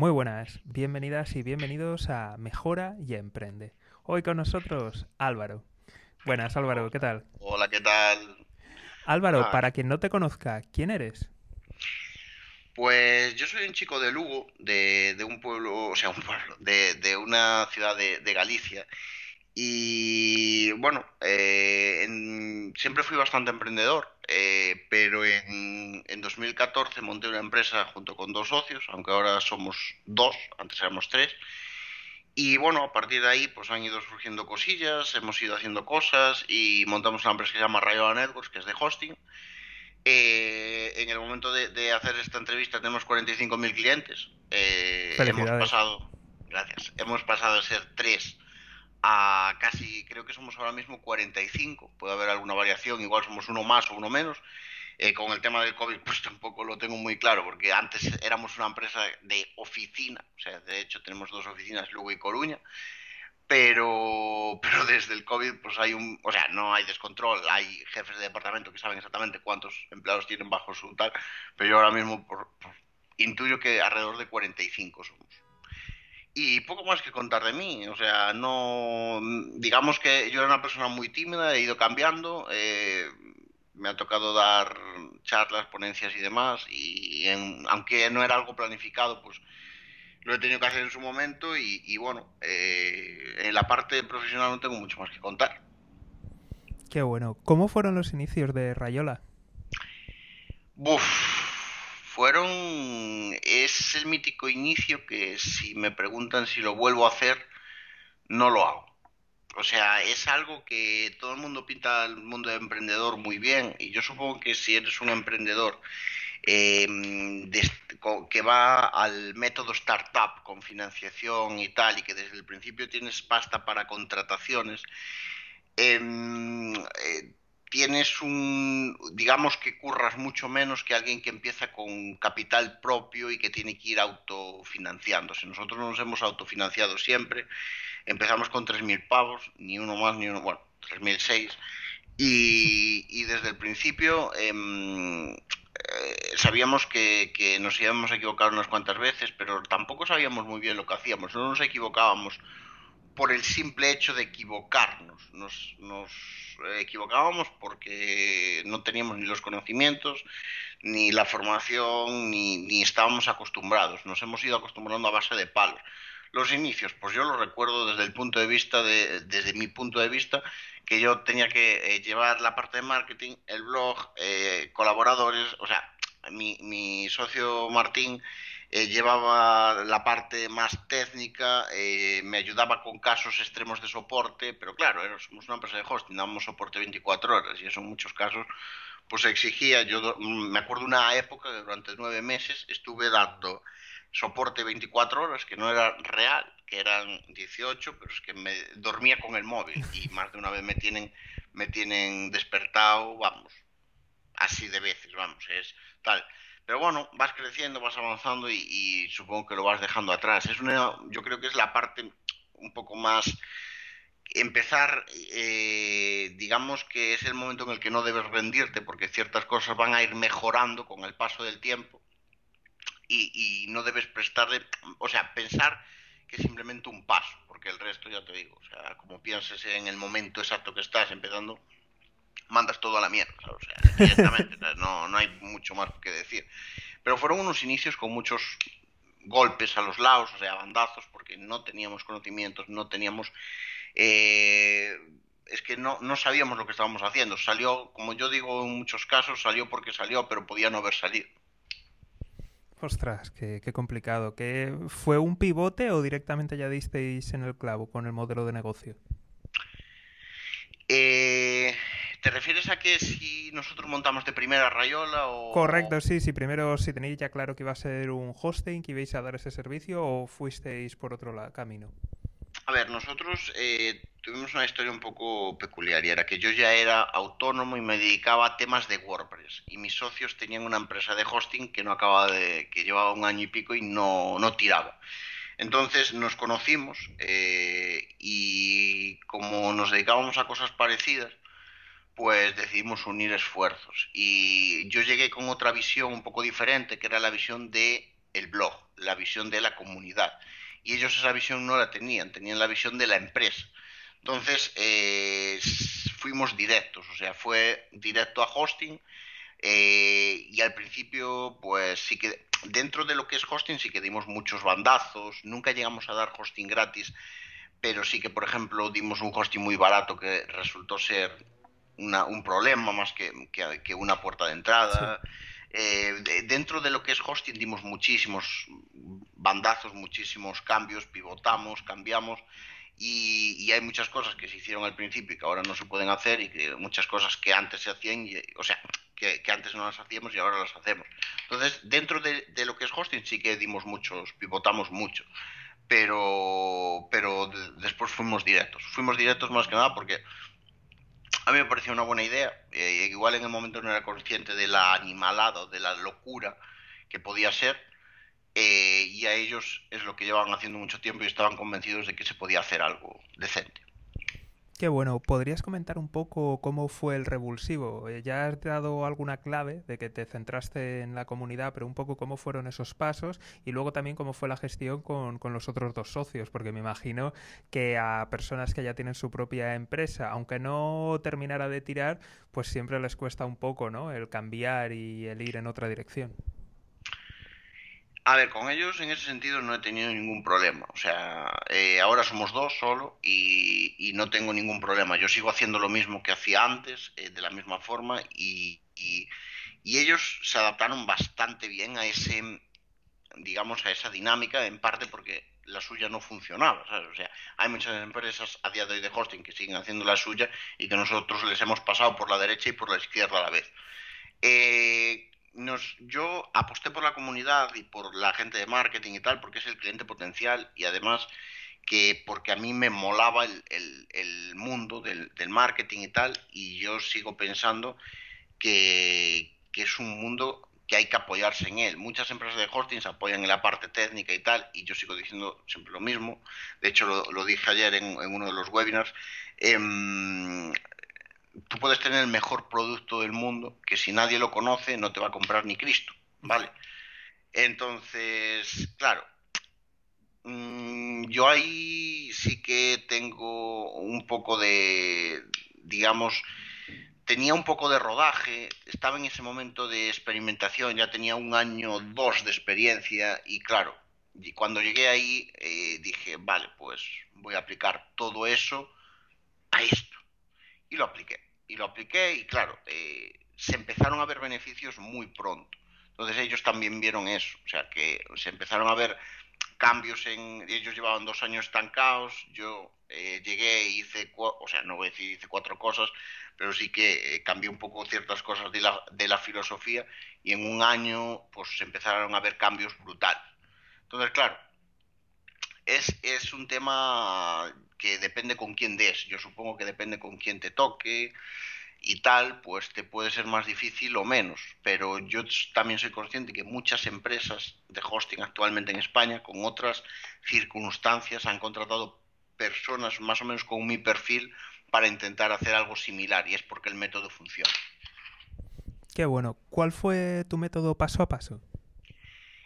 Muy buenas, bienvenidas y bienvenidos a Mejora y Emprende. Hoy con nosotros Álvaro. Buenas Álvaro, ¿qué tal? Hola, ¿qué tal? Álvaro, Ah. para quien no te conozca, ¿quién eres? Pues yo soy un chico de Lugo, de, de un pueblo, o sea, un pueblo, de, de una ciudad de, de Galicia. Y bueno, eh, en- siempre fui bastante emprendedor, eh, pero en, en 2014 monté una empresa junto con dos socios, aunque ahora somos dos, antes éramos tres. Y bueno, a partir de ahí pues han ido surgiendo cosillas, hemos ido haciendo cosas y montamos una empresa que se llama Rayola Networks, que es de hosting. Eh, en el momento de, de hacer esta entrevista tenemos 45.000 clientes. Eh, hemos pasado, gracias, hemos pasado de ser 3 a casi, creo que somos ahora mismo 45. Puede haber alguna variación, igual somos uno más o uno menos. Eh, con el tema del COVID, pues tampoco lo tengo muy claro, porque antes éramos una empresa de oficina, o sea, de hecho tenemos dos oficinas, Lugo y Coruña, pero, pero desde el COVID, pues hay un, o sea, no hay descontrol, hay jefes de departamento que saben exactamente cuántos empleados tienen bajo su tal, pero yo ahora mismo por- intuyo que alrededor de 45 somos. Y poco más que contar de mí, o sea, no, digamos que yo era una persona muy tímida, he ido cambiando, eh, me ha tocado dar charlas, ponencias y demás, y en- aunque no era algo planificado, pues lo he tenido que hacer en su momento y, y bueno, eh, en la parte profesional no tengo mucho más que contar. Qué bueno. ¿Cómo fueron los inicios de Rayola? Buf, fueron, es el mítico inicio que si me preguntan si lo vuelvo a hacer, no lo hago. O sea, es algo que todo el mundo pinta el mundo de emprendedor muy bien y yo supongo que si eres un emprendedor co- que va al método startup con financiación y tal y que desde el principio tienes pasta para contrataciones, em, eh, tienes un, digamos que curras mucho menos que alguien que empieza con capital propio y que tiene que ir autofinanciándose. Nosotros nos hemos autofinanciado siempre, empezamos con 3.000 pavos, ni uno más ni uno, bueno, 3.006. Y, y desde el principio em, eh, sabíamos que, que nos íbamos a equivocar unas cuantas veces, pero tampoco sabíamos muy bien lo que hacíamos. No nos equivocábamos por el simple hecho de equivocarnos. Nos, nos equivocábamos porque no teníamos ni los conocimientos, ni la formación, ni, ni estábamos acostumbrados. Nos hemos ido acostumbrando a base de palos. Los inicios, pues yo lo recuerdo desde el punto de vista de, desde mi punto de vista, que yo tenía que eh, llevar la parte de marketing, el blog, eh, colaboradores, o sea, mi, mi socio Martín eh, llevaba la parte más técnica, eh, me ayudaba con casos extremos de soporte, pero claro, era- somos una empresa de hosting, damos soporte 24 horas y eso en muchos casos pues exigía, yo mm, me acuerdo una época que durante nueve meses estuve dando soporte 24 horas, que no era real, que eran 18, pero es que me dormía con el móvil y más de una vez me tienen, me tienen despertado, vamos, así de veces, vamos, es tal. Pero bueno, vas creciendo, vas avanzando y, supongo que lo vas dejando atrás. Es una, yo creo que es la parte un poco más empezar, eh, digamos que es el momento en el que no debes rendirte porque ciertas cosas van a ir mejorando con el paso del tiempo y, y no debes prestarle, o sea, pensar que es simplemente un paso, porque el resto ya te digo, o sea, como pienses en el momento exacto que estás empezando, mandas todo a la mierda, o sea, directamente, no, no hay mucho más que decir. Pero fueron unos inicios con muchos golpes a los lados, o sea, bandazos, porque no teníamos conocimientos, no teníamos... eh, es que no, no sabíamos lo que estábamos haciendo. Salió, como yo digo en muchos casos, salió porque salió, pero podía no haber salido. Ostras, qué, qué complicado. ¿Qué, ¿Fue un pivote o directamente ya disteis en el clavo con el modelo de negocio? Eh, ¿Te refieres a que si nosotros montamos de primera Rayola o...? Correcto, sí, sí. Primero, si tenéis ya claro que iba a ser un hosting, que ibais a dar ese servicio o fuisteis por otro camino. A ver, nosotros eh, tuvimos una historia un poco peculiar y era que yo ya era autónomo y me dedicaba a temas de WordPress y mis socios tenían una empresa de hosting que no acababa de, que llevaba un año y pico y no, no tiraba. Entonces nos conocimos eh, y como nos dedicábamos a cosas parecidas, pues decidimos unir esfuerzos. Y yo llegué con otra visión un poco diferente, que era la visión de el blog, la visión de la comunidad. Y ellos esa visión no la tenían, tenían la visión de la empresa. Entonces, eh, fuimos directos, o sea, fue directo a hosting. Eh, y al principio, pues sí que dentro de lo que es hosting sí que dimos muchos bandazos, nunca llegamos a dar hosting gratis, pero sí que, por ejemplo, dimos un hosting muy barato que resultó ser un problema más que, que, una puerta de entrada. Eh, dentro de lo que es hosting dimos muchísimos bandazos, muchísimos cambios, pivotamos, cambiamos y, hay muchas cosas que se hicieron al principio y que ahora no se pueden hacer y que muchas cosas que antes se hacían, o sea, que, antes no las hacíamos y ahora las hacemos. Entonces, dentro de, lo que es hosting sí que dimos muchos, pivotamos mucho, pero, pero después fuimos directos. Fuimos directos más que nada porque a mí me pareció una buena idea. Eh, igual en el momento no era consciente de la animalada, de la locura que podía ser. Eh, y a ellos es lo que llevaban haciendo mucho tiempo y estaban convencidos de que se podía hacer algo decente. Qué bueno. ¿Podrías comentar un poco cómo fue el revulsivo? Eh, ya has dado alguna clave de que te centraste en la comunidad, pero un poco cómo fueron esos pasos y luego también cómo fue la gestión con, con los otros dos socios, porque me imagino que a personas que ya tienen su propia empresa, aunque no terminara de tirar, pues siempre les cuesta un poco, ¿no? El cambiar y el ir en otra dirección. A ver, con ellos en ese sentido no he tenido ningún problema. O sea, eh, ahora somos dos solo y, no tengo ningún problema. Yo sigo haciendo lo mismo que hacía antes, eh, de la misma forma, y, ellos se adaptaron bastante bien a ese, digamos, a esa dinámica, en parte porque la suya no funcionaba. O sea, hay muchas empresas a día de hoy de hosting que siguen haciendo la suya y que nosotros les hemos pasado por la derecha y por la izquierda a la vez. Eh, nos, yo aposté por la comunidad y por la gente de marketing y tal, porque es el cliente potencial y además que porque a mí me molaba el, el, mundo del, del, marketing y tal, y yo sigo pensando que, que, es un mundo que hay que apoyarse en él. Muchas empresas de hosting se apoyan en la parte técnica y tal, y yo sigo diciendo siempre lo mismo. De hecho, lo, lo dije ayer en, en, uno de los webinars. Eh, tú puedes tener el mejor producto del mundo, que si nadie lo conoce no te va a comprar ni Cristo, ¿vale? Entonces, claro, mm, yo ahí sí que tengo un poco de, digamos, tenía un poco de rodaje, estaba en ese momento de experimentación, ya tenía un año, o dos de experiencia y claro, y cuando llegué ahí eh, dije, vale, pues voy a aplicar todo eso a esto y lo apliqué. Y lo apliqué y claro, eh, se empezaron a ver beneficios muy pronto. Entonces ellos también vieron eso, o sea que se empezaron a ver cambios en... Ellos llevaban dos años estancados, yo eh, llegué e hice, o sea, no voy a decir hice cuatro cosas, pero sí que eh, cambié un poco ciertas cosas de la, de la filosofía y en un año pues se empezaron a ver cambios brutales. Entonces, claro, es, es un tema que depende con quién des. Yo supongo que depende con quién te toque y tal, pues te puede ser más difícil o menos. Pero yo también soy consciente que muchas empresas de hosting actualmente en España, con otras circunstancias, han contratado personas más o menos con mi perfil para intentar hacer algo similar y es porque el método funciona. Qué bueno. ¿Cuál fue tu método paso a paso?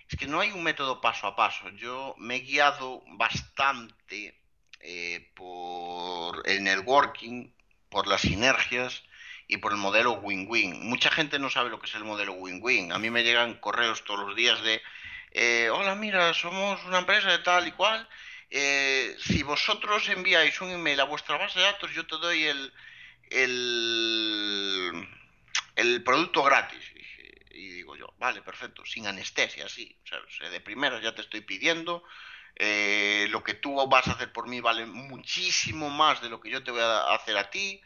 Es que no hay un método paso a paso. Yo me he guiado bastante eh, por el networking, por las sinergias y por el modelo win-win. Mucha gente no sabe lo que es el modelo win-win. A mí me llegan correos todos los días de, eh, hola, mira, somos una empresa de tal y cual. Eh, si vosotros enviáis un email a vuestra base de datos, yo te doy el, el, producto gratis. Y digo yo, vale, perfecto, sin anestesia, sí. O sea, de primera ya te estoy pidiendo eh, lo que tú vas a hacer por mí vale muchísimo más de lo que yo te voy a hacer a ti,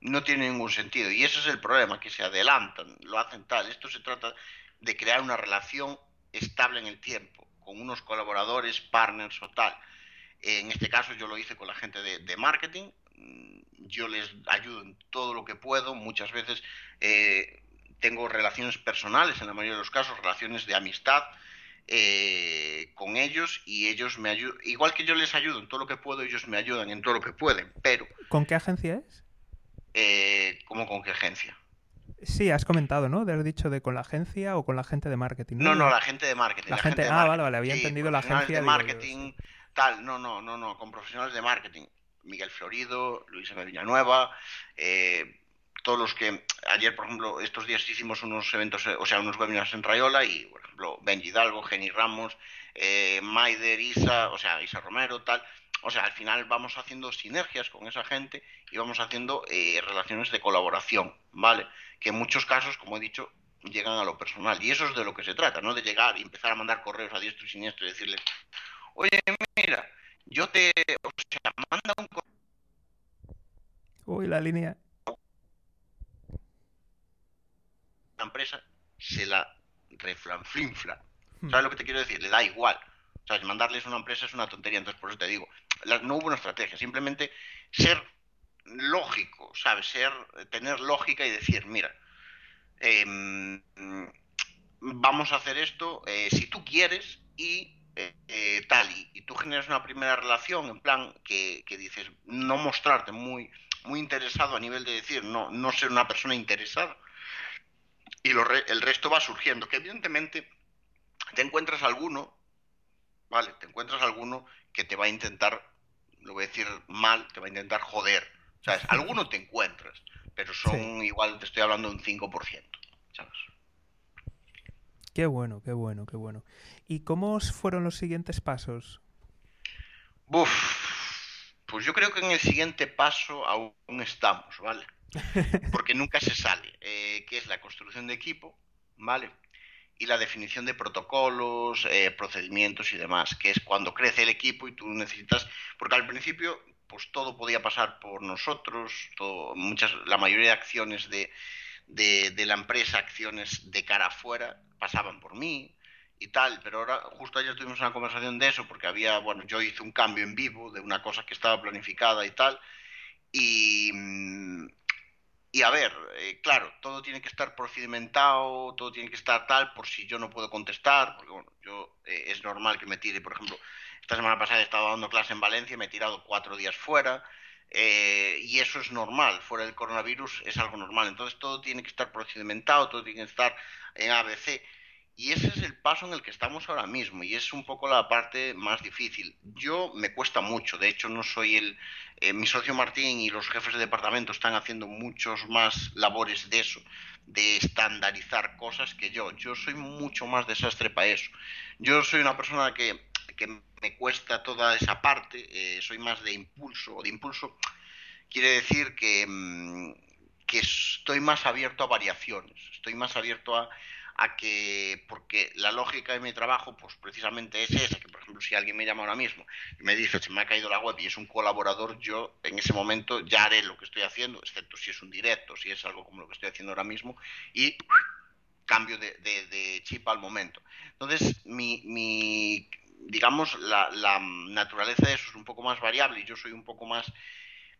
no tiene ningún sentido. Y ese es el problema, que se adelantan, lo hacen tal. Esto se trata de crear una relación estable en el tiempo, con unos colaboradores, partners o tal. En este caso yo lo hice con la gente de, marketing, yo les ayudo en todo lo que puedo, muchas veces eh, tengo relaciones personales, en la mayoría de los casos, relaciones de amistad, eh, con ellos y ellos me ayudan, igual que yo les ayudo en todo lo que puedo, ellos me ayudan en todo lo que pueden, pero... ¿Con qué agencia es? Eh, ¿Cómo con qué agencia? Sí, has comentado, ¿no? De has dicho de con la agencia o con la gente de marketing. No, no, la gente de marketing. La, gente, ah, vale, vale, había entendido la agencia de marketing, tal, no, no, no, no, con profesionales de marketing. Miguel Florido, Luis M. Villanueva, eh, todos los que ayer, por ejemplo, estos días hicimos unos eventos, o sea, unos webinars en Rayola y, por ejemplo, Ben Hidalgo, Jenny Ramos, eh, Maider, Isa, o sea, Isa Romero, tal. O sea, al final vamos haciendo sinergias con esa gente y vamos haciendo eh, relaciones de colaboración, ¿vale? Que en muchos casos, como he dicho, llegan a lo personal. Y eso es de lo que se trata, ¿no? De llegar y empezar a mandar correos a diestro y siniestro y decirles, oye, mira, yo te... O sea, manda un correo. Uy, la línea. La empresa se la reflanflinfla. Hmm. ¿Sabes lo que te quiero decir? Le da igual. O sea, mandarles una empresa es una tontería, entonces por eso te digo, no hubo una estrategia, simplemente ser lógico, ¿sabes? Ser, tener lógica y decir, mira, em, vamos a hacer esto eh, si tú quieres y eh, eh, tal, y, tú generas una primera relación en plan que, dices, no mostrarte muy, muy interesado a nivel de decir, no, no ser una persona interesada, y el resto va surgiendo, que evidentemente te encuentras alguno ¿vale? Te encuentras alguno que te va a intentar, lo voy a decir mal, te va a intentar joder. ¿Sabes? Alguno te encuentras, pero son igual, te estoy hablando de un 5%, ¿sabes? Qué bueno, qué bueno, qué bueno. ¿Y cómo fueron los siguientes pasos? Uf, pues yo creo que en el siguiente paso aún estamos, ¿vale? Porque nunca se sale, eh, que es la construcción de equipo, ¿vale? y la definición de protocolos, eh, procedimientos y demás, que es cuando crece el equipo y tú necesitas, porque al principio pues todo podía pasar por nosotros, muchas, la mayoría de acciones de, de, la empresa, acciones de cara afuera, pasaban por mí y tal, pero ahora justo ayer tuvimos una conversación de eso, porque había, bueno, yo hice un cambio en vivo de una cosa que estaba planificada y tal, y, mm, y a ver, eh, claro, todo tiene que estar procedimentado, todo tiene que estar tal por si yo no puedo contestar, porque bueno, yo eh, es normal que me tire, por ejemplo, esta semana pasada he estado dando clase en Valencia, me he tirado cuatro días fuera, eh, y eso es normal, fuera del coronavirus es algo normal, entonces todo tiene que estar procedimentado, todo tiene que estar en ABC. Y ese es el paso en el que estamos ahora mismo y es un poco la parte más difícil. Yo me cuesta mucho, de hecho no soy el... Eh, mi socio Martín y los jefes de departamento están haciendo muchos más labores de eso, de estandarizar cosas que yo. Yo soy mucho más desastre para eso. Yo soy una persona que, que me cuesta toda esa parte, eh, soy más de impulso. De impulso quiere decir que, mm, que estoy más abierto a variaciones, estoy más abierto a a que, porque la lógica de mi trabajo, pues precisamente es esa, que por ejemplo si alguien me llama ahora mismo y me dice, se me ha caído la web y es un colaborador, yo en ese momento ya haré lo que estoy haciendo, excepto si es un directo, si es algo como lo que estoy haciendo ahora mismo, y cambio de, chip al momento. Entonces, mi, mi digamos, la naturaleza de eso es un poco más variable y yo soy un poco más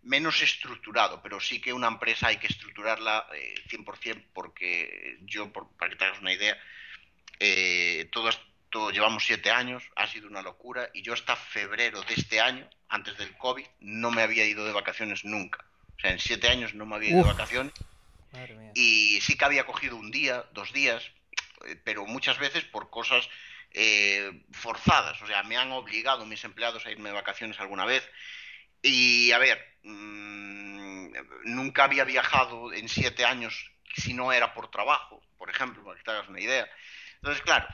menos estructurado, pero sí que una empresa hay que estructurarla eh, 100% porque yo, para que te hagas una idea, eh, todo esto llevamos siete años, ha sido una locura y yo hasta febrero de este año, antes del COVID, no me había ido de vacaciones nunca. O sea, en siete años no me había ido de vacaciones. Y sí que había cogido un día, dos días, eh, pero muchas veces por cosas eh, forzadas. O sea, me han obligado mis empleados a irme de vacaciones alguna vez y a ver, mm, nunca había viajado en siete años si no era por trabajo, por ejemplo, para que te hagas una idea. Entonces, claro,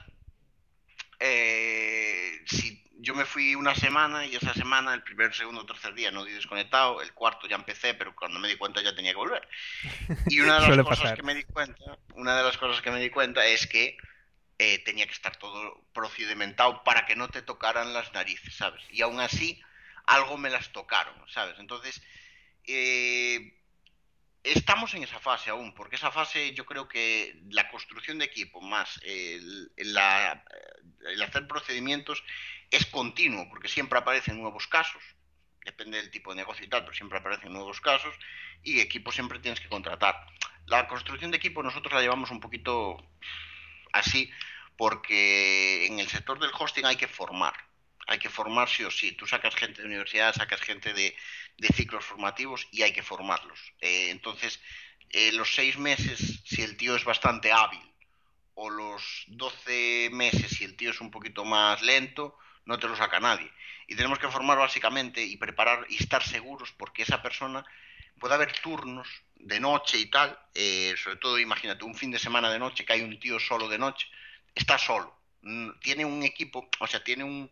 eh, si yo me fui una semana y esa semana, el primer, segundo, tercer día no di desconectado, el cuarto ya empecé, pero cuando me di cuenta ya tenía que volver. Y una de las cosas que me di cuenta, una de las cosas que me di cuenta es que eh, tenía que estar todo procedimentado para que no te tocaran las narices, ¿sabes? Y aún así algo me las tocaron, ¿sabes? Entonces, eh, estamos en esa fase aún, porque esa fase yo creo que la construcción de equipo más el, hacer procedimientos es continuo, porque siempre aparecen nuevos casos, depende del tipo de negocio y tal, pero siempre aparecen nuevos casos y equipo siempre tienes que contratar. La construcción de equipo nosotros la llevamos un poquito así, porque en el sector del hosting hay que formar hay que formar sí o sí. Tú sacas gente de universidad, sacas gente de, ciclos formativos y hay que formarlos. Eh, entonces, eh, los seis meses, si el tío es bastante hábil, o los 12 meses, si el tío es un poquito más lento, no te lo saca nadie. Y tenemos que formar básicamente y preparar y estar seguros porque esa persona puede haber turnos de noche y tal, eh, sobre todo imagínate un fin de semana de noche que hay un tío solo de noche, está solo, mm, tiene un equipo, o sea, tiene un,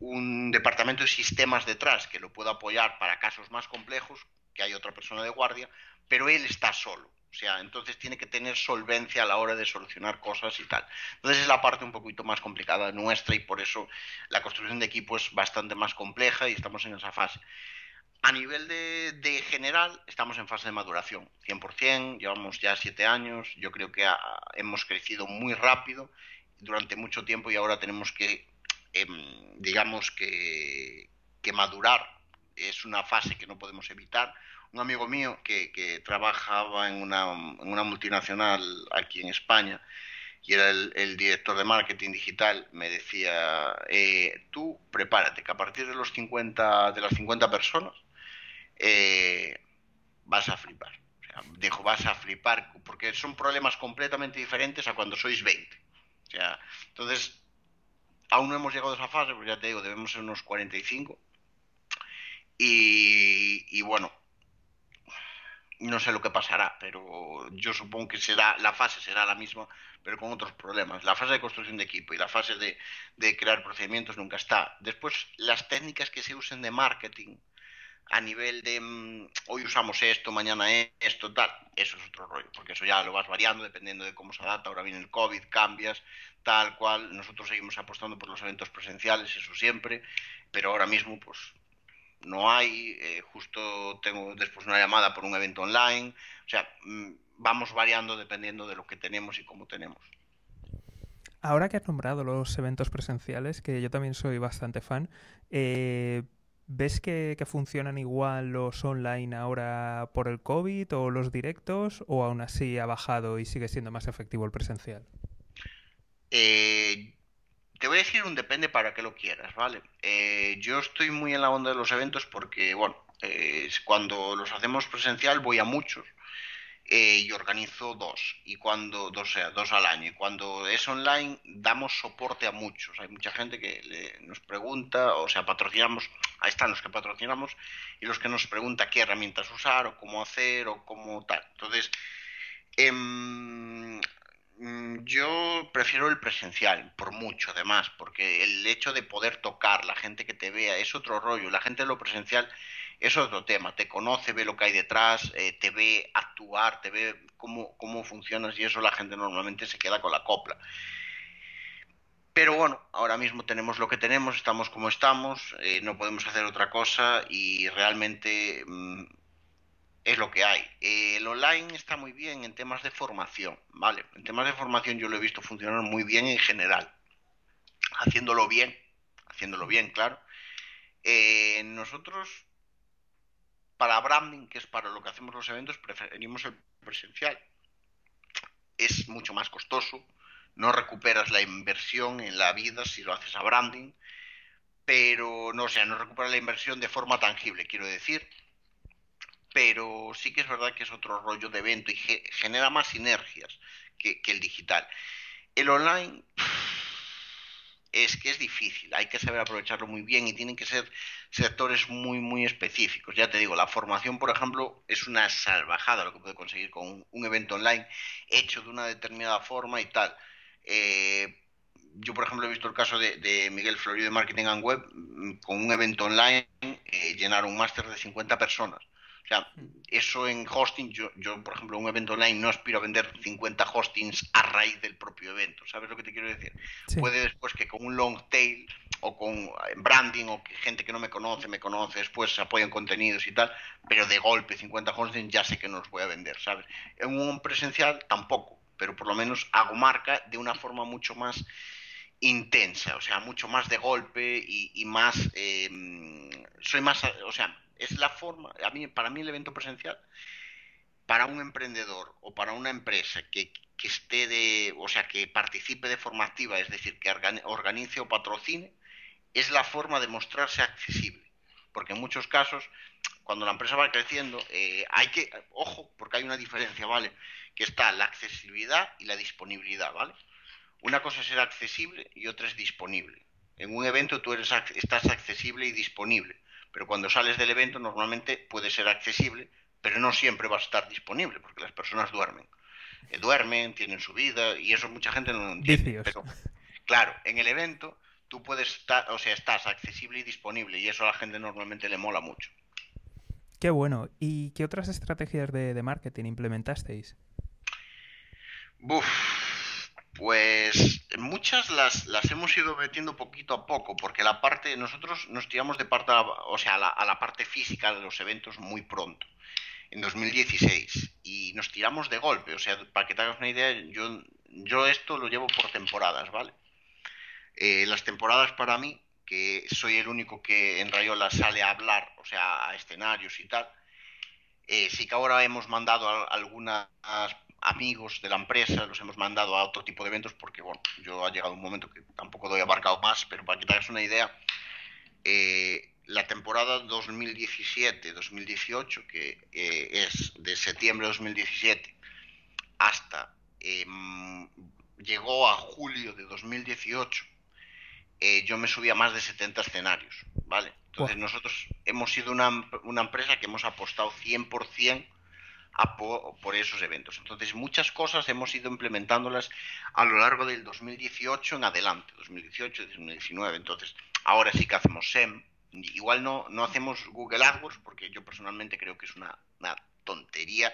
un departamento de sistemas detrás que lo puede apoyar para casos más complejos, que hay otra persona de guardia, pero él está solo. O sea, entonces tiene que tener solvencia a la hora de solucionar cosas y tal. Entonces es la parte un poquito más complicada nuestra y por eso la construcción de equipo es bastante más compleja y estamos en esa fase. A nivel de, general, estamos en fase de maduración, 100%, llevamos ya siete años, yo creo que hemos crecido muy rápido durante mucho tiempo y ahora tenemos que, em, digamos, que, madurar. Es una fase que no podemos evitar. Un amigo mío que, trabajaba en una, multinacional aquí en España y era el, director de marketing digital, me decía, eh, tú prepárate, que a partir de, los 50, de las 50 personas, eh, vas a flipar. O dejo, vas a flipar, porque son problemas completamente diferentes a cuando sois 20. O sea, entonces, aún no hemos llegado a esa fase, pues ya te digo, debemos ser unos 45. Y, y bueno, no sé lo que pasará, pero yo supongo que será la fase será la misma, pero con otros problemas. La fase de construcción de equipo y la fase de crear procedimientos nunca está. Después, las técnicas que se usen de marketing, a nivel de mm, hoy usamos esto, mañana esto, tal, eso es otro rollo, porque eso ya lo vas variando dependiendo de cómo se adapta, ahora viene el COVID, cambias, tal cual, nosotros seguimos apostando por los eventos presenciales, eso siempre, pero ahora mismo pues no hay, eh, justo tengo después una llamada por un evento online, o sea, mm, vamos variando dependiendo de lo que tenemos y cómo tenemos. Ahora que has nombrado los eventos presenciales, que yo también soy bastante fan, eh, ¿Ves que, funcionan igual los online ahora por el COVID o los directos o aún así ha bajado y sigue siendo más efectivo el presencial? Eh, te voy a decir un depende para que lo quieras, ¿vale? Eh, yo estoy muy en la onda de los eventos porque, bueno, cuando los hacemos presencial voy a muchos eh, y organizo dos, y cuando, dos, sea, dos al año. Y cuando es online, damos soporte a muchos. Hay mucha gente que nos pregunta, o sea, patrocinamos, ahí están los que patrocinamos, y los que nos pregunta qué herramientas usar, o cómo hacer, o cómo tal. Entonces, em, yo prefiero el presencial, por mucho además, porque el hecho de poder tocar, la gente que te vea, es otro rollo. La gente de lo presencial es otro tema, te conoce, ve lo que hay detrás, eh, te ve actuar, te ve cómo, cómo funcionas y eso la gente normalmente se queda con la copla. Pero bueno, ahora mismo tenemos lo que tenemos, estamos como estamos, eh, no podemos hacer otra cosa y realmente mm, es lo que hay. el online está muy bien en temas de formación, ¿vale? En temas de formación yo lo he visto funcionar muy bien en general, haciéndolo bien, haciéndolo bien, claro. Eh, nosotros para branding, que es para lo que hacemos los eventos, preferimos el presencial. Es mucho más costoso, no recuperas la inversión en la vida si lo haces a branding, pero no, o sea, no recuperas la inversión de forma tangible, quiero decir. Pero sí que es verdad que es otro rollo de evento y genera más sinergias que el digital. El online es que es difícil, hay que saber aprovecharlo muy bien y tienen que ser sectores muy, muy específicos. Ya te digo, la formación, por ejemplo, es una salvajada lo que puede conseguir con un, evento online hecho de una determinada forma y tal. Eh, yo, por ejemplo, he visto el caso de, Miguel Florido de Marketing and Web, mm, con un evento online, eh, llenar un máster de 50 personas. O sea, eso en hosting, yo, yo, por ejemplo, un evento online no aspiro a vender 50 hostings a raíz del propio evento. ¿Sabes lo que te quiero decir? Puede después que con un long tail o con eh, branding o que gente que no me conoce, me conoce, después se apoyan contenidos y tal, pero de golpe 50 hostings ya sé que no los voy a vender, ¿sabes? En un presencial tampoco, pero por lo menos hago marca de una forma mucho más intensa, o sea, mucho más de golpe y, más... Eh, soy más, o sea, es la forma, a mí, para mí el evento presencial, para un emprendedor o para una empresa que, esté de, o sea, que participe de forma activa, es decir, que organice o patrocine, es la forma de mostrarse accesible. Porque en muchos casos, cuando la empresa va creciendo, eh, hay que, ojo, porque hay una diferencia, ¿vale? Que está la accesibilidad y la disponibilidad, ¿vale? Una cosa es ser accesible y otra es disponible. En un evento tú eres, estás accesible y disponible, pero cuando sales del evento normalmente puede ser accesible, pero no siempre va a estar disponible, porque las personas duermen. Eh, duermen, tienen su vida, y eso mucha gente no lo entiende. Pero, claro, en el evento tú puedes estar, o sea, estás accesible y disponible, y eso a la gente normalmente le mola mucho. Qué bueno. ¿Y qué otras estrategias de, de marketing implementasteis? Buf, pues muchas las, las hemos ido metiendo poquito a poco, porque la parte, nosotros nos tiramos de parte, o sea, a la, parte física de los eventos muy pronto, en 2016, y nos tiramos de golpe, o sea, para que te hagas una idea, yo, yo esto lo llevo por temporadas, ¿vale? Eh, las temporadas para mí, que soy el único que en Rayola sale a hablar, o sea, a escenarios y tal, eh, sí que ahora hemos mandado algunas amigos de la empresa, los hemos mandado a otro tipo de eventos porque, bueno, yo ha llegado un momento que tampoco doy abarcado más, pero para que te hagas una idea, eh, la temporada 2017-2018, que eh, es de septiembre de 2017 hasta em, llegó a julio de 2018, eh, yo me subí a más de 70 escenarios, ¿vale? Entonces nosotros hemos sido una, una empresa que hemos apostado 100% por, esos eventos. Entonces, muchas cosas hemos ido implementándolas a lo largo del 2018 en adelante, 2018, 2019. Entonces, ahora sí que hacemos SEM. Igual no, no hacemos Google AdWords, porque yo personalmente creo que es una, tontería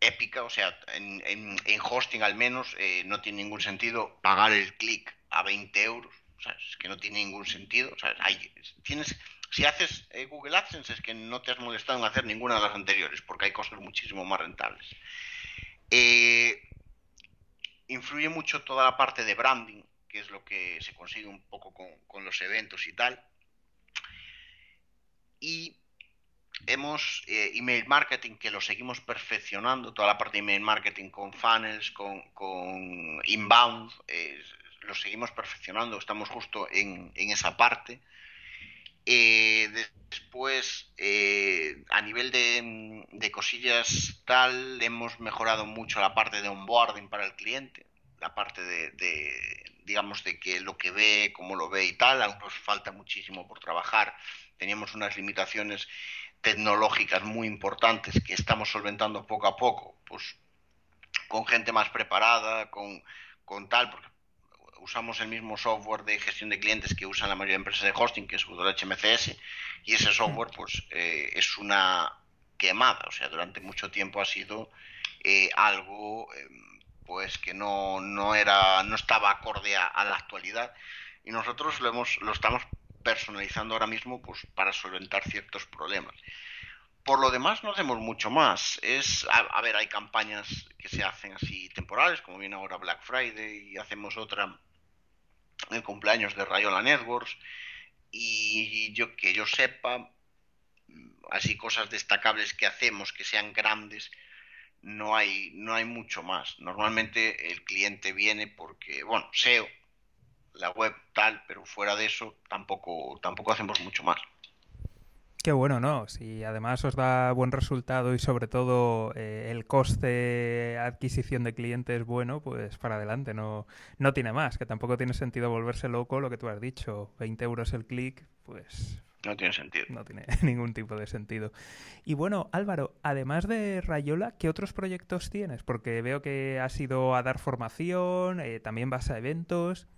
épica, o sea, en, hosting al menos eh, no tiene ningún sentido pagar el clic a 20 euros, o sea, es que no tiene ningún sentido, o sea, tienes si haces eh, Google AdSense es que no te has molestado en hacer ninguna de las anteriores, porque hay cosas muchísimo más rentables. Eh, influye mucho toda la parte de branding, que es lo que se consigue un poco con, los eventos y tal. Y hemos eh, email marketing que lo seguimos perfeccionando, toda la parte de email marketing con funnels, con, inbound, lo seguimos perfeccionando, estamos justo en esa parte. Eh, después, eh, a nivel de, cosillas tal, hemos mejorado mucho la parte de onboarding para el cliente, la parte de, digamos, de que lo que ve, cómo lo ve y tal, aún nos falta muchísimo por trabajar. Teníamos unas limitaciones tecnológicas muy importantes que estamos solventando poco a poco, pues con gente más preparada, con, con tal, porque usamos el mismo software de gestión de clientes que usan la mayoría de empresas de hosting, que es WHMCS, y ese software pues eh, es una quemada, o sea, durante mucho tiempo ha sido eh, algo em, pues que no, no, era, no estaba acorde a, la actualidad y nosotros lo, hemos, lo estamos personalizando ahora mismo pues para solventar ciertos problemas. Por lo demás no hacemos mucho más. Es, a, ver, hay campañas que se hacen así temporales, como viene ahora Black Friday, y hacemos otra el cumpleaños de Rayola Networks y yo que yo sepa así cosas destacables que hacemos que sean grandes no hay no hay mucho más. Normalmente el cliente viene porque bueno SEO la web tal pero fuera de eso tampoco tampoco hacemos mucho más Qué bueno, ¿no? Si además os da buen resultado y sobre todo eh, el coste adquisición de clientes es bueno, pues para adelante, no, no tiene más, que tampoco tiene sentido volverse loco lo que tú has dicho, 20 euros el clic, pues... No tiene sentido. No tiene ningún tipo de sentido. Y bueno, Álvaro, además de Rayola, ¿qué otros proyectos tienes? Porque veo que has ido a dar formación, eh, también vas a eventos.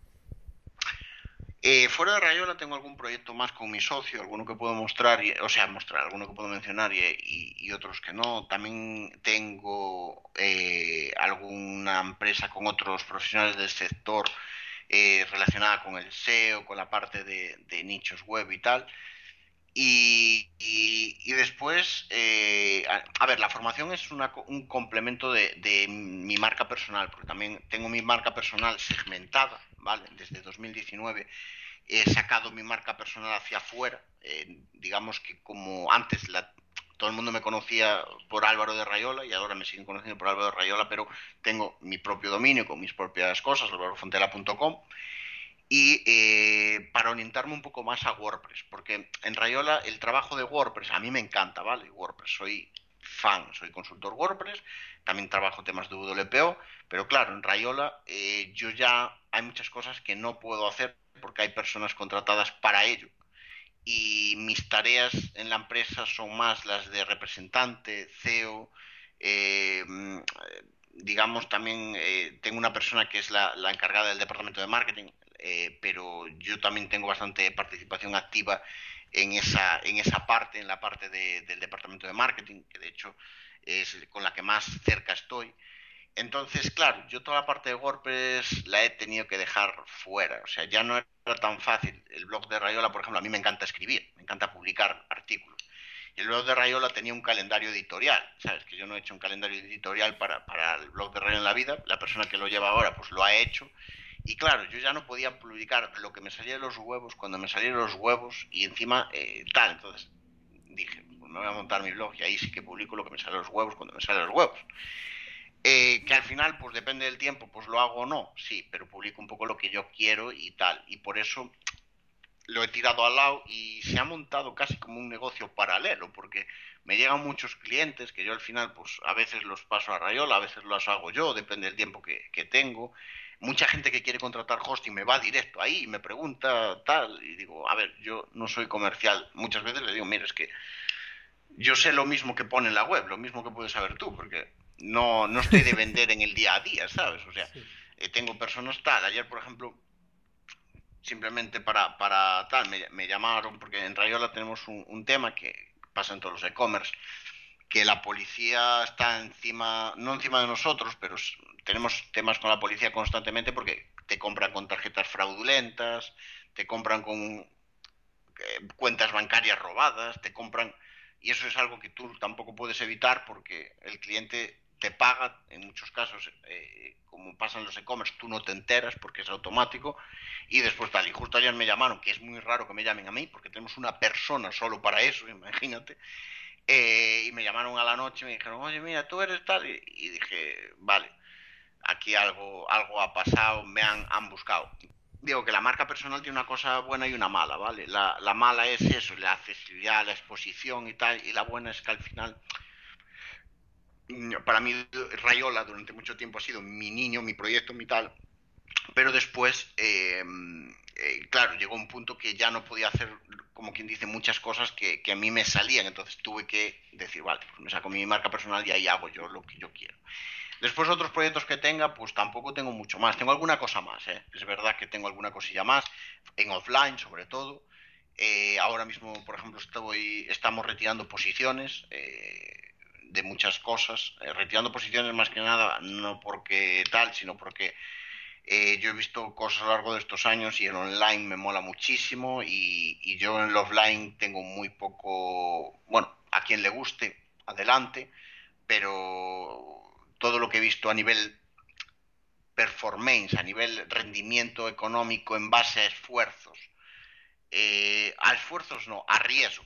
Eh, fuera de Rayola tengo algún proyecto más con mi socio, alguno que puedo mostrar, o sea, mostrar, alguno que puedo mencionar y, otros que no. También tengo eh, alguna empresa con otros profesionales del sector eh, relacionada con el SEO, con la parte de, nichos web y tal. Y, después, a, ver, la formación es un complemento de, de mi marca personal, porque también tengo mi marca personal segmentada ¿vale? Desde 2019 he sacado mi marca personal hacia afuera. Eh, digamos que como antes la, todo el mundo me conocía por Álvaro de Rayola y ahora me siguen conociendo por Álvaro de Rayola, pero tengo mi propio dominio con mis propias cosas, álvarofontela.com. Y eh, para orientarme un poco más a WordPress, porque en Rayola el trabajo de WordPress a mí me encanta, ¿vale? WordPress, soy fan, soy consultor WordPress, también trabajo temas de WPO, pero claro, en Rayola eh, yo ya hay muchas cosas que no puedo hacer porque hay personas contratadas para ello. Y mis tareas en la empresa son más las de representante, CEO, eh, digamos también eh, tengo una persona que es la, encargada del departamento de marketing, pero yo también tengo bastante participación activa en esa, en esa parte, en la parte del departamento de marketing, que de hecho es con la que más cerca estoy. Entonces, claro, yo toda la parte de WordPress la he tenido que dejar fuera. O sea, ya no era tan fácil. El blog de Rayola, por ejemplo, a mí me encanta escribir, me encanta publicar artículos. Y el blog de Rayola tenía un calendario editorial. ¿Sabes? Que yo no he hecho un calendario editorial para, para el blog de Rayola en la vida. La persona que lo lleva ahora, pues lo ha hecho. Y claro, yo ya no podía publicar lo que me salía de los huevos cuando me salían los huevos y encima eh, tal. Entonces dije, pues me voy a montar mi blog y ahí sí que publico lo que me sale de los huevos cuando me salen los huevos. Eh, que al final, pues depende del tiempo, pues lo hago o no, sí, pero publico un poco lo que yo quiero y tal. Y por eso lo he tirado al lado y se ha montado casi como un negocio paralelo, porque me llegan muchos clientes que yo al final, pues a veces los paso a Rayola, a veces los hago yo, depende del tiempo que, que tengo. Mucha gente que quiere contratar hosting me va directo ahí y me pregunta tal, y digo, a ver, yo no soy comercial. Muchas veces le digo, mira, es que yo sé lo mismo que pone en la web, lo mismo que puedes saber tú, porque no, no estoy de vender en el día a día, ¿sabes? O sea, eh, tengo personas tal. Ayer, por ejemplo, simplemente para, para tal, me, llamaron, porque en Rayola tenemos un, tema que pasa en todos los e-commerce, que la policía está encima, no encima de nosotros, pero tenemos temas con la policía constantemente porque te compran con tarjetas fraudulentas, te compran con eh, cuentas bancarias robadas, te compran... Y eso es algo que tú tampoco puedes evitar porque el cliente te paga, en muchos casos, eh, como pasan los e-commerce, tú no te enteras porque es automático, y después tal, y justo ayer me llamaron, que es muy raro que me llamen a mí, porque tenemos una persona solo para eso, imagínate, eh, y me llamaron a la noche y me dijeron, oye, mira, tú eres tal, y, dije, vale, aquí algo, algo ha pasado, me han, han buscado. Digo que la marca personal tiene una cosa buena y una mala, ¿vale? La, la mala es eso, la accesibilidad, la exposición y tal, y la buena es que al final para mí Rayola durante mucho tiempo ha sido mi niño, mi proyecto, mi tal, pero después, eh, eh, claro, llegó un punto que ya no podía hacer, como quien dice, muchas cosas que, a mí me salían, entonces tuve que decir, vale, pues me saco mi marca personal y ahí hago yo lo que yo quiero. Después otros proyectos que tenga, pues tampoco tengo mucho más. Tengo alguna cosa más, ¿eh? es verdad que tengo alguna cosilla más, en offline sobre todo. ahora mismo, por ejemplo, estamos retirando posiciones de muchas cosas, eh, retirando posiciones más que nada, no porque tal, sino porque eh, yo he visto cosas a lo largo de estos años y el online me mola muchísimo y, yo en el offline tengo muy poco, bueno, a quien le guste, adelante, pero todo lo que he visto a nivel performance, a nivel rendimiento económico en base a esfuerzos, eh, a esfuerzos no, a riesgo,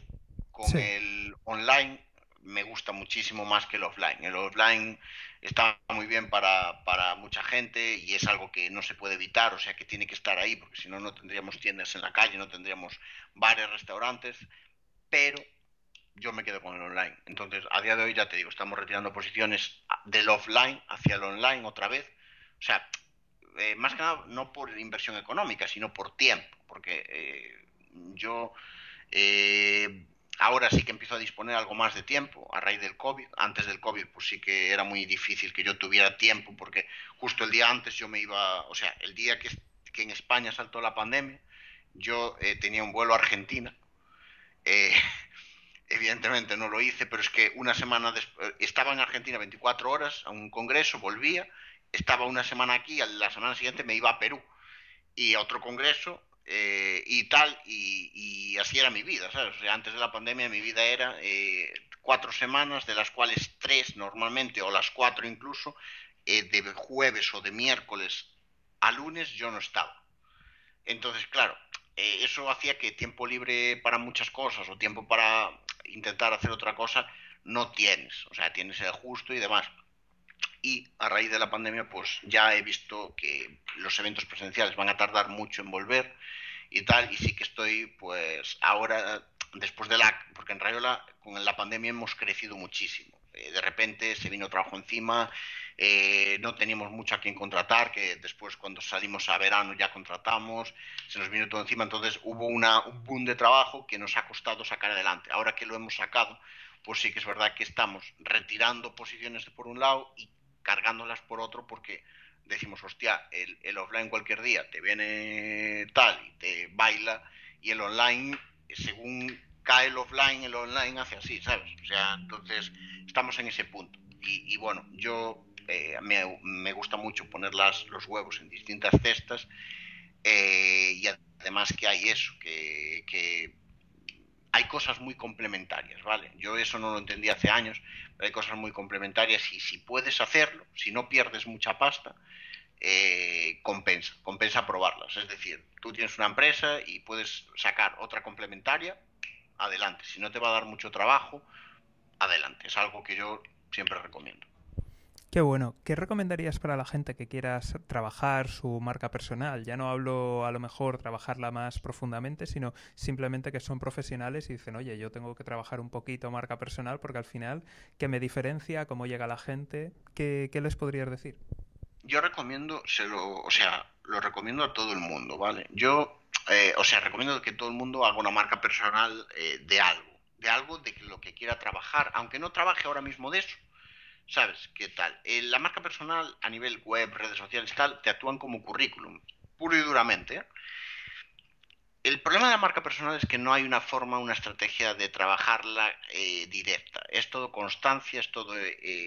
con el online me gusta muchísimo más que el offline. El offline está muy bien para, mucha gente y es algo que no se puede evitar, o sea que tiene que estar ahí, porque si no, no tendríamos tiendas en la calle, no tendríamos bares, restaurantes, pero yo me quedo con el online. Entonces, a día de hoy ya te digo, estamos retirando posiciones del offline hacia el online otra vez. O sea, eh, más que nada no por inversión económica, sino por tiempo, porque eh, yo... Eh, ahora sí que empiezo a disponer algo más de tiempo a raíz del COVID. Antes del COVID, pues sí que era muy difícil que yo tuviera tiempo, porque justo el día antes yo me iba, o sea, el día que, que en España saltó la pandemia, yo eh, tenía un vuelo a Argentina. Eh, evidentemente no lo hice, pero es que una semana después, estaba en Argentina 24 horas a un congreso, volvía, estaba una semana aquí, la semana siguiente me iba a Perú y a otro congreso, eh, y tal, y, así era mi vida, ¿sabes? Antes de la pandemia mi vida era eh, cuatro semanas, de las cuales tres normalmente, o las cuatro incluso, eh, de jueves o de miércoles a lunes yo no estaba. Entonces, claro, eso hacía que tiempo libre para muchas cosas o tiempo para intentar hacer otra cosa no tienes, o sea, tienes el justo y demás y a raíz de la pandemia pues ya he visto que los eventos presenciales van a tardar mucho en volver y tal, y sí que estoy, pues, ahora, después de la, porque en Rayola con la pandemia hemos crecido muchísimo. Eh, de repente se vino trabajo encima, eh, no teníamos mucho a quien contratar, que después cuando salimos a verano ya contratamos, se nos vino todo encima, entonces hubo un boom de trabajo que nos ha costado sacar adelante. Ahora que lo hemos sacado, pues sí que es verdad que estamos retirando posiciones por un lado y cargándolas por otro porque decimos, hostia, el, el offline cualquier día te viene tal y te baila y el online, según cae el offline, el online hace así, ¿sabes? O sea, entonces estamos en ese punto. Y, bueno, yo eh, me, me, gusta mucho poner las, los huevos en distintas cestas eh, y además que hay eso, que, que, hay cosas muy complementarias, ¿vale? Yo eso no lo entendí hace años, pero hay cosas muy complementarias y si puedes hacerlo, si no pierdes mucha pasta, eh, compensa, compensa probarlas. Es decir, tú tienes una empresa y puedes sacar otra complementaria adelante. Si no te va a dar mucho trabajo, adelante. Es algo que yo siempre recomiendo. Qué bueno. ¿Qué recomendarías para la gente que quiera trabajar su marca personal? Ya no hablo a lo mejor trabajarla más profundamente, sino simplemente que son profesionales y dicen, oye, yo tengo que trabajar un poquito marca personal porque al final, ¿qué me diferencia? ¿Cómo llega la gente? ¿Qué, qué les podrías decir? Yo recomiendo, se lo, o sea, lo recomiendo a todo el mundo, ¿vale? Yo eh, o sea, recomiendo que todo el mundo haga una marca personal eh, de algo, de algo de lo que quiera trabajar, aunque no trabaje ahora mismo de eso. ¿Sabes qué tal? Eh, la marca personal a nivel web, redes sociales tal, te actúan como currículum, puro y duramente. El problema de la marca personal es que no hay una forma, una estrategia de trabajarla directa. Es todo constancia, es todo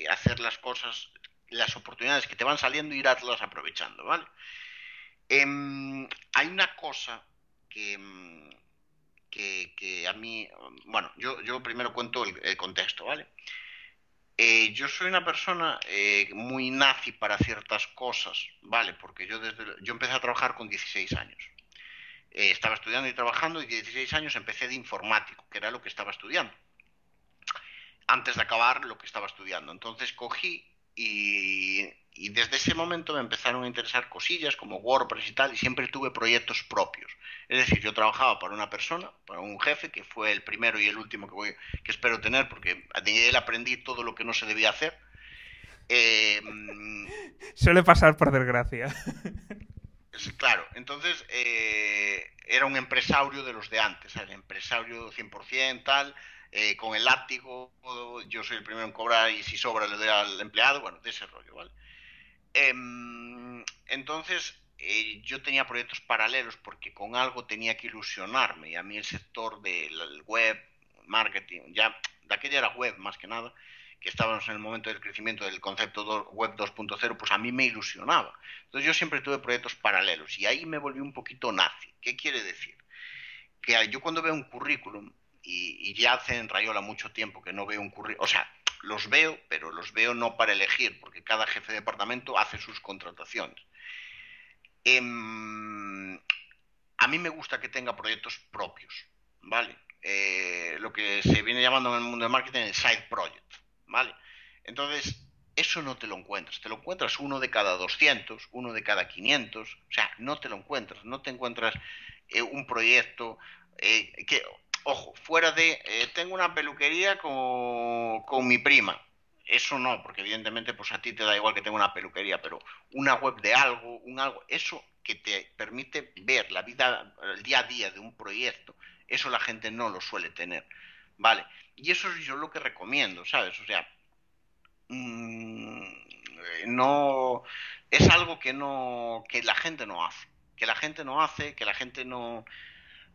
hacer las cosas, las oportunidades que te van saliendo y irlas aprovechando, ¿vale? Em, hay una cosa que, que, a mí, bueno, yo, yo primero cuento el, contexto, ¿vale? Eh, yo soy una persona eh, muy nazi para ciertas cosas, ¿vale? Porque yo, desde, yo empecé a trabajar con 16 años. Eh, estaba estudiando y trabajando y 16 años empecé de informático, que era lo que estaba estudiando. Antes de acabar lo que estaba estudiando. Entonces cogí y, desde ese momento me empezaron a interesar cosillas como WordPress y tal, y siempre tuve proyectos propios. Es decir, yo trabajaba para una persona, para un jefe, que fue el primero y el último que, voy, que espero tener, porque de él aprendí todo lo que no se debía hacer. Eh, Suele pasar por desgracia. Claro, entonces eh, era un empresario de los de antes, el empresario 100%, tal, eh, con el látigo, yo soy el primero en cobrar y si sobra le doy al empleado, bueno, de ese rollo, ¿vale? Em, entonces, eh, yo tenía proyectos paralelos porque con algo tenía que ilusionarme y a mí el sector del web, marketing, ya de aquella era web más que nada, que estábamos en el momento del crecimiento del concepto web 2.0, pues a mí me ilusionaba. Entonces yo siempre tuve proyectos paralelos y ahí me volví un poquito nazi. ¿Qué quiere decir? Que yo cuando veo un currículum y, ya hace en Rayola mucho tiempo que no veo un currículum, o sea, los veo, pero los veo no para elegir, porque cada jefe de departamento hace sus contrataciones. Em, a mí me gusta que tenga proyectos propios, ¿vale? Eh, lo que se viene llamando en el mundo del marketing el side project, ¿vale? Entonces, eso no te lo encuentras, te lo encuentras uno de cada 200, uno de cada 500, o sea, no te lo encuentras, no te encuentras eh, un proyecto eh, que ojo, fuera de, eh, tengo una peluquería con, con, mi prima. Eso no, porque evidentemente pues a ti te da igual que tenga una peluquería, pero una web de algo, un algo, eso que te permite ver la vida, el día a día de un proyecto, eso la gente no lo suele tener, ¿vale? Y eso es yo lo que recomiendo, ¿sabes? O sea, mmm, no, es algo que no, que la gente no hace, que la gente no hace, que la gente no,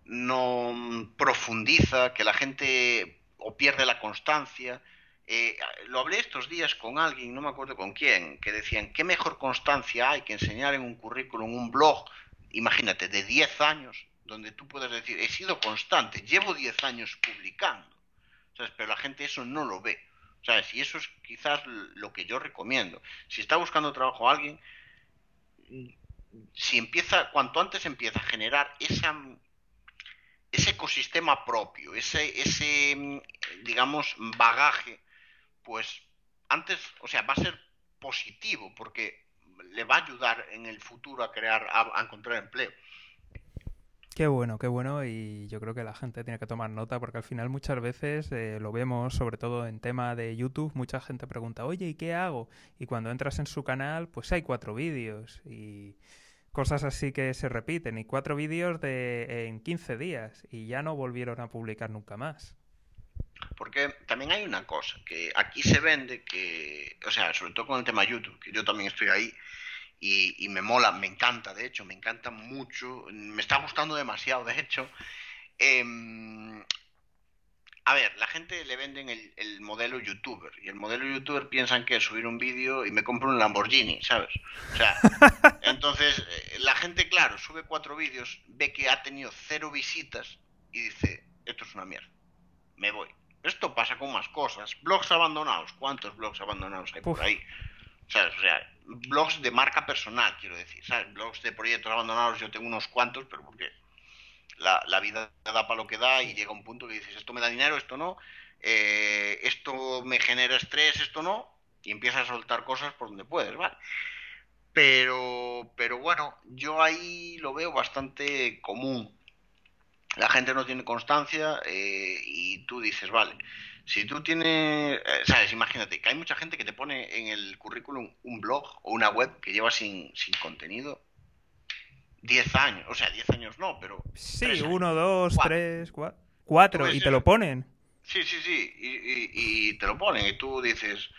no profundiza, que la gente o pierde la constancia. Eh, lo hablé estos días con alguien, no me acuerdo con quién, que decían, ¿qué mejor constancia hay que enseñar en un currículum, un blog, imagínate, de 10 años, donde tú puedes decir, he sido constante, llevo 10 años publicando, pero la gente eso no lo ve. ¿sabes? Y eso es quizás lo que yo recomiendo. Si está buscando trabajo alguien, si empieza, cuanto antes empieza a generar esa ese ecosistema propio, ese, ese, mm, digamos, bagaje, pues antes, o sea, va a ser positivo porque le va a ayudar en el futuro a crear, a, encontrar empleo. Qué bueno, qué bueno y yo creo que la gente tiene que tomar nota porque al final muchas veces eh, lo vemos, sobre todo en tema de YouTube, mucha gente pregunta, oye, ¿y qué hago? Y cuando entras en su canal, pues hay cuatro vídeos y cosas así que se repiten y cuatro vídeos de en 15 días y ya no volvieron a publicar nunca más. Porque también hay una cosa, que aquí se vende que, o sea, sobre todo con el tema YouTube, que yo también estoy ahí, y, me mola, me encanta, de hecho, me encanta mucho, me está gustando demasiado, de hecho. Em, a ver, la gente le venden el, modelo youtuber y el modelo youtuber piensan que es subir un vídeo y me compro un Lamborghini, ¿sabes? O sea, entonces eh, la gente, claro, sube cuatro vídeos, ve que ha tenido cero visitas y dice, esto es una mierda, me voy. Esto pasa con más cosas. Blogs abandonados, ¿cuántos blogs abandonados hay por ahí? ¿Sabes? O sea, blogs de marca personal, quiero decir, ¿sabes? Blogs de proyectos abandonados yo tengo unos cuantos, pero porque la, la vida da para lo que da y llega un punto que dices, esto me da dinero, esto no, eh, esto me genera estrés, esto no, y empiezas a soltar cosas por donde puedes, ¿vale? Pero, pero bueno, yo ahí lo veo bastante común. La gente no tiene constancia eh, y tú dices, vale, si tú tienes, eh, sabes, imagínate que hay mucha gente que te pone en el currículum un blog o una web que lleva sin, sin contenido 10 años, o sea, 10 años no, pero... Sí, 1, 2, 3, 4, y te lo ponen. Sí, sí, sí, y, te lo ponen y tú dices,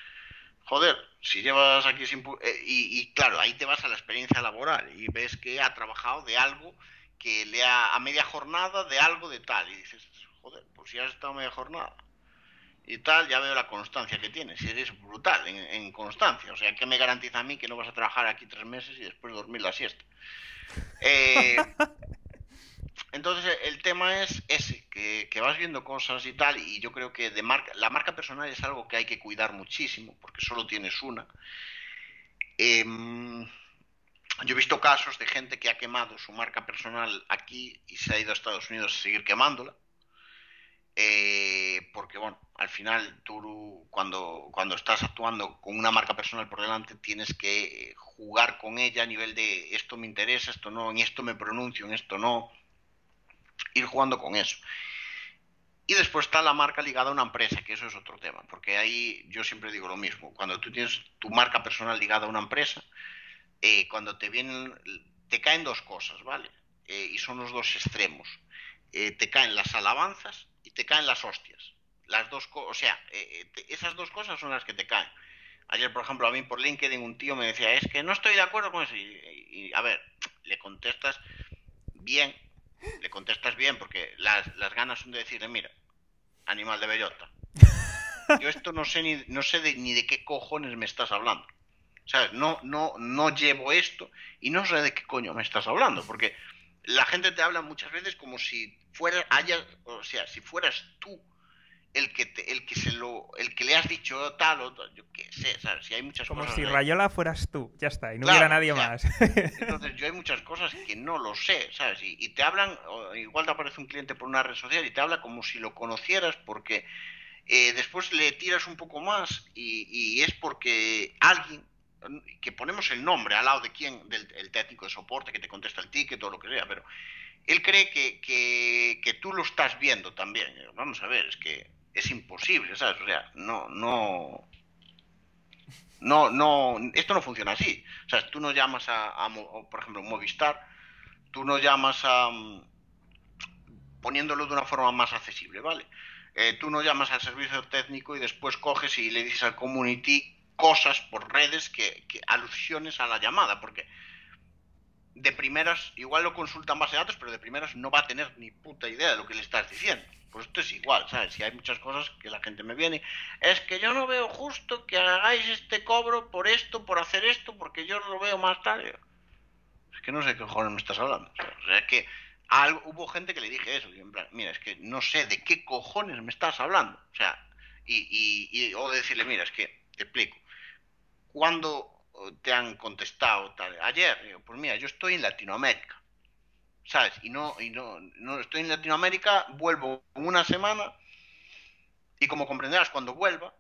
joder, si llevas aquí sin... Eh, y, y, claro, ahí te vas a la experiencia laboral y ves que ha trabajado de algo que le ha... a media jornada de algo de tal y dices, joder, pues si has estado media jornada y tal, ya veo la constancia que tienes. Y eres brutal en, constancia. O sea, ¿qué me garantiza a mí que no vas a trabajar aquí tres meses y después dormir la siesta? Eh, entonces, el tema es ese, que, vas viendo cosas y tal, y yo creo que de marca, la marca personal es algo que hay que cuidar muchísimo, porque solo tienes una. Em, yo he visto casos de gente que ha quemado su marca personal aquí y se ha ido a Estados Unidos a seguir quemándola eh, porque bueno, al final tú cuando, cuando estás actuando con una marca personal por delante tienes que jugar con ella a nivel de esto me interesa, esto no, en esto me pronuncio, en esto no, ir jugando con eso. Y después está la marca ligada a una empresa, que eso es otro tema, porque ahí yo siempre digo lo mismo, cuando tú tienes tu marca personal ligada a una empresa, eh, cuando te vienen, te caen dos cosas, ¿vale? Eh, y son los dos extremos. te caen las alabanzas te caen las hostias. Las dos o sea, eh, eh, esas dos cosas son las que te caen. Ayer, por ejemplo, a mí por LinkedIn un tío me decía, es que no estoy de acuerdo con eso. Y, a ver, le contestas bien, le contestas bien, porque las, ganas son de decirle, mira, animal de bellota. Yo esto no sé ni, no sé ni de qué cojones me estás hablando. ¿Sabes? No, no, no llevo esto y no sé de qué coño me estás hablando, porque la gente te habla muchas veces como si fuera haya, o sea, si fueras tú el que el que se lo el que le has dicho tal o tal, yo qué sé, ¿sabes? Si hay muchas como cosas si Rayola fueras tú, ya está, y no hubiera nadie más. entonces yo hay muchas cosas que no lo sé, ¿sabes? Y, te hablan, igual te aparece un cliente por una red social y te habla como si lo conocieras porque eh, después le tiras un poco más y, y es porque alguien que ponemos el nombre al lado de quién, del el técnico de soporte que te contesta el ticket o lo que sea, pero él cree que, que, tú lo estás viendo también. Vamos a ver, es que es imposible, ¿sabes? O sea, no, no, no, no, esto no funciona así. O sea, tú no llamas a, por ejemplo, Movistar, tú no llamas a, poniéndolo de una forma más accesible, ¿vale? Eh, tú no llamas al servicio técnico y después coges y le dices al community cosas por redes que, alusiones a la llamada, porque de primeras, igual lo consultan base de datos, pero de primeras no va a tener ni puta idea de lo que le estás diciendo. Pues esto es igual, ¿sabes? Si hay muchas cosas que la gente me viene, es que yo no veo justo que hagáis este cobro por esto, por hacer esto, porque yo lo veo más tarde. Es que no sé qué cojones me estás hablando. O sea, es que hubo gente que le dije eso, y en plan, mira, es que no sé de qué cojones me estás hablando. O sea, y, y o decirle, mira, es que te explico ¿Cuándo te han contestado tal? Ayer, pues mira, yo estoy en Latinoamérica, ¿sabes? Y no, y no, no estoy en Latinoamérica, vuelvo una semana y como comprenderás, cuando vuelva,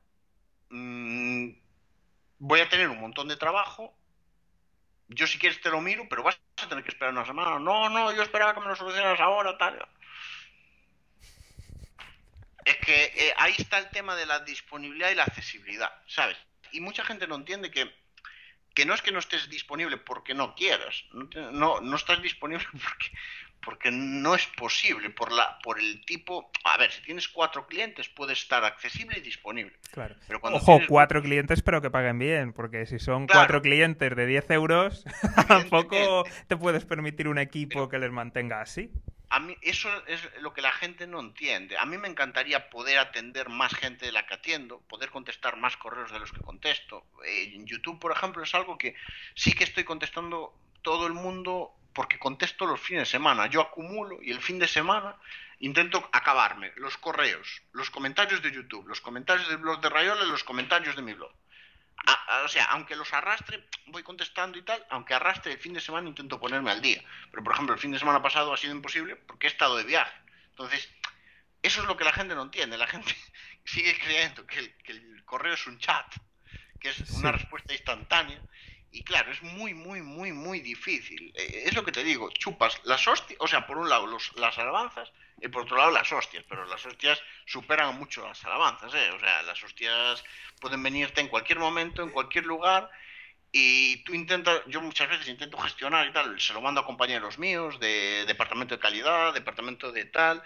mm, voy a tener un montón de trabajo yo si quieres te lo miro, pero vas a tener que esperar una semana. No, no, yo esperaba que me lo solucionaras ahora, tal. Es que eh, ahí está el tema de la disponibilidad y la accesibilidad, ¿sabes? Y mucha gente no entiende que, que no es que no estés disponible porque no quieras, no, no estás disponible porque, porque no es posible por la por el tipo a ver si tienes cuatro clientes puede estar accesible y disponible. Claro. Pero cuando ojo cuatro clientes pero que paguen bien porque si son cuatro clientes de 10 euros tampoco te puedes permitir un equipo que les mantenga así a mí eso es lo que la gente no entiende a mí me encantaría poder atender más gente de la que atiendo poder contestar más correos de los que contesto en YouTube por ejemplo es algo que sí que estoy contestando todo el mundo porque contesto los fines de semana. Yo acumulo y el fin de semana intento acabarme los correos, los comentarios de YouTube, los comentarios del blog de Rayola y los comentarios de mi blog. O sea, aunque los arrastre, voy contestando y tal, aunque arrastre el fin de semana intento ponerme al día. Pero por ejemplo, el fin de semana pasado ha sido imposible porque he estado de viaje. Entonces, eso es lo que la gente no entiende. La gente sigue creyendo que el, correo es un chat, que es una respuesta instantánea y claro, es muy, muy, muy, muy difícil. Eh, es lo que te digo, chupas las hostias, o sea, por un lado los, las alabanzas y por otro lado las hostias, pero las hostias superan mucho las alabanzas, ¿eh? O sea, las hostias pueden venirte en cualquier momento, en cualquier lugar, y tú intentas, yo muchas veces intento gestionar y tal, se lo mando a compañeros míos de departamento de calidad, departamento de tal,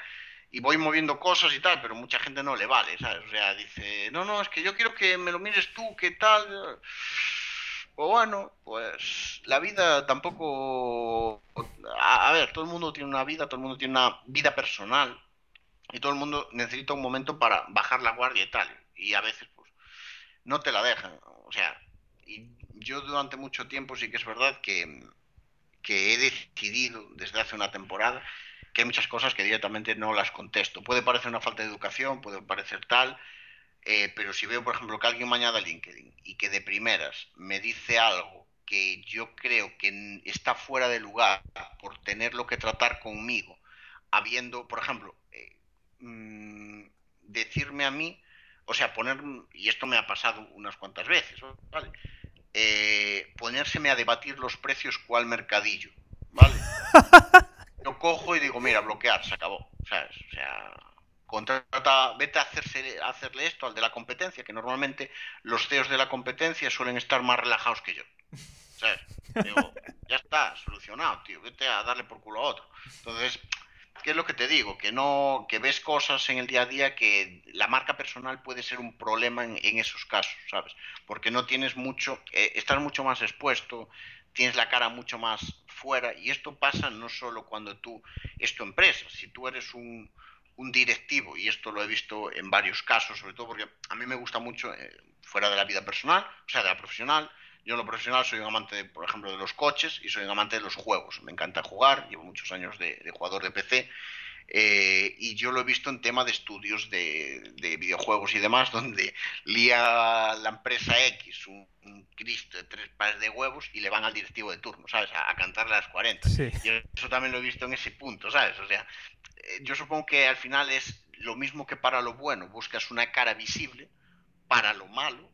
y voy moviendo cosas y tal, pero mucha gente no le vale, ¿sabes? O sea, dice, no, no, es que yo quiero que me lo mires tú, ¿qué tal? Pues bueno, pues la vida tampoco... A, ver, todo el mundo tiene una vida, todo el mundo tiene una vida personal y todo el mundo necesita un momento para bajar la guardia y tal. Y a veces, pues, no te la dejan. O sea, y yo durante mucho tiempo sí que es verdad que he decidido desde hace una temporada que hay muchas cosas que directamente no las contesto. Puede parecer una falta de educación, puede parecer tal, eh, pero si veo, por ejemplo, que alguien me añade a LinkedIn y que de primeras me dice algo que yo creo que está fuera de lugar por tenerlo que tratar conmigo, habiendo, por ejemplo, eh, mm, decirme a mí, o sea, poner, y esto me ha pasado unas cuantas veces, ¿vale? Eh, ponérseme a debatir los precios cual mercadillo, ¿vale? Yo cojo y digo, mira, bloquear, se acabó, ¿sabes? O sea, contrata, vete a, hacerse, hacerle esto al de la competencia, que normalmente los CEOs de la competencia suelen estar más relajados que yo. ¿Sabes? Ya está, solucionado, tío, vete a darle por culo a otro. Entonces, ¿qué es lo que te digo? Que no, que ves cosas en el día a día que la marca personal puede ser un problema en, esos casos, ¿sabes? Porque no tienes mucho, eh, estás mucho más expuesto, tienes la cara mucho más fuera, y esto pasa no solo cuando tú es tu empresa, si tú eres un, un directivo, y esto lo he visto en varios casos, sobre todo porque a mí me gusta mucho eh, fuera de la vida personal, o sea, de la profesional. Yo en lo profesional soy un amante, por ejemplo, de los coches y soy un amante de los juegos. Me encanta jugar, llevo muchos años de, jugador de PC. Eh, y yo lo he visto en tema de estudios de, videojuegos y demás, donde lía la empresa X un, Cristo de tres pares de huevos y le van al directivo de turno, ¿sabes? A, cantarle a las 40. Y eso también lo he visto en ese punto, ¿sabes? O sea, eh, yo supongo que al final es lo mismo que para lo bueno, buscas una cara visible, para lo malo,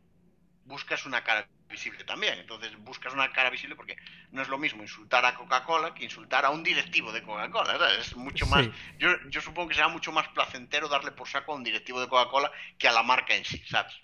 buscas una cara visible también. Entonces buscas una cara visible porque no es lo mismo insultar a Coca-Cola que insultar a un directivo de Coca-Cola. Es mucho más. Yo, yo, supongo que será mucho más placentero darle por saco a un directivo de Coca-Cola que a la marca en sí, ¿sabes?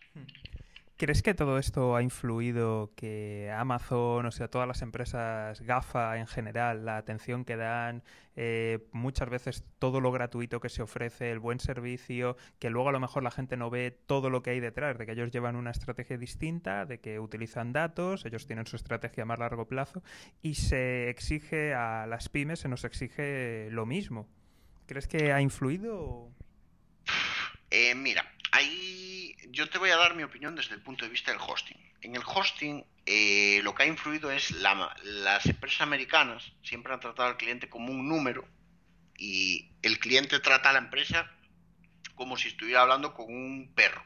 ¿Crees que todo esto ha influido que Amazon, o sea, todas las empresas GAFA en general, la atención que dan, eh, muchas veces todo lo gratuito que se ofrece, el buen servicio, que luego a lo mejor la gente no ve todo lo que hay detrás, de que ellos llevan una estrategia distinta, de que utilizan datos, ellos tienen su estrategia a más largo plazo y se exige a las pymes, se nos exige lo mismo. ¿Crees que ha influido? Eh, mira, hay yo te voy a dar mi opinión desde el punto de vista del hosting. En el hosting eh, lo que ha influido es la, las empresas americanas siempre han tratado al cliente como un número y el cliente trata a la empresa como si estuviera hablando con un perro.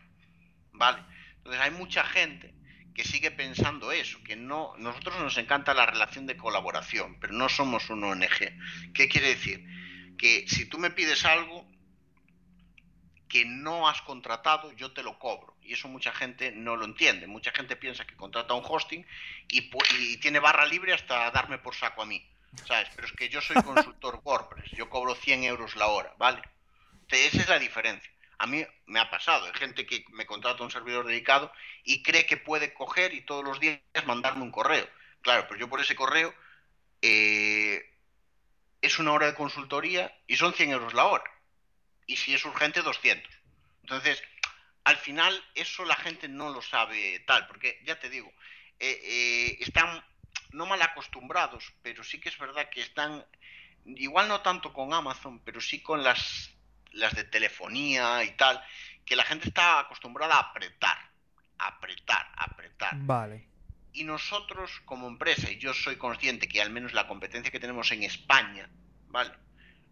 ¿Vale? Entonces hay mucha gente que sigue pensando eso, que no nosotros nos encanta la relación de colaboración, pero no somos un ONG. ¿Qué quiere decir? Que si tú me pides algo, que no has contratado, yo te lo cobro. Y eso mucha gente no lo entiende. Mucha gente piensa que contrata un hosting y, y tiene barra libre hasta darme por saco a mí. ¿Sabes? Pero es que yo soy consultor WordPress, yo cobro 100 euros la hora, ¿vale? esa es la diferencia. A mí me ha pasado, hay gente que me contrata un servidor dedicado y cree que puede coger y todos los días mandarme un correo. Claro, pero yo por ese correo eh, es una hora de consultoría y son 100 euros la hora. Y si es urgente, 200. Entonces, al final eso la gente no lo sabe tal, porque ya te digo, eh, eh, están no mal acostumbrados, pero sí que es verdad que están, igual no tanto con Amazon, pero sí con las, las de telefonía y tal, que la gente está acostumbrada a apretar, apretar, apretar. Vale. Y nosotros como empresa, y yo soy consciente que al menos la competencia que tenemos en España, ¿vale?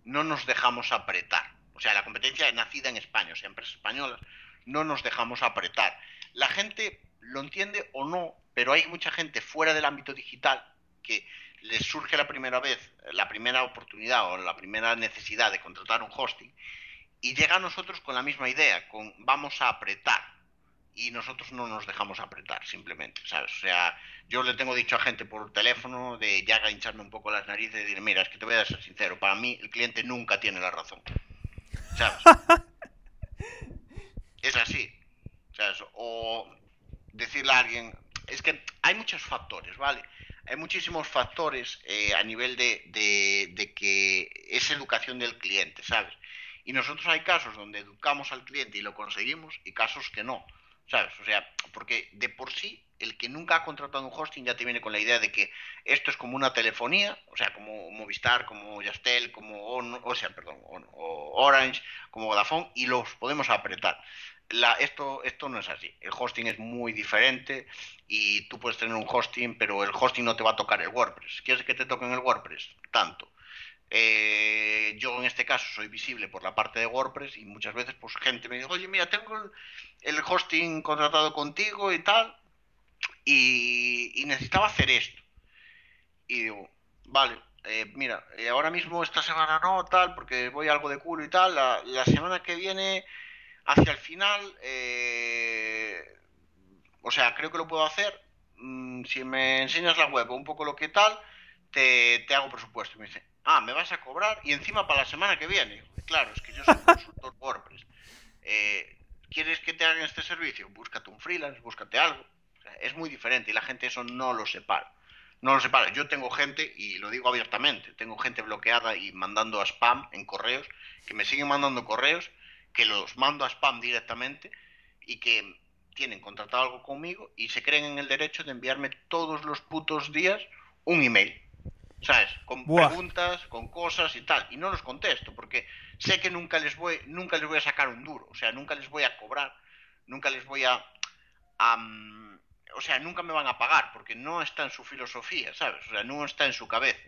No nos dejamos apretar. O sea, la competencia nacida en España, o sea, empresas españolas, no nos dejamos apretar. La gente lo entiende o no, pero hay mucha gente fuera del ámbito digital que les surge la primera vez, la primera oportunidad o la primera necesidad de contratar un hosting y llega a nosotros con la misma idea, con vamos a apretar y nosotros no nos dejamos apretar, simplemente, ¿sabes? O sea, yo le tengo dicho a gente por teléfono de ya hincharme un poco las narices y decir, mira, es que te voy a ser sincero, para mí el cliente nunca tiene la razón, ¿sabes? es así, ¿sabes? O decirle a alguien, es que hay muchos factores, ¿vale? Hay muchísimos factores eh, a nivel de, de que es educación del cliente, ¿sabes? Y nosotros hay casos donde educamos al cliente y lo conseguimos y casos que no. ¿Sabes? O sea, porque de por sí el que nunca ha contratado un hosting ya te viene con la idea de que esto es como una telefonía, o sea, como Movistar, como Yastel, como o sea, perdón, Orange, como Vodafone y los podemos apretar. La, esto, esto no es así. El hosting es muy diferente y tú puedes tener un hosting, pero el hosting no te va a tocar el WordPress. ¿Quieres que te toquen el WordPress? Tanto. Eh, yo en este caso soy visible por la parte de WordPress y muchas veces pues gente me dice, oye, mira, tengo el, hosting contratado contigo y tal, y, necesitaba hacer esto. Y digo, vale, eh, mira, eh, ahora mismo esta semana no, tal, porque voy algo de culo y tal, la, semana que viene, hacia el final, o sea, creo que lo puedo hacer. Mm, si me enseñas la web o un poco lo que tal, te, te hago presupuesto. Y me dice, ah, me vas a cobrar y encima para la semana que viene. Claro, es que yo soy consultor WordPress. Eh, ¿Quieres que te hagan este servicio? Búscate un freelance, búscate algo. Es muy diferente y la gente eso no lo separa. No lo separa. Yo tengo gente, y lo digo abiertamente, tengo gente bloqueada y mandando a spam en correos, que me siguen mandando correos, que los mando a spam directamente y que tienen contratado algo conmigo y se creen en el derecho de enviarme todos los putos días un email ¿sabes? Con preguntas, con cosas y tal. Y no los contesto, porque sé que nunca les voy, nunca les voy a sacar un duro, o sea, nunca les voy a cobrar, nunca les voy a, o sea, nunca me van a pagar, porque no está en su filosofía, ¿sabes? O sea, no está en su cabeza.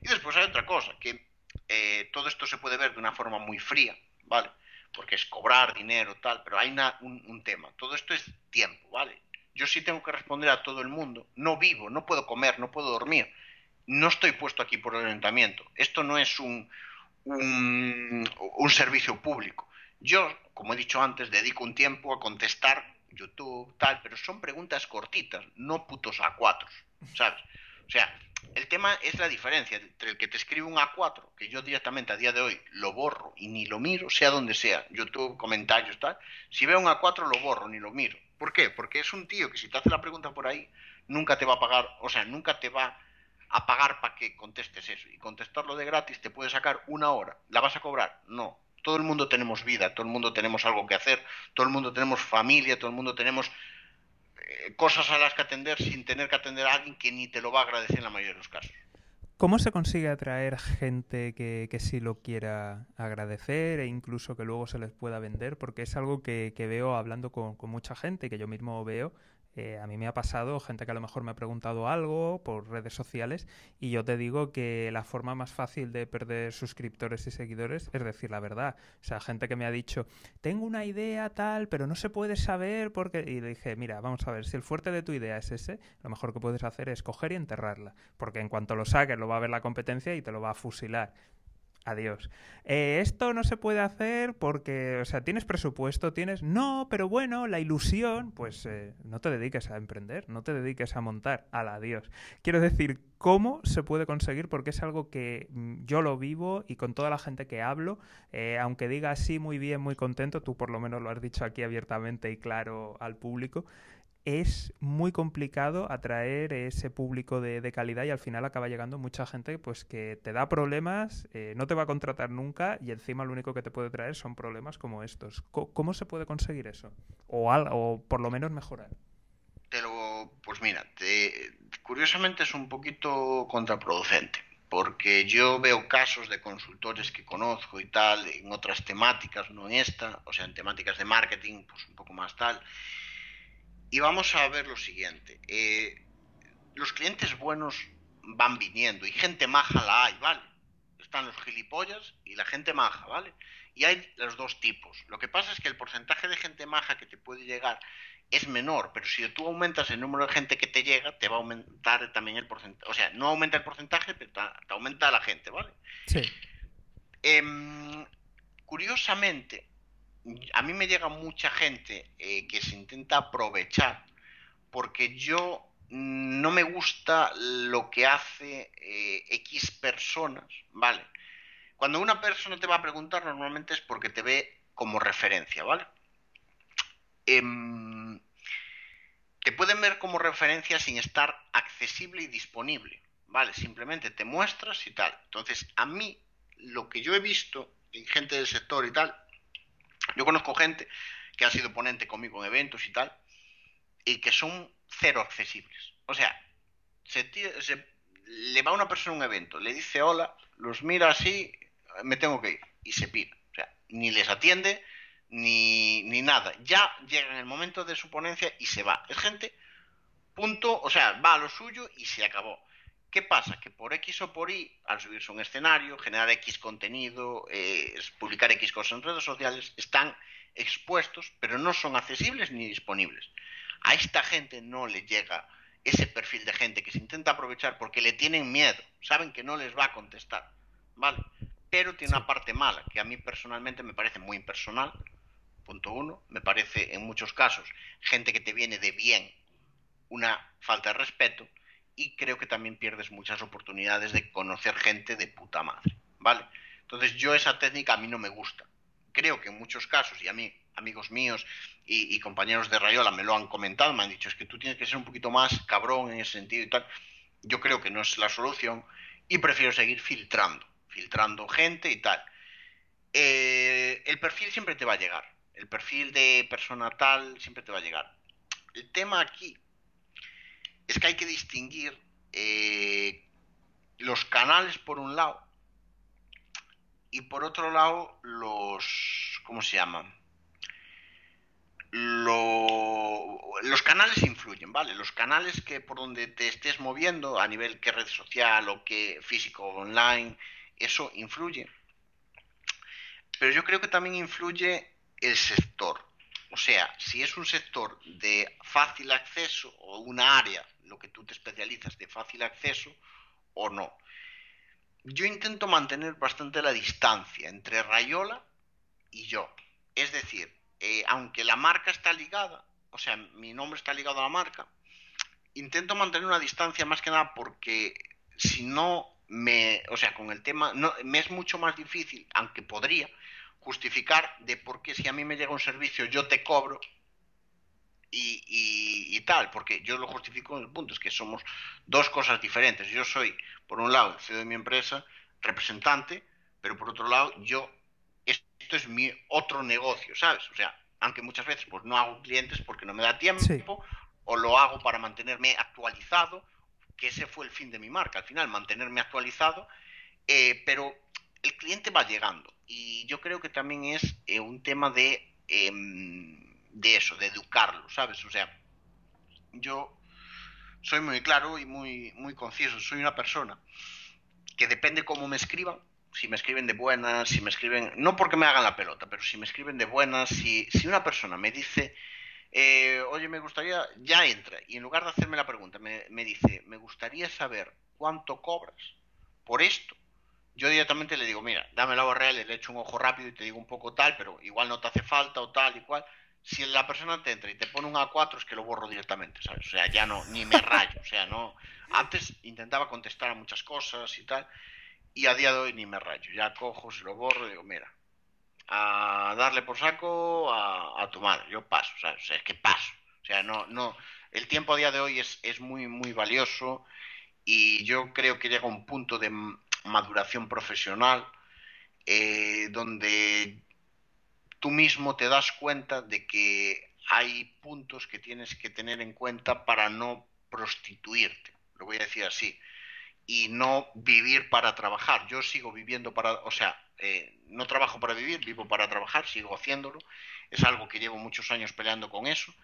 Y después hay otra cosa, que eh, todo esto se puede ver de una forma muy fría, ¿vale? Porque es cobrar dinero, tal, pero hay un, un tema. Todo esto es tiempo, ¿vale? Yo sí tengo que responder a todo el mundo. No vivo, no puedo comer, no puedo dormir no estoy puesto aquí por el ayuntamiento. Esto no es un, un, servicio público. Yo, como he dicho antes, dedico un tiempo a contestar YouTube, tal, pero son preguntas cortitas, no putos A4, ¿sabes? O sea, el tema es la diferencia entre el que te escribe un A4, que yo directamente a día de hoy lo borro y ni lo miro, sea donde sea, YouTube, comentarios, tal. Si veo un A4 lo borro, ni lo miro. ¿Por qué? Porque es un tío que si te hace la pregunta por ahí, nunca te va a pagar, o sea, nunca te va a pagar para que contestes eso. Y contestarlo de gratis te puede sacar una hora. ¿La vas a cobrar? No. Todo el mundo tenemos vida, todo el mundo tenemos algo que hacer, todo el mundo tenemos familia, todo el mundo tenemos eh, cosas a las que atender sin tener que atender a alguien que ni te lo va a agradecer en la mayoría de los casos. ¿Cómo se consigue atraer gente que, que sí lo quiera agradecer e incluso que luego se les pueda vender? Porque es algo que, veo hablando con, con, mucha gente, que yo mismo veo eh, a mí me ha pasado gente que a lo mejor me ha preguntado algo por redes sociales y yo te digo que la forma más fácil de perder suscriptores y seguidores es decir la verdad. O sea, gente que me ha dicho, tengo una idea tal, pero no se puede saber porque... Y le dije, mira, vamos a ver, si el fuerte de tu idea es ese, lo mejor que puedes hacer es coger y enterrarla. Porque en cuanto lo saques lo va a ver la competencia y te lo va a fusilar. Adiós. Eh, esto no se puede hacer porque, o sea, tienes presupuesto, tienes... No, pero bueno, la ilusión, pues eh, no te dediques a emprender, no te dediques a montar, al adiós. Quiero decir, ¿cómo se puede conseguir? Porque es algo que mm, yo lo vivo y con toda la gente que hablo, eh, aunque diga así muy bien, muy contento, tú por lo menos lo has dicho aquí abiertamente y claro al público, es muy complicado atraer ese público de, calidad y al final acaba llegando mucha gente pues que te da problemas, eh, no te va a contratar nunca y encima lo único que te puede traer son problemas como estos. ¿Cómo, se puede conseguir eso? O, o por lo menos mejorar. Pues mira, curiosamente es un poquito contraproducente porque yo veo casos de consultores que conozco y tal en otras temáticas, no en esta, o sea, en temáticas de marketing, pues un poco más tal, y vamos a ver lo siguiente. Eh, los clientes buenos van viniendo y gente maja la hay, ¿vale? Están los gilipollas y la gente maja, ¿vale? Y hay los dos tipos. Lo que pasa es que el porcentaje de gente maja que te puede llegar es menor, pero si tú aumentas el número de gente que te llega, te va a aumentar también el porcentaje. O sea, no aumenta el porcentaje, pero te aumenta la gente, ¿vale? Sí. Em, curiosamente, a mí me llega mucha gente eh, que se intenta aprovechar porque yo no me gusta lo que hace eh, X personas, ¿vale? Cuando una persona te va a preguntar normalmente es porque te ve como referencia, ¿vale? Em, te pueden ver como referencia sin estar accesible y disponible, ¿vale? Simplemente te muestras y tal. Entonces, a mí, lo que yo he visto en gente del sector y tal, yo conozco gente que ha sido ponente conmigo en eventos y tal, y que son cero accesibles. O sea, se, le va una persona a un evento, le dice hola, los mira así, me tengo que ir, y se pira. O sea, ni les atiende, ni, ni nada. Ya llega en el momento de su ponencia y se va. Es gente, punto, o sea, va a lo suyo y se acabó. ¿Qué pasa? Que por X o por Y, al subirse a un escenario, generar X contenido, eh, publicar X cosas en redes sociales, están expuestos, pero no son accesibles ni disponibles. A esta gente no le llega ese perfil de gente que se intenta aprovechar porque le tienen miedo, saben que no les va a contestar, ¿vale? Pero tiene una parte mala, que a mí personalmente me parece muy impersonal, punto uno, me parece en muchos casos gente que te viene de bien una falta de respeto, y creo que también pierdes muchas oportunidades de conocer gente de puta madre, ¿vale? Entonces yo esa técnica a mí no me gusta. Creo que en muchos casos, y a mí amigos míos y, compañeros de Rayola me lo han comentado, me han dicho, es que tú tienes que ser un poquito más cabrón en ese sentido y tal. Yo creo que no es la solución y prefiero seguir filtrando, filtrando gente y tal. Eh, el perfil siempre te va a llegar, el perfil de persona tal siempre te va a llegar. El tema aquí es que hay que distinguir eh, los canales por un lado y por otro lado los ¿cómo se llaman? los canales influyen, ¿vale? Los canales que por donde te estés moviendo a nivel que red social o que físico online, eso influye. Pero yo creo que también influye el sector. O sea, si es un sector de fácil acceso o una área lo que tú te especializas de fácil acceso o no. Yo intento mantener bastante la distancia entre Rayola y yo. Es decir, eh, aunque la marca está ligada, o sea, mi nombre está ligado a la marca, intento mantener una distancia más que nada porque si no me, o sea, con el tema, no, me es mucho más difícil, aunque podría, justificar de por qué si a mí me llega un servicio yo te cobro y, tal, porque yo lo justifico en el punto, es que somos dos cosas diferentes. Yo soy, por un lado, el CEO de mi empresa, representante, pero por otro lado, yo, esto es mi otro negocio, ¿sabes? O sea, aunque muchas veces pues no hago clientes porque no me da tiempo, o lo hago para mantenerme actualizado, que ese fue el fin de mi marca, al final, mantenerme actualizado, eh, pero el cliente va llegando. Y yo creo que también es eh, un tema de... Em, de eso, de educarlo, ¿sabes? O sea, yo soy muy claro y muy, muy conciso, soy una persona que depende cómo me escriban, si me escriben de buenas, si me escriben, no porque me hagan la pelota, pero si me escriben de buenas, si, si una persona me dice, eh, oye, me gustaría, ya entra, y en lugar de hacerme la pregunta, me, me dice, me gustaría saber cuánto cobras por esto, yo directamente le digo, mira, dame la URL, le echo un ojo rápido y te digo un poco tal, pero igual no te hace falta o tal y cual. Si la persona te entra y te pone un A4 es que lo borro directamente, ¿sabes? O sea, ya no, ni me rayo, o sea, no... Antes intentaba contestar a muchas cosas y tal, y a día de hoy ni me rayo. Ya cojo, se lo borro digo, mira, a darle por saco a, a tu madre, yo paso. O sea, es que paso. O sea, no, no, el tiempo a día de hoy es, es muy, muy valioso y yo creo que llega un punto de maduración profesional eh, donde tú mismo te das cuenta de que hay puntos que tienes que tener en cuenta para no prostituirte, lo voy a decir así, y no vivir para trabajar. Yo sigo viviendo para, o sea, eh, no trabajo para vivir, vivo para trabajar, sigo haciéndolo. Es algo que llevo muchos años peleando con eso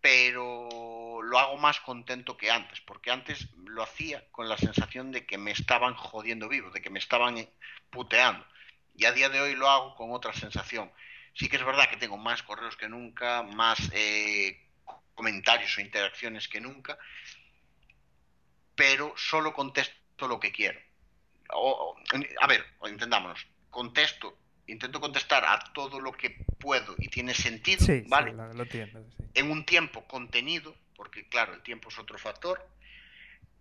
pero lo hago más contento que antes, porque antes lo hacía con la sensación de que me estaban jodiendo vivo, de que me estaban puteando. Y a día de hoy lo hago con otra sensación. Sí que es verdad que tengo más correos que nunca, más eh, comentarios o interacciones que nunca, pero solo contesto lo que quiero. a ver, entendámonos, contesto intento contestar a todo lo que puedo y tiene sentido, ¿vale? lo entiendo, En un tiempo contenido, porque claro, el tiempo es otro factor,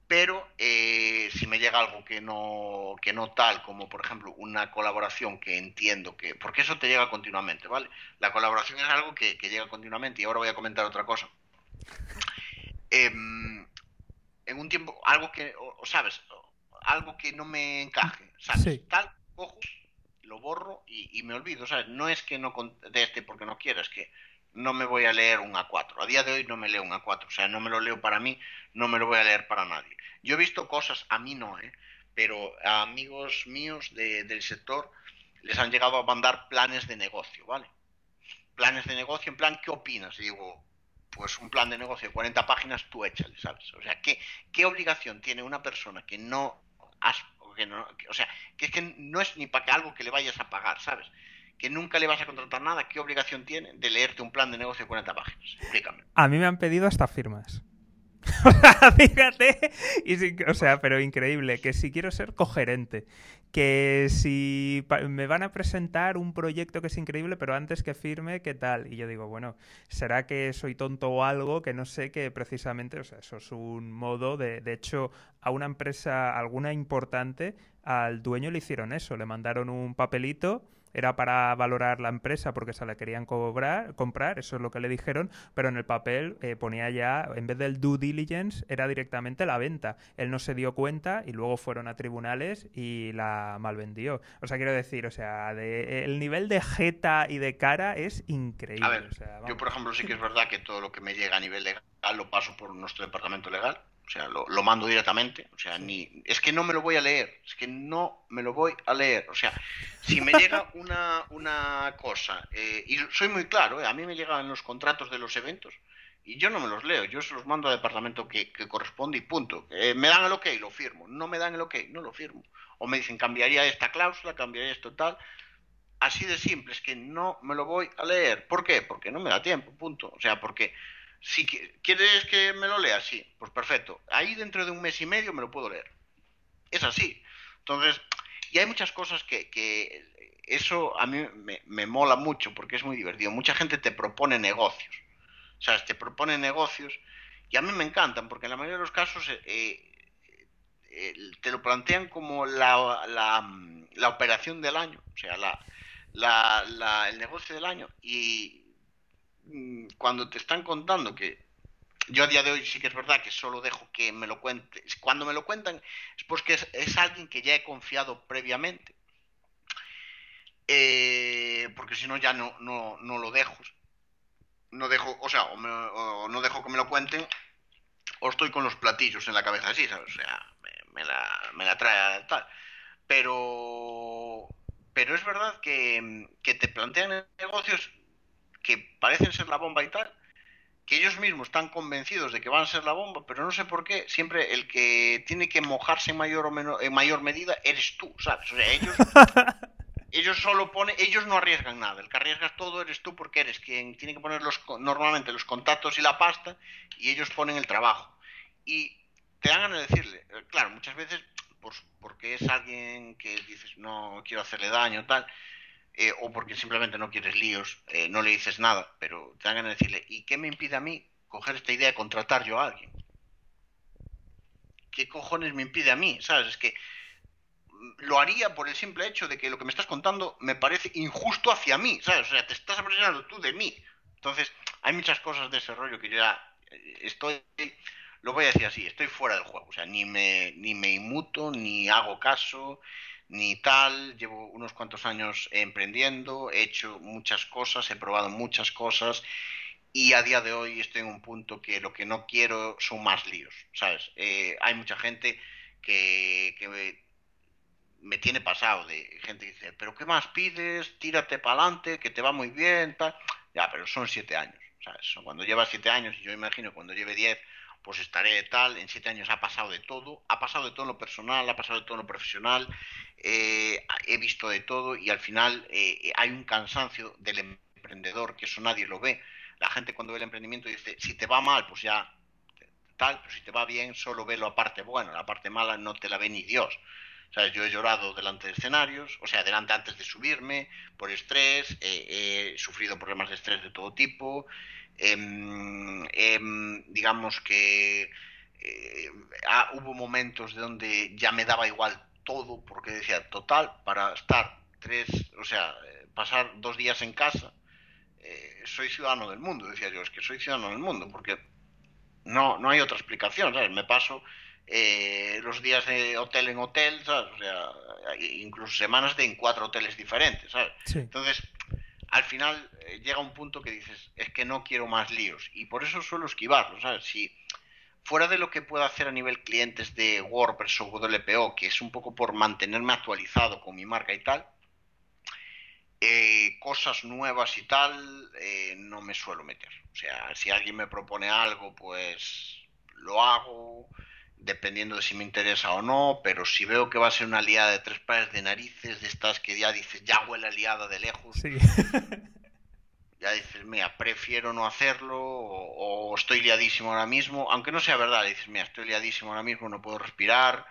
pero eh, si me llega algo que no, que no tal, como por ejemplo una colaboración que entiendo que, porque eso te llega continuamente, ¿vale? La colaboración es algo que, llega continuamente y ahora voy a comentar otra cosa. Em, en un tiempo, algo que, o, sabes, algo que no me encaje, ¿sabes? Tal, cojo lo borro y, me olvido. Sea, no es que no conteste porque no quiera, es que no me voy a leer un A4. A día de hoy no me leo un A4. O sea, no me lo leo para mí, no me lo voy a leer para nadie. Yo he visto cosas, a mí no, ¿eh? pero a amigos míos del sector les han llegado a mandar planes de negocio, ¿vale? Planes de negocio, en plan, ¿qué opinas? Y digo, pues un plan de negocio de 40 páginas, tú échale, ¿sabes? O sea, ¿qué, qué obligación tiene una persona que no has o sea, que es que no es ni para que algo que le vayas a pagar, ¿sabes? Que nunca le vas a contratar nada, ¿qué obligación tiene de leerte un plan de negocio de 40 páginas? Explícame. A mí me han pedido hasta firmas. Fíjate, y o sea, pero increíble, que si quiero ser coherente, que si me van a presentar un proyecto que es increíble, pero antes que firme, ¿qué tal? Y yo digo, bueno, ¿será que soy tonto o algo? Que no sé que precisamente, o sea, eso es un modo de, de hecho, a una empresa, alguna importante, al dueño le hicieron eso, le mandaron un papelito era para valorar la empresa porque se la querían cobrar, comprar, eso es lo que le dijeron, pero en el papel eh, ponía ya, en vez del due diligence, era directamente la venta. Él no se dio cuenta y luego fueron a tribunales y la malvendió. O sea, quiero decir, o sea, el nivel de jeta y de cara es increíble. A ver, yo por ejemplo sí que es verdad que todo lo que me llega a nivel legal lo paso por nuestro departamento legal o sea, lo, mando directamente. O sea, ni. Es que no me lo voy a leer. Es que no me lo voy a leer. O sea, si me llega una, una cosa. Eh, y soy muy claro, eh, a mí me llegan los contratos de los eventos. Y yo no me los leo. Yo se los mando al departamento que, corresponde y punto. Eh, me dan el ok, lo firmo. No me dan el ok, no lo firmo. O me dicen, cambiaría esta cláusula, cambiaría esto tal. Así de simple, es que no me lo voy a leer. ¿Por qué? Porque no me da tiempo, punto. O sea, porque si quieres que me lo lea, sí, pues perfecto. Ahí dentro de un mes y medio me lo puedo leer. Es así. Entonces, y hay muchas cosas que, que eso a mí me, mola mucho porque es muy divertido. Mucha gente te propone negocios. O sea, te propone negocios y a mí me encantan porque en la mayoría de los casos eh, eh, te lo plantean como la, la, la, operación del año, o sea, la, la, el negocio del año. Y, cuando te están contando que yo a día de hoy sí que es verdad que solo dejo que me lo cuente. Cuando me lo cuentan es porque es, alguien que ya he confiado previamente. Eh, porque si no ya no, no, no, lo dejo. No dejo, o sea, o, no dejo que me lo cuenten, o estoy con los platillos en la cabeza así, ¿sabes? O sea, me, la, me la trae tal. Pero, pero es verdad que, que te plantean negocios que parecen ser la bomba y tal, que ellos mismos están convencidos de que van a ser la bomba, pero no sé por qué, siempre el que tiene que mojarse en mayor o menor, en mayor medida eres tú, ¿sabes? O sea, ellos, ellos solo ponen, ellos no arriesgan nada, el que arriesgas todo eres tú porque eres quien tiene que poner los, normalmente los contactos y la pasta y ellos ponen el trabajo. Y te dan a decirle, eh, claro, muchas veces porque es alguien que dices no quiero hacerle daño tal, eh, o porque simplemente no quieres líos, eh, no le dices nada, pero te dan ganas de decirle, ¿y qué me impide a mí coger esta idea de contratar yo a alguien? ¿Qué cojones me impide a mí? ¿Sabes? Es que lo haría por el simple hecho de que lo que me estás contando me parece injusto hacia mí, ¿sabes? O sea, te estás aprendiendo tú de mí. Entonces, hay muchas cosas de ese rollo que yo ya eh, estoy, lo voy a decir así, estoy fuera del juego. O sea, ni me, ni me inmuto, ni hago caso, ni tal. Llevo unos cuantos años emprendiendo, he hecho muchas cosas, he probado muchas cosas y a día de hoy estoy en un punto que lo que no quiero son más líos, ¿sabes? Eh, hay mucha gente que, que me tiene pasado de gente que dice, pero ¿qué más pides? Tírate para adelante, que te va muy bien, tal. Ya, pero son siete años. ¿sabes? Cuando llevas siete años, y yo imagino cuando lleve diez, pues estaré tal. En siete años ha pasado de todo. Ha pasado de todo lo personal, ha pasado de todo lo profesional. Eh, he visto de todo y al final eh, hay un cansancio del emprendedor, que eso nadie lo ve. La gente cuando ve el emprendimiento dice, si te va mal, pues ya tal, pero si te va bien, solo ve la parte buena, la parte mala no te la ve ni Dios. Yo he llorado delante de escenarios, o sea, delante antes de subirme, por estrés, he sufrido problemas de estrés de todo tipo, em, em, digamos que eh, hubo momentos de donde ya me daba igual todo, porque decía, total, para estar tres, o sea, pasar dos días en casa, eh, soy ciudadano del mundo, decía yo, es que soy ciudadano del mundo, porque no, no hay otra explicación, ¿sabes? Me paso eh, los días de hotel en hotel, ¿sabes? O sea, incluso semanas de en cuatro hoteles diferentes, ¿sabes? Entonces, al final eh, llega un punto que dices, es que no quiero más líos. Y por eso suelo esquivarlo. Si fuera de lo que puedo hacer a nivel clientes de WordPress o WPO, que es un poco por mantenerme actualizado con mi marca y tal, eh, cosas nuevas y tal, no me suelo meter. O sea, si alguien me propone algo, pues lo hago dependiendo de si me interesa o no, pero si veo que va a ser una liada de tres pares de narices, de estas que ya dices, ya huele liada de lejos, ya dices, mira, prefiero no hacerlo, o, estoy liadísimo ahora mismo, aunque no sea verdad, dices, mira, estoy liadísimo ahora mismo, no puedo respirar,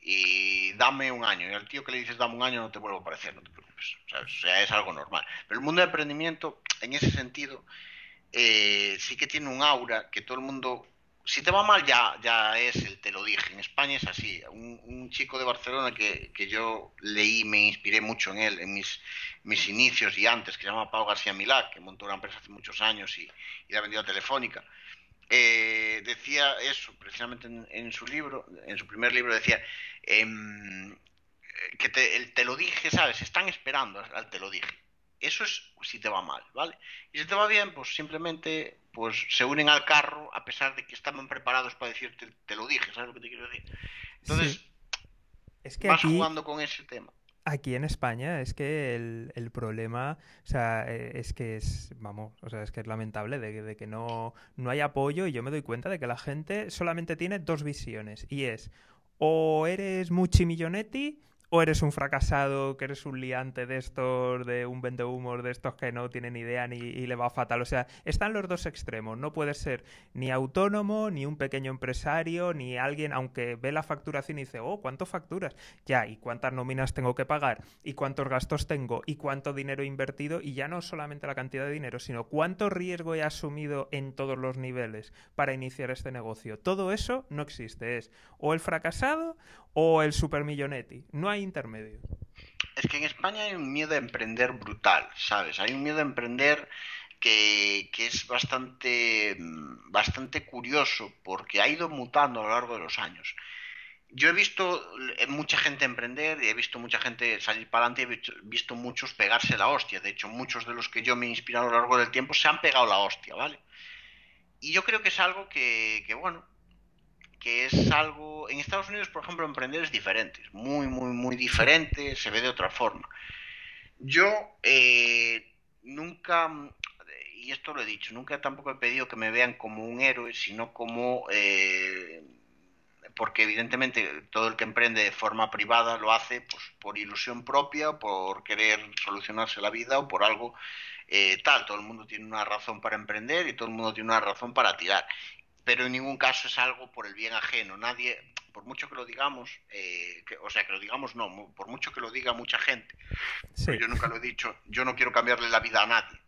y dame un año, y al tío que le dices dame un año no te vuelvo a aparecer, no te preocupes, o sea, es algo normal. Pero el mundo de emprendimiento, en ese sentido, eh, sí que tiene un aura que todo el mundo si te va mal ya, ya es el te lo dije. En España es así. Un, chico de Barcelona que, yo leí, me inspiré mucho en él, en mis, mis inicios y antes, que se llama Pau García Milá, que montó una empresa hace muchos años y, y la vendió a Telefónica. Eh, decía eso, precisamente en, su libro, en su primer libro decía em, que te, el te lo dije, ¿sabes? Están esperando al te lo dije. Eso es si te va mal, ¿vale? Y si te va bien, pues simplemente pues se unen al carro a pesar de que estaban preparados para decirte, te lo dije, ¿sabes lo que te quiero decir? Entonces, es que vas jugando con ese tema. Aquí en España es que el, problema, o sea, eh, es que es, vamos, o sea, es que es lamentable de, de que no, no hay apoyo y yo me doy cuenta de que la gente solamente tiene dos visiones y es o eres multimillonetti o eres un fracasado, que eres un liante de estos, de un vendehumos, de estos que no tienen idea ni y le va fatal. O sea, están los dos extremos. No puedes ser ni autónomo, ni un pequeño empresario, ni alguien, aunque ve la facturación y dice, oh, ¿cuánto facturas? Ya, ¿y cuántas nóminas tengo que pagar? ¿Y cuántos gastos tengo? ¿Y cuánto dinero he invertido? Y ya no solamente la cantidad de dinero, sino cuánto riesgo he asumido en todos los niveles para iniciar este negocio. Todo eso no existe. Es o el fracasado o el supermillonetti. No hay intermedio. Es que en España hay un miedo a emprender brutal, ¿sabes? Hay un miedo a emprender que, es bastante, mm, bastante curioso porque ha ido mutando a lo largo de los años. Yo he visto mucha gente emprender, he visto mucha gente salir para adelante, he visto, muchos pegarse la hostia. De hecho, muchos de los que yo me he inspirado a lo largo del tiempo se han pegado la hostia, ¿vale? Y yo creo que es algo que, que bueno, que es algo... En Estados Unidos, por ejemplo, emprender es diferente, es muy, muy, muy diferente, se ve de otra forma. Yo eh, nunca, y esto lo he dicho, nunca tampoco he pedido que me vean como un héroe, sino como... Eh, porque evidentemente todo el que emprende de forma privada lo hace pues, por ilusión propia, por querer solucionarse la vida o por algo eh, tal. Todo el mundo tiene una razón para emprender y todo el mundo tiene una razón para tirar pero en ningún caso es algo por el bien ajeno. Nadie, por mucho que lo digamos, eh, o sea, que lo digamos no, por mucho que lo diga mucha gente, yo nunca lo he dicho, yo no quiero cambiarle la vida a nadie.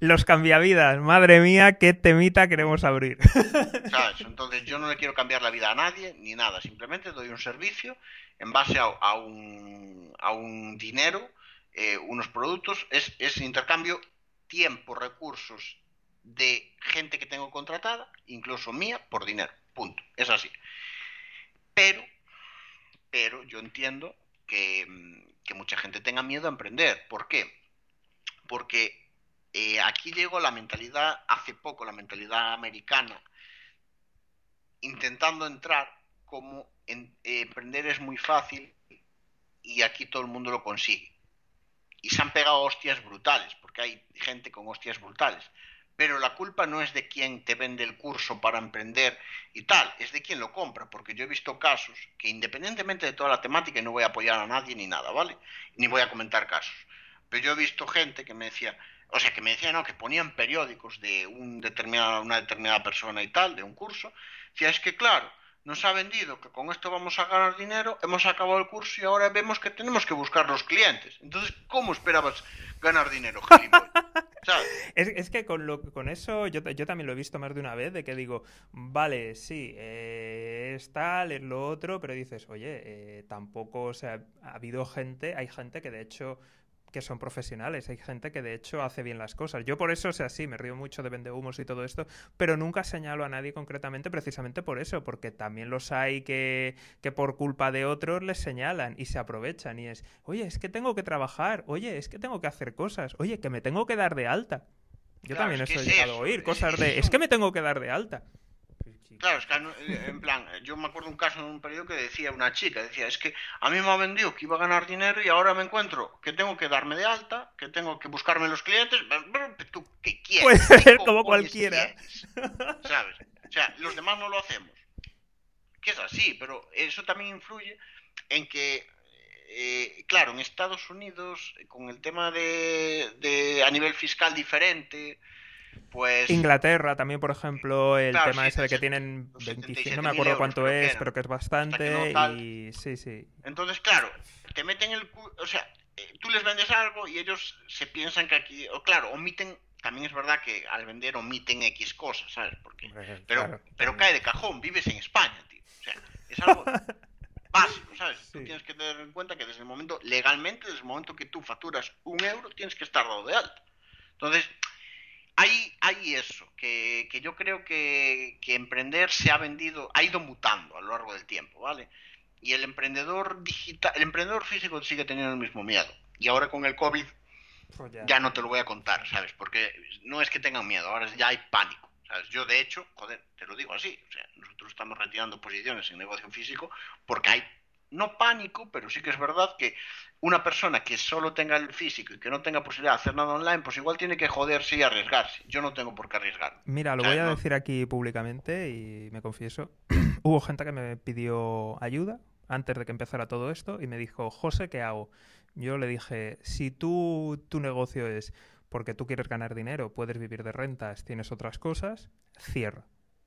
Los cambiavidas, madre mía, qué temita queremos abrir. Entonces yo no le quiero cambiar la vida a nadie ni nada, simplemente doy un servicio en base a, un, a un, dinero, eh, unos productos, es, es intercambio tiempo, recursos de gente que tengo contratada, incluso mía, por dinero. Punto. Es así. Pero, pero yo entiendo que, que mucha gente tenga miedo a emprender. ¿Por qué? porque eh, aquí llegó la mentalidad, hace poco, la mentalidad americana, intentando entrar como eh, emprender es muy fácil y aquí todo el mundo lo consigue. Y se han pegado hostias brutales, porque hay gente con hostias brutales. Pero la culpa no es de quien te vende el curso para emprender y tal, es de quien lo compra, porque yo he visto casos que independientemente de toda la temática, no voy a apoyar a nadie ni nada, ¿vale? Ni voy a comentar casos pero yo he visto gente que me decía, o sea, que me decía, no, que ponían periódicos de un determinada, una determinada persona y tal, de un curso. Decía, es que claro, nos ha vendido que con esto vamos a ganar dinero, hemos acabado el curso y ahora vemos que tenemos que buscar los clientes. Entonces, ¿cómo esperabas ganar dinero, es, es, que con, lo, con eso yo, yo, también lo he visto más de una vez, de que digo, vale, sí, eh, es tal, es lo otro, pero dices, oye, eh, tampoco, o sea, ha habido gente, hay gente que de hecho que son profesionales. Hay gente que de hecho hace bien las cosas. Yo por eso, o sea, sí, me río mucho de vendehumos y todo esto, pero nunca señalo a nadie concretamente precisamente por eso, porque también los hay que, que por culpa de otros les señalan y se aprovechan y es, oye, es que tengo que trabajar, oye, es que tengo que hacer cosas, oye, que me tengo que dar de alta. Yo también eso he llegado a oír, cosas de, es que me tengo que dar de alta. Claro, es que eh, en plan, yo me acuerdo un caso en un periodo que decía una chica, decía, es que a mí me ha vendido que iba a ganar dinero y ahora me encuentro que tengo que darme de alta, que tengo que buscarme los clientes, tú qué quieres. Puede ser como cualquiera. ¿Sabes? O sea, los demás no lo hacemos. Que es así, pero eso también influye en que eh, claro, en Estados Unidos, con el tema de, de, a nivel fiscal diferente, pues Inglaterra también, por ejemplo, el tema ese de que tienen 25, no me acuerdo cuánto es, pero que es bastante y sí, sí. Entonces, claro, te meten el, o sea, eh, tú les vendes algo y ellos se piensan que aquí, o claro, omiten también es verdad que al vender omiten X cosas, ¿sabes? Porque, pero, pero cae de cajón, vives en España, tío. O sea, es algo básico, ¿sabes? Tú tienes que tener en cuenta que desde el momento, legalmente, desde el momento que tú facturas un euro, tienes que estar dado de alta. Entonces, hay, hay eso, que, yo creo que, emprender se ha vendido, ha ido mutando a lo largo del tiempo, ¿vale? Y el emprendedor digital, el emprendedor físico sigue teniendo el mismo miedo. Y ahora con el COVID pues ya. no te lo voy a contar, ¿sabes? Porque no es que tengan miedo, ahora ya hay pánico. ¿sabes? Yo, de hecho, joder, te lo digo así, o sea, nosotros estamos retirando posiciones en negocio físico porque hay no pánico, pero sí que es verdad que una persona que solo tenga el físico y que no tenga posibilidad de hacer nada online, pues igual tiene que joderse y arriesgarse. Yo no tengo por qué arriesgar. Mira, lo voy a decir aquí públicamente y me confieso. Hubo gente que me pidió ayuda antes de que empezara todo esto y me dijo, José, ¿qué hago? Yo le dije, si tú, tu negocio es porque tú quieres ganar dinero, puedes vivir de rentas, tienes otras cosas, cierra.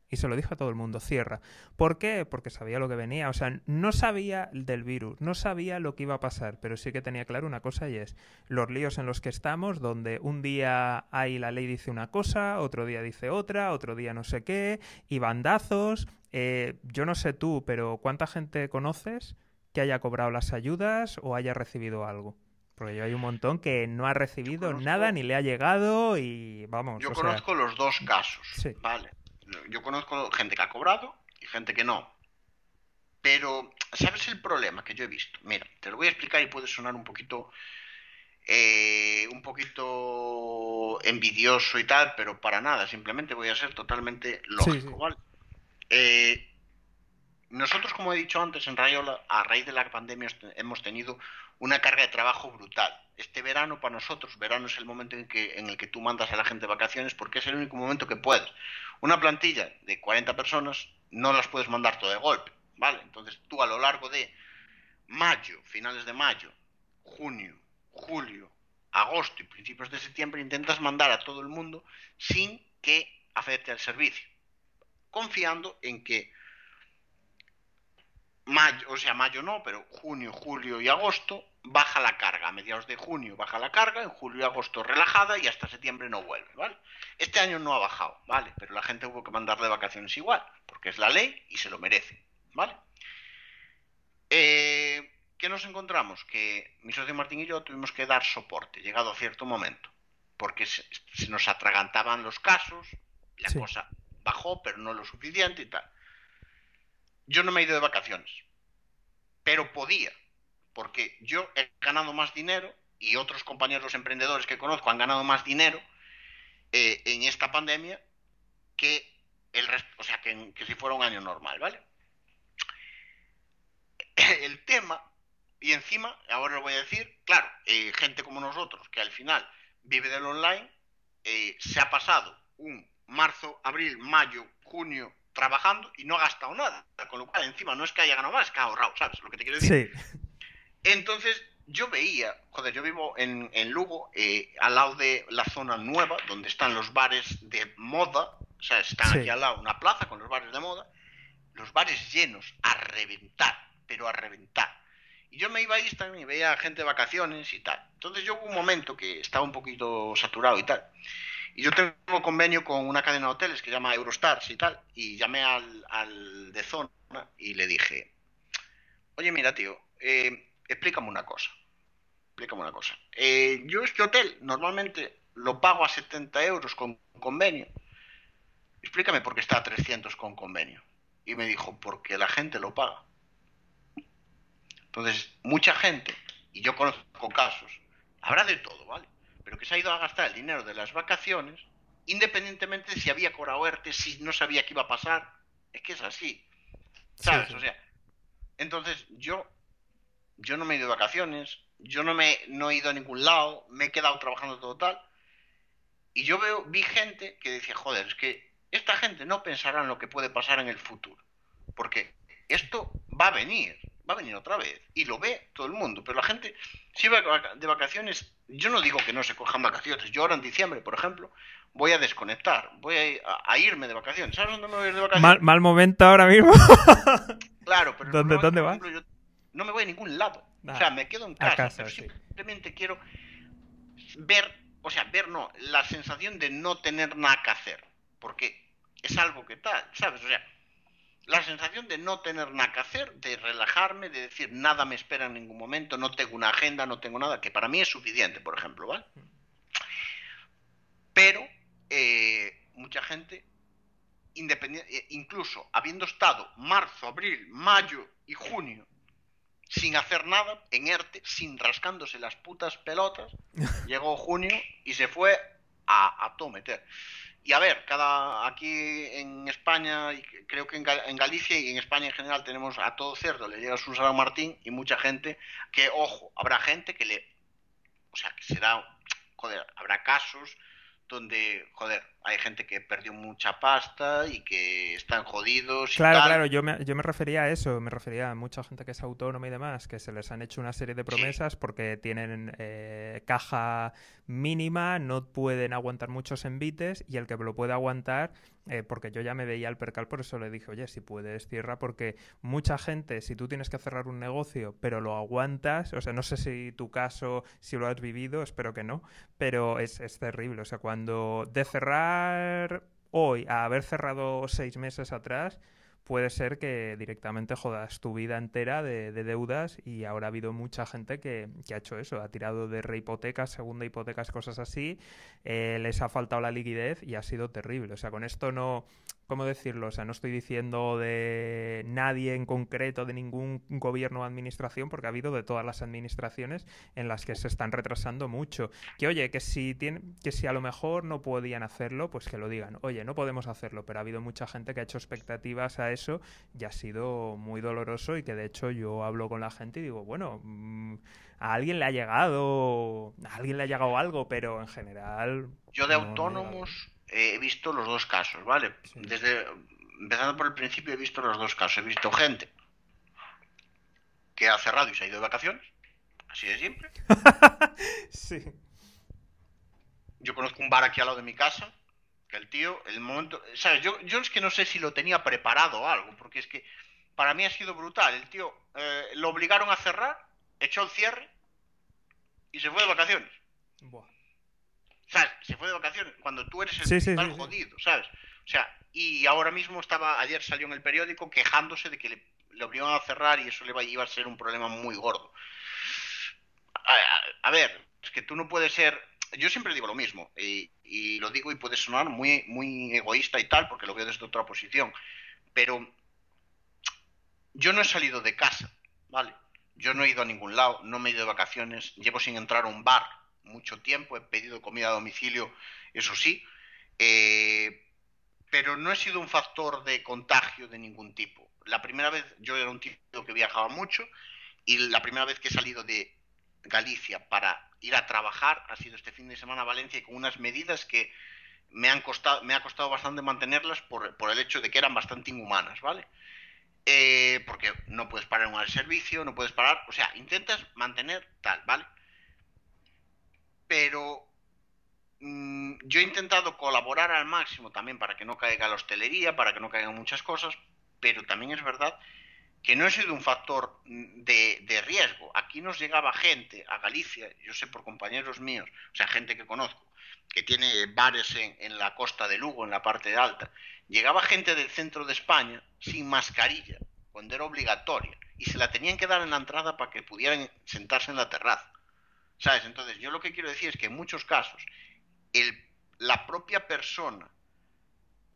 Y se lo dijo a todo el mundo, cierra. ¿Por qué? Porque sabía lo que venía. O sea, no sabía del virus, no sabía lo que iba a pasar, pero sí que tenía claro una cosa y es los líos en los que estamos, donde un día hay la ley dice una cosa, otro día dice otra, otro día no sé qué, y bandazos. Eh, yo no sé tú, pero ¿cuánta gente conoces que haya cobrado las ayudas o haya recibido algo? Porque yo hay un montón que no ha recibido nada ni le ha llegado y vamos. Yo conozco los dos casos. Vale yo conozco gente que ha cobrado y gente que no. Pero, ¿sabes el problema que yo he visto? Mira, te lo voy a explicar y puede sonar un poquito, eh, un poquito envidioso y tal, pero para nada. Simplemente voy a ser totalmente lógico, ¿vale? Eh, nosotros, como he dicho antes, en Rayola, a raíz de la pandemia hemos tenido una carga de trabajo brutal. Este verano para nosotros, verano es el momento en, que, en el que tú mandas a la gente de vacaciones porque es el único momento que puedes. Una plantilla de 40 personas no las puedes mandar todo de golpe, ¿vale? Entonces tú a lo largo de mayo, finales de mayo, junio, julio, agosto y principios de septiembre intentas mandar a todo el mundo sin que hacerte el servicio, confiando en que mayo, o sea, mayo no, pero junio, julio y agosto baja la carga. A mediados de junio baja la carga, en julio y agosto relajada y hasta septiembre no vuelve, ¿vale? Este año no ha bajado, ¿vale? Pero la gente hubo que mandar de vacaciones igual, porque es la ley y se lo merece, ¿vale? Eh, ¿Qué nos encontramos? Que mi socio Martín y yo tuvimos que dar soporte, llegado a cierto momento, porque se, se nos atragantaban los casos, la Sí. cosa bajó, pero no lo suficiente y tal. Yo no me he ido de vacaciones, pero podía, porque yo he ganado más dinero y otros compañeros emprendedores que conozco han ganado más dinero eh, en esta pandemia que el resto, o sea, que, que si fuera un año normal, ¿vale? El tema, y encima, ahora lo voy a decir, claro, eh, gente como nosotros, que al final vive del online, eh, se ha pasado un marzo, abril, mayo, junio trabajando y no ha gastado nada. Con lo cual, encima, no es que haya ganado más, es que ha ahorrado, ¿sabes lo que te quiero decir? Sí, Entonces, yo veía, joder, yo vivo en, en Lugo, eh, al lado de la zona nueva, donde están los bares de moda, o sea, están Sí. aquí al lado una plaza con los bares de moda, los bares llenos, a reventar, pero a reventar. Y yo me iba ahí también y veía gente de vacaciones y tal. Entonces yo hubo un momento que estaba un poquito saturado y tal. Y yo tengo convenio con una cadena de hoteles que se llama Eurostars y tal. Y llamé al, al de zona y le dije, oye, mira, tío, eh, explícame una cosa. Explícame una cosa. Eh, yo este hotel normalmente lo pago a 70 euros con convenio. Explícame por qué está a 300 con convenio. Y me dijo, porque la gente lo paga. Entonces, mucha gente, y yo conozco casos, habrá de todo, ¿vale? Pero que se ha ido a gastar el dinero de las vacaciones, independientemente de si había cobrado ERTE, si no sabía qué iba a pasar. Es que es así. ¿Sabes? Sí, sí. O sea, entonces yo, yo no me he ido de vacaciones, yo no me no he ido a ningún lado, me he quedado trabajando todo tal. Y yo veo, vi gente que decía, joder, es que esta gente no pensará en lo que puede pasar en el futuro. Porque esto va a venir, va a venir otra vez. Y lo ve todo el mundo. Pero la gente, si va de vacaciones, yo no digo que no se cojan vacaciones. Yo ahora en diciembre, por ejemplo, voy a desconectar, voy a, a irme de vacaciones. ¿Sabes dónde me voy a ir de vacaciones? mal, mal momento ahora mismo. Claro, pero ¿Dónde- dónde vas? ejemplo, yo no me voy a ningún lado. Ah, o sea, me quedo en casa. casa, pero sí. simplemente quiero ver, o sea, ver no, la sensación de no tener nada que hacer. Porque es algo que tal, ¿sabes? O sea, la sensación de no tener nada que hacer, de relajarme, de decir nada me espera en ningún momento, no tengo una agenda, no tengo nada, que para mí es suficiente, por ejemplo, ¿vale? Pero eh, mucha gente independiente, eh, incluso habiendo estado marzo, abril, mayo y junio sin hacer nada, en ERTE, sin rascándose las putas pelotas, llegó junio y se fue a, a todo meter. Y a ver, cada aquí en España, y creo que en, Gal- en Galicia y en España en general tenemos a todo cerdo, le llega su San Martín y mucha gente que, ojo, habrá gente que le, o sea, que será, joder, habrá casos donde, joder, hay gente que perdió mucha pasta y que están jodidos y Claro, tal. claro, yo me, yo me refería a eso, me refería a mucha gente que es autónoma y demás, que se les han hecho una serie de promesas porque tienen eh, caja mínima, no pueden aguantar muchos envites y el que lo puede aguantar, eh, porque yo ya me veía el percal, por eso le dije, oye, si puedes, cierra, porque mucha gente, si tú tienes que cerrar un negocio, pero lo aguantas, o sea, no sé si tu caso, si lo has vivido, espero que no, pero es, es terrible, o sea, cuando de cerrar hoy a haber cerrado seis meses atrás, puede ser que directamente jodas tu vida entera de, de deudas y ahora ha habido mucha gente que, que ha hecho eso, ha tirado de rehipotecas, segunda hipotecas, cosas así, eh, les ha faltado la liquidez y ha sido terrible. O sea, con esto no, ¿cómo decirlo? O sea, no estoy diciendo de nadie en concreto, de ningún gobierno o administración, porque ha habido de todas las administraciones en las que se están retrasando mucho. Que oye, que si tienen, que si a lo mejor no podían hacerlo, pues que lo digan. Oye, no podemos hacerlo, pero ha habido mucha gente que ha hecho expectativas a eso y ha sido muy doloroso y que de hecho yo hablo con la gente y digo, bueno, mm, a alguien le ha llegado, a alguien le ha llegado algo, pero en general Yo de no, autónomos he visto los dos casos, ¿vale? Sí. Desde empezando por el principio he visto los dos casos. He visto gente que ha cerrado y se ha ido de vacaciones, así de simple. sí. Yo conozco un bar aquí al lado de mi casa, Que el tío, el momento, ¿sabes? Yo, yo es que no sé si lo tenía preparado o algo, porque es que para mí ha sido brutal. El tío eh, lo obligaron a cerrar, echó el cierre y se fue de vacaciones. Buah. ¿Sabes? Se fue de vacaciones cuando tú eres el Sí, sí, principal sí, sí. jodido, ¿sabes? O sea, y ahora mismo estaba, ayer salió en el periódico quejándose de que le, le obligaban a cerrar y eso le iba, iba a ser un problema muy gordo. A, a- a ver, es que tú no puedes ser. Yo siempre digo lo mismo, y, y lo digo y puede sonar muy, muy egoísta y tal, porque lo veo desde otra posición, pero yo no he salido de casa, ¿vale? Yo no he ido a ningún lado, no me he ido de vacaciones, llevo sin entrar a un bar mucho tiempo, he pedido comida a domicilio, eso sí, eh, pero no he sido un factor de contagio de ningún tipo. La primera vez yo era un tipo que viajaba mucho y la primera vez que he salido de Galicia para ir a trabajar ha sido este fin de semana a Valencia y con unas medidas que me han costado, me ha costado bastante mantenerlas por, por el hecho de que eran bastante inhumanas, ¿vale? Eh, porque no puedes parar en un servicio, no puedes parar, o sea, intentas mantener tal, ¿vale? Pero mm, yo he intentado colaborar al máximo también para que no caiga la hostelería, para que no caigan muchas cosas, pero también es verdad que no he sido un factor mm, de, de riesgo. Aquí nos llegaba gente a Galicia, yo sé por compañeros míos, o sea, gente que conozco, que tiene bares en, en la costa de Lugo, en la parte alta, llegaba gente del centro de España sin mascarilla, cuando era obligatoria, y se la tenían que dar en la entrada para que pudieran sentarse en la terraza. ¿Sabes? Entonces, yo lo que quiero decir es que en muchos casos, el, la propia persona,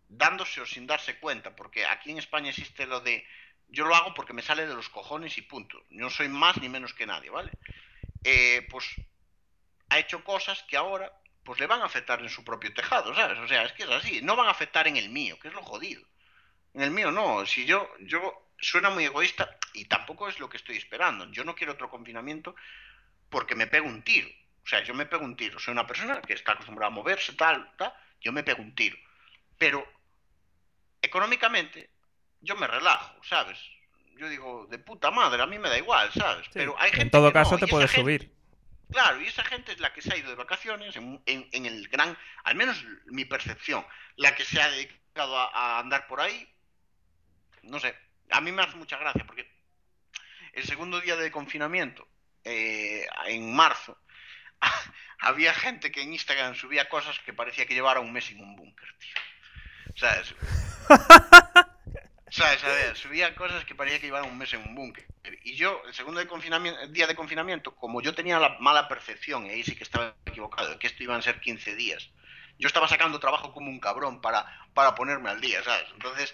dándose o sin darse cuenta, porque aquí en España existe lo de yo lo hago porque me sale de los cojones y punto. No soy más ni menos que nadie, ¿vale? Eh, pues ha hecho cosas que ahora pues le van a afectar en su propio tejado, ¿sabes? O sea, es que es así. No van a afectar en el mío, que es lo jodido. En el mío no. Si yo, yo suena muy egoísta y tampoco es lo que estoy esperando. Yo no quiero otro confinamiento porque me pego un tiro. O sea, yo me pego un tiro. Soy una persona que está acostumbrada a moverse, tal, tal. Yo me pego un tiro. Pero económicamente yo me relajo, ¿sabes? Yo digo, de puta madre, a mí me da igual, ¿sabes? Sí, Pero hay gente en todo que caso no, te puedes gente- subir. Claro, y esa gente es la que se ha ido de vacaciones en, en- en el gran, al menos mi percepción, la que se ha dedicado a, a andar por ahí, no sé, a mí me hace mucha gracia porque el segundo día de confinamiento, eh, en marzo, había gente que en Instagram subía cosas que parecía que llevara un mes en un búnker, tío. ¿Sabes? ¿Sabes? A ver, subía cosas que parecía que llevaban un mes en un búnker. Y yo, el segundo de confinamiento, día de confinamiento, como yo tenía la mala percepción, y ahí sí que estaba equivocado, de que esto iban a ser 15 días, yo estaba sacando trabajo como un cabrón para, para ponerme al día, ¿sabes? Entonces,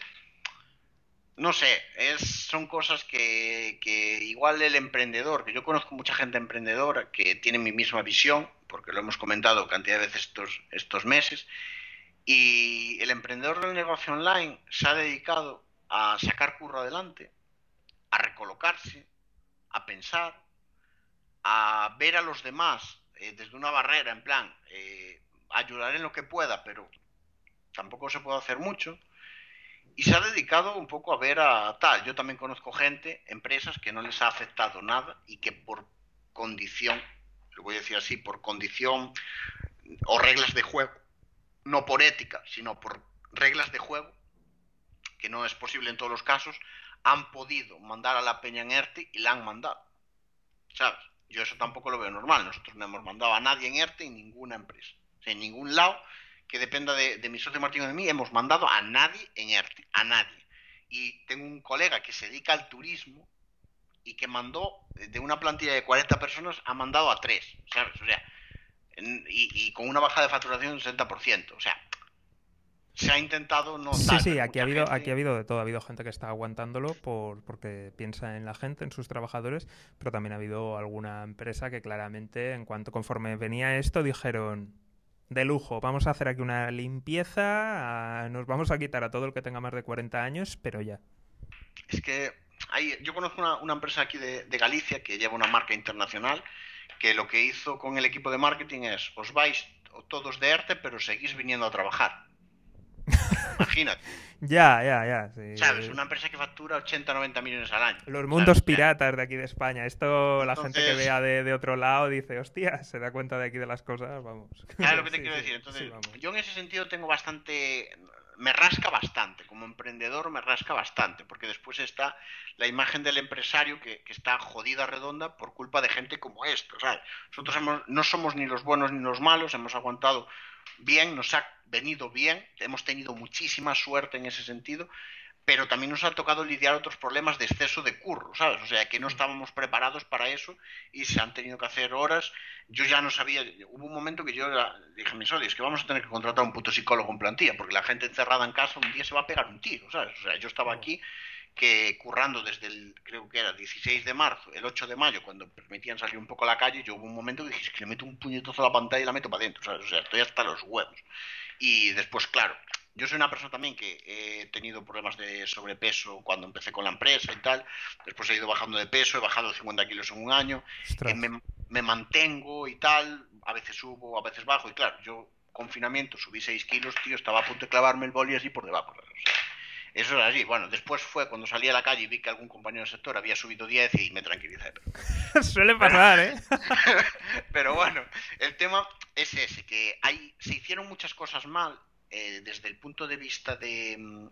no sé, es, son cosas que, que igual el emprendedor, que yo conozco mucha gente emprendedora que tiene mi misma visión, porque lo hemos comentado cantidad de veces estos, estos meses, y el emprendedor del negocio online se ha dedicado a sacar curro adelante, a recolocarse, a pensar, a ver a los demás eh, desde una barrera, en plan, eh, ayudar en lo que pueda, pero tampoco se puede hacer mucho. Y se ha dedicado un poco a ver a tal. Yo también conozco gente, empresas que no les ha afectado nada y que por condición, lo voy a decir así, por condición o reglas de juego, no por ética, sino por reglas de juego, que no es posible en todos los casos, han podido mandar a la peña en ERTE y la han mandado. ¿Sabes? Yo eso tampoco lo veo normal. Nosotros no hemos mandado a nadie en ERTE en ninguna empresa. En ningún lado que dependa de, de mi socio Martín o de mí, hemos mandado a nadie en ERTE. A nadie. Y tengo un colega que se dedica al turismo y que mandó de una plantilla de 40 personas, ha mandado a 3. ¿Sabes? O sea, en- y, y con una baja de facturación del 60%. O sea, se ha intentado no Sí, sí, aquí ha habido, gente- aquí ha habido de todo. Ha habido gente que está aguantándolo por, porque piensa en la gente, en sus trabajadores, pero también ha habido alguna empresa que claramente, en cuanto conforme venía esto, dijeron de lujo, vamos a hacer aquí una limpieza, a- nos vamos a quitar a todo el que tenga más de 40 años, pero ya. Es que hay, yo conozco una, empresa aquí de, de Galicia que lleva una marca internacional que lo que hizo con el equipo de marketing es os vais todos de ERTE pero seguís viniendo a trabajar. Imagínate. ya, ya, ya. Sí. ¿Sabes? Una empresa que factura 80, 90 millones al año. Los mundos piratas de aquí de España. Esto la gente que vea de, de, otro lado dice, hostia, se da cuenta de aquí de las cosas, vamos. Claro lo que te quiero decir. Entonces, yo en ese sentido tengo bastante me rasca bastante, como emprendedor me rasca bastante, porque después está la imagen del empresario que, que está jodida redonda por culpa de gente como esto, ¿sabes? Nosotros hemos, no somos ni los buenos ni los malos, hemos aguantado bien, nos ha venido bien, hemos tenido muchísima suerte en ese sentido, pero también nos ha tocado lidiar otros problemas de exceso de curro, ¿sabes? O sea, que no estábamos preparados para eso y se han tenido que hacer horas. Yo ya no sabía, hubo un momento que yo dije a mis es que vamos a tener que contratar a un puto psicólogo en plantilla, porque la gente encerrada en casa un día se va a pegar un tiro, ¿sabes? O sea, yo estaba aquí que currando desde el, creo que era 16 de marzo, el 8 de mayo, cuando permitían salir un poco a la calle, yo hubo un momento que dije, es que le meto un puñetazo a la pantalla y la meto para adentro, ¿sabes? O sea, estoy hasta los huevos. Y después, claro, yo soy una persona también que he tenido problemas de sobrepeso cuando empecé con la empresa y tal. Después he ido bajando de peso, he bajado 50 kilos en un año. Eh, me, me, mantengo y tal. A veces subo, a veces bajo. Y claro, yo confinamiento subí 6 kilos, tío. Estaba a punto de clavarme el boli así por debajo. Eso era así. Bueno, después fue cuando salí a la calle y vi que algún compañero del sector había subido 10 y me tranquilicé. Pero... Suele pasar, ¿eh? pero bueno, el tema es ese, que hay, se hicieron muchas cosas mal eh, desde el punto de vista de, mm,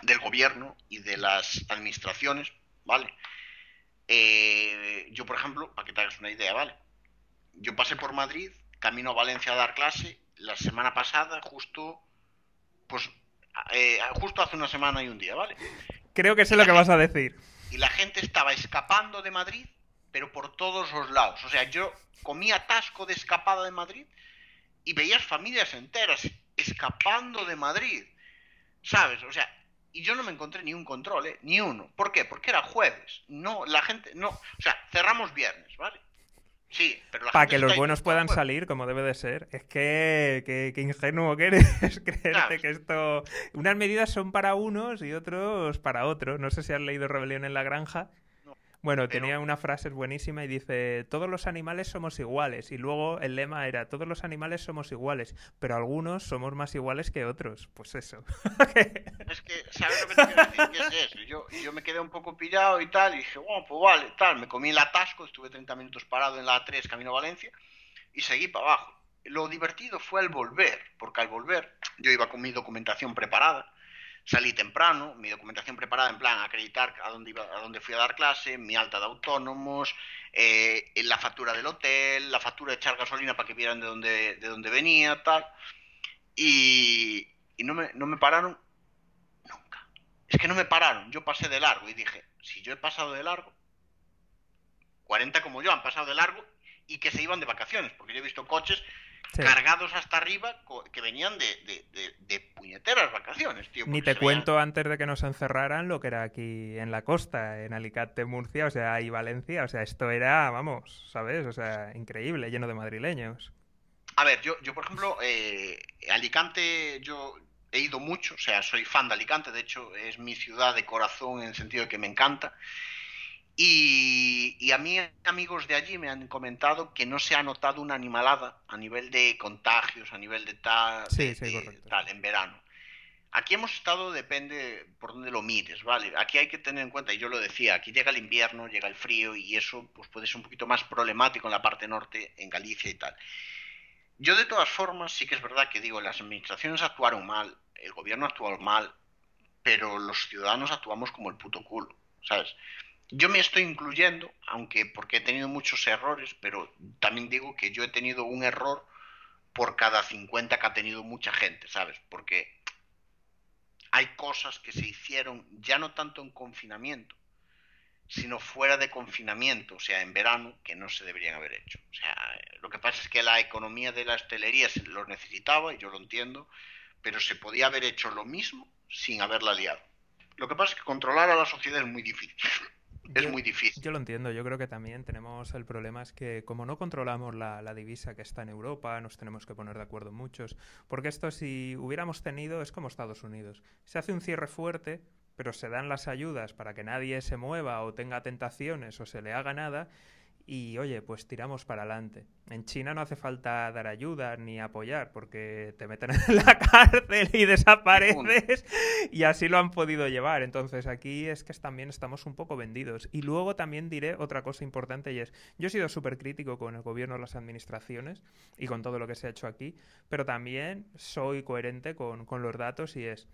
del gobierno y de las administraciones, ¿vale? Eh, yo, por ejemplo, para que te hagas una idea, ¿vale? Yo pasé por Madrid, camino a Valencia a dar clase, la semana pasada, justo, pues, eh, justo hace una semana y un día, ¿vale? Creo que sé lo que vas a decir. Y la gente estaba escapando de Madrid, pero por todos los lados. O sea, yo comía atasco de escapada de Madrid y veías familias enteras escapando de Madrid. ¿Sabes? O sea, y yo no me encontré ni un control, ¿eh? Ni uno. ¿Por qué? Porque era jueves. No, la gente, no. O sea, cerramos viernes, ¿vale? Sí, pero Para que los buenos puedan salir, como debe de ser. Es que, que, ingenuo que eres creerte que esto... Unas medidas son para unos y otros para otros. No sé si has leído Rebelión en la Granja. Bueno, tenía una frase buenísima y dice, todos los animales somos iguales. Y luego el lema era, todos los animales somos iguales, pero algunos somos más iguales que otros. Pues eso. es que, ¿sabes lo que te quiero decir? ¿Qué es eso? Yo, yo me quedé un poco pillado y tal, y dije, bueno, pues vale, tal. Me comí el atasco, estuve 30 minutos parado en la A3, camino a Valencia, y seguí para abajo. Lo divertido fue el volver, porque al volver yo iba con mi documentación preparada salí temprano, mi documentación preparada en plan acreditar a dónde, iba, a dónde fui a dar clase, mi alta de autónomos, eh, la factura del hotel, la factura de echar gasolina para que vieran de dónde, de dónde venía, tal. Y, y no, me, no me pararon nunca. Es que no me pararon, yo pasé de largo y dije, si yo he pasado de largo, 40 como yo han pasado de largo y que se iban de vacaciones, porque yo he visto coches cargados hasta arriba que venían de, puñeteras vacaciones, tío. Ni te cuento antes de que nos encerraran lo que era aquí en la costa, en Alicante, Murcia, o sea, y Valencia, o sea, esto era, vamos, ¿sabes? O sea, increíble, lleno de madrileños. A ver, yo, yo por ejemplo, eh, Alicante, yo he ido mucho, o sea, soy fan de Alicante, de hecho es mi ciudad de corazón en el sentido de que me encanta. Y, a mí amigos de allí me han comentado que no se ha notado una animalada a nivel de contagios, a nivel de tal, tal en verano. Aquí hemos estado, depende por dónde lo mires, ¿vale? Aquí hay que tener en cuenta, y yo lo decía, aquí llega el invierno, llega el frío y eso pues puede ser un poquito más problemático en la parte norte, en Galicia y tal. Yo de todas formas sí que es verdad que digo, las administraciones actuaron mal, el gobierno actuó mal, pero los ciudadanos actuamos como el puto culo, ¿sabes? Yo me estoy incluyendo, aunque porque he tenido muchos errores, pero también digo que yo he tenido un error por cada 50 que ha tenido mucha gente, ¿sabes? Porque hay cosas que se hicieron ya no tanto en confinamiento, sino fuera de confinamiento, o sea, en verano, que no se deberían haber hecho. O sea, lo que pasa es que la economía de la hostelería se lo necesitaba, y yo lo entiendo, pero se podía haber hecho lo mismo sin haberla liado. Lo que pasa es que controlar a la sociedad es muy difícil es muy difícil. Yo lo entiendo, yo creo que también tenemos el problema es que como no controlamos la, divisa que está en Europa, nos tenemos que poner de acuerdo muchos, porque esto si hubiéramos tenido es como Estados Unidos. Se hace un cierre fuerte, pero se dan las ayudas para que nadie se mueva o tenga tentaciones o se le haga nada y oye, pues tiramos para adelante. En China no hace falta dar ayuda ni apoyar porque te meten en la cárcel y desapareces y así lo han podido llevar. Entonces aquí es que también estamos un poco vendidos. Y luego también diré otra cosa importante y es, yo he sido súper crítico con el gobierno, las administraciones y con todo lo que se ha hecho aquí, pero también soy coherente con, con los datos y es,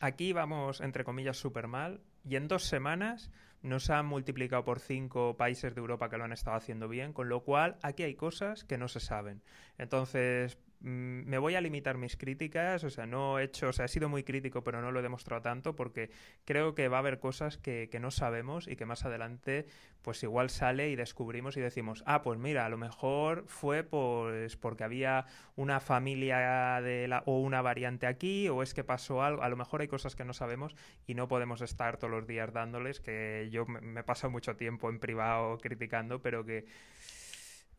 aquí vamos, entre comillas, súper mal y en dos semanas nos han multiplicado por cinco países de Europa que lo han estado haciendo bien, con lo cual aquí hay cosas que no se saben. Entonces, me voy a limitar mis críticas, o sea, no he hecho, o sea, he sido muy crítico, pero no lo he demostrado tanto porque creo que va a haber cosas que, que, no sabemos y que más adelante, pues igual sale y descubrimos y decimos, ah, pues mira, a lo mejor fue pues porque había una familia de la, o una variante aquí, o es que pasó algo, a lo mejor hay cosas que no sabemos y no podemos estar todos los días dándoles, que yo me, me paso mucho tiempo en privado criticando, pero que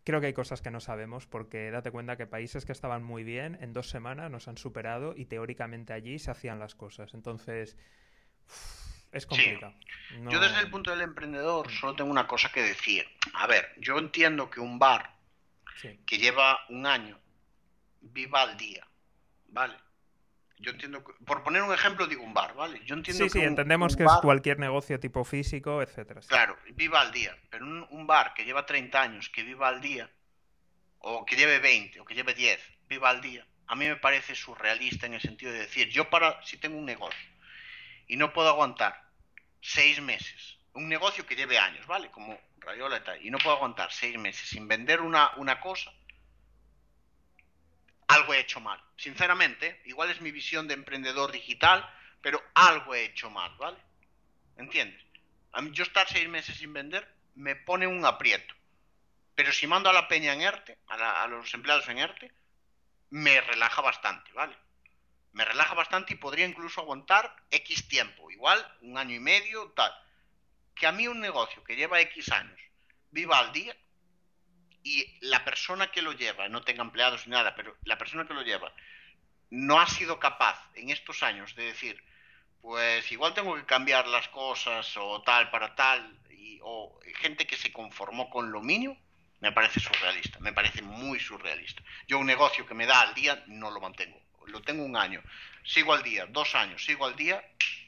Creo que hay cosas que no sabemos porque date cuenta que países que estaban muy bien en dos semanas nos han superado y teóricamente allí se hacían las cosas. Entonces, es complicado. Yo desde el punto del emprendedor solo tengo una cosa que decir. A ver, yo entiendo que un bar que lleva un año viva al día, ¿vale? Yo entiendo, por poner un ejemplo, digo un bar, ¿vale? Yo entiendo sí, sí, entendemos que es cualquier negocio tipo físico, etcétera. Claro, viva al día. Pero un, bar que lleva 30 años, que viva al día, o que lleve 20, o que lleve 10, viva al día, a mí me parece surrealista en el sentido de decir, yo para, si tengo un negocio y no puedo aguantar seis meses, un negocio que lleve años, ¿vale? Como Rayola y tal, y no puedo aguantar seis meses sin vender una, una cosa, algo he hecho mal. Sinceramente, igual es mi visión de emprendedor digital, pero algo he hecho mal, ¿vale? ¿Entiendes? A mí, yo estar seis meses sin vender me pone un aprieto. Pero si mando a la peña en ERTE, a, a los empleados en ERTE, me relaja bastante, ¿vale? Me relaja bastante y podría incluso aguantar X tiempo, igual un año y medio, tal. Que a mí un negocio que lleva X años viva al día, y la persona que lo lleva, no tenga empleados ni nada, pero la persona que lo lleva no ha sido capaz en estos años de decir, pues igual tengo que cambiar las cosas o tal para tal, y, o gente que se conformó con lo mínimo, me parece surrealista, me parece muy surrealista. Yo un negocio que me da al día no lo mantengo, lo tengo un año, sigo al día, dos años, sigo al día,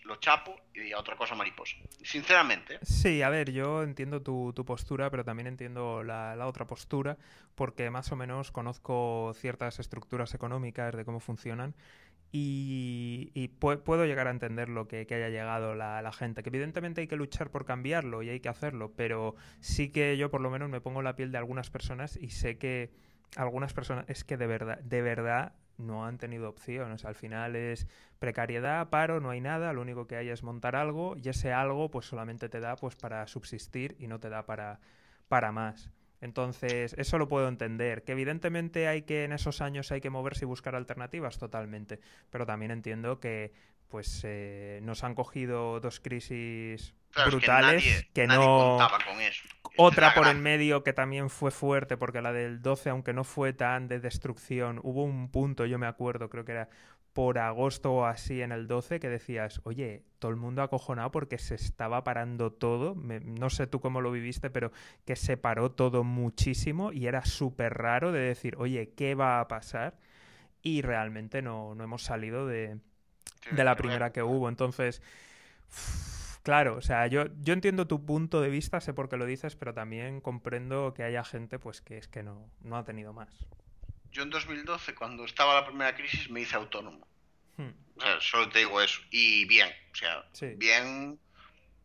lo chapo y a otra cosa mariposa. Sinceramente. ¿eh? Sí, a ver, yo entiendo tu, postura, pero también entiendo la, otra postura, porque más o menos conozco ciertas estructuras económicas de cómo funcionan. Y, puedo llegar a entender lo que, haya llegado la, la, gente, que evidentemente hay que luchar por cambiarlo y hay que hacerlo, pero sí que yo por lo menos me pongo la piel de algunas personas y sé que algunas personas es que de verdad, de verdad no han tenido opciones. Al final es precariedad, paro, no hay nada, lo único que hay es montar algo y ese algo pues solamente te da pues para subsistir y no te da para, para más. Entonces, eso lo puedo entender. Que evidentemente hay que en esos años hay que moverse y buscar alternativas, totalmente. Pero también entiendo que pues eh, nos han cogido dos crisis brutales que, no con eso. Otra por el medio que también fue fuerte, porque la del 12, aunque no fue tan de destrucción, hubo un punto, yo me acuerdo, creo que era por agosto o así en el 12, que decías, oye, todo el mundo acojonado porque se estaba parando todo. no sé tú cómo lo viviste, pero que se paró todo muchísimo y era súper raro de decir, oye, ¿qué va a pasar? Y realmente no, no hemos salido de, de la primera que hubo. Entonces. Claro, o sea, yo, yo entiendo tu punto de vista, sé por qué lo dices, pero también comprendo que haya gente pues que es que no, no ha tenido más. Yo en 2012, cuando estaba la primera crisis, me hice autónomo. Hmm. O sea, solo te digo eso. Y bien, o sea, bien,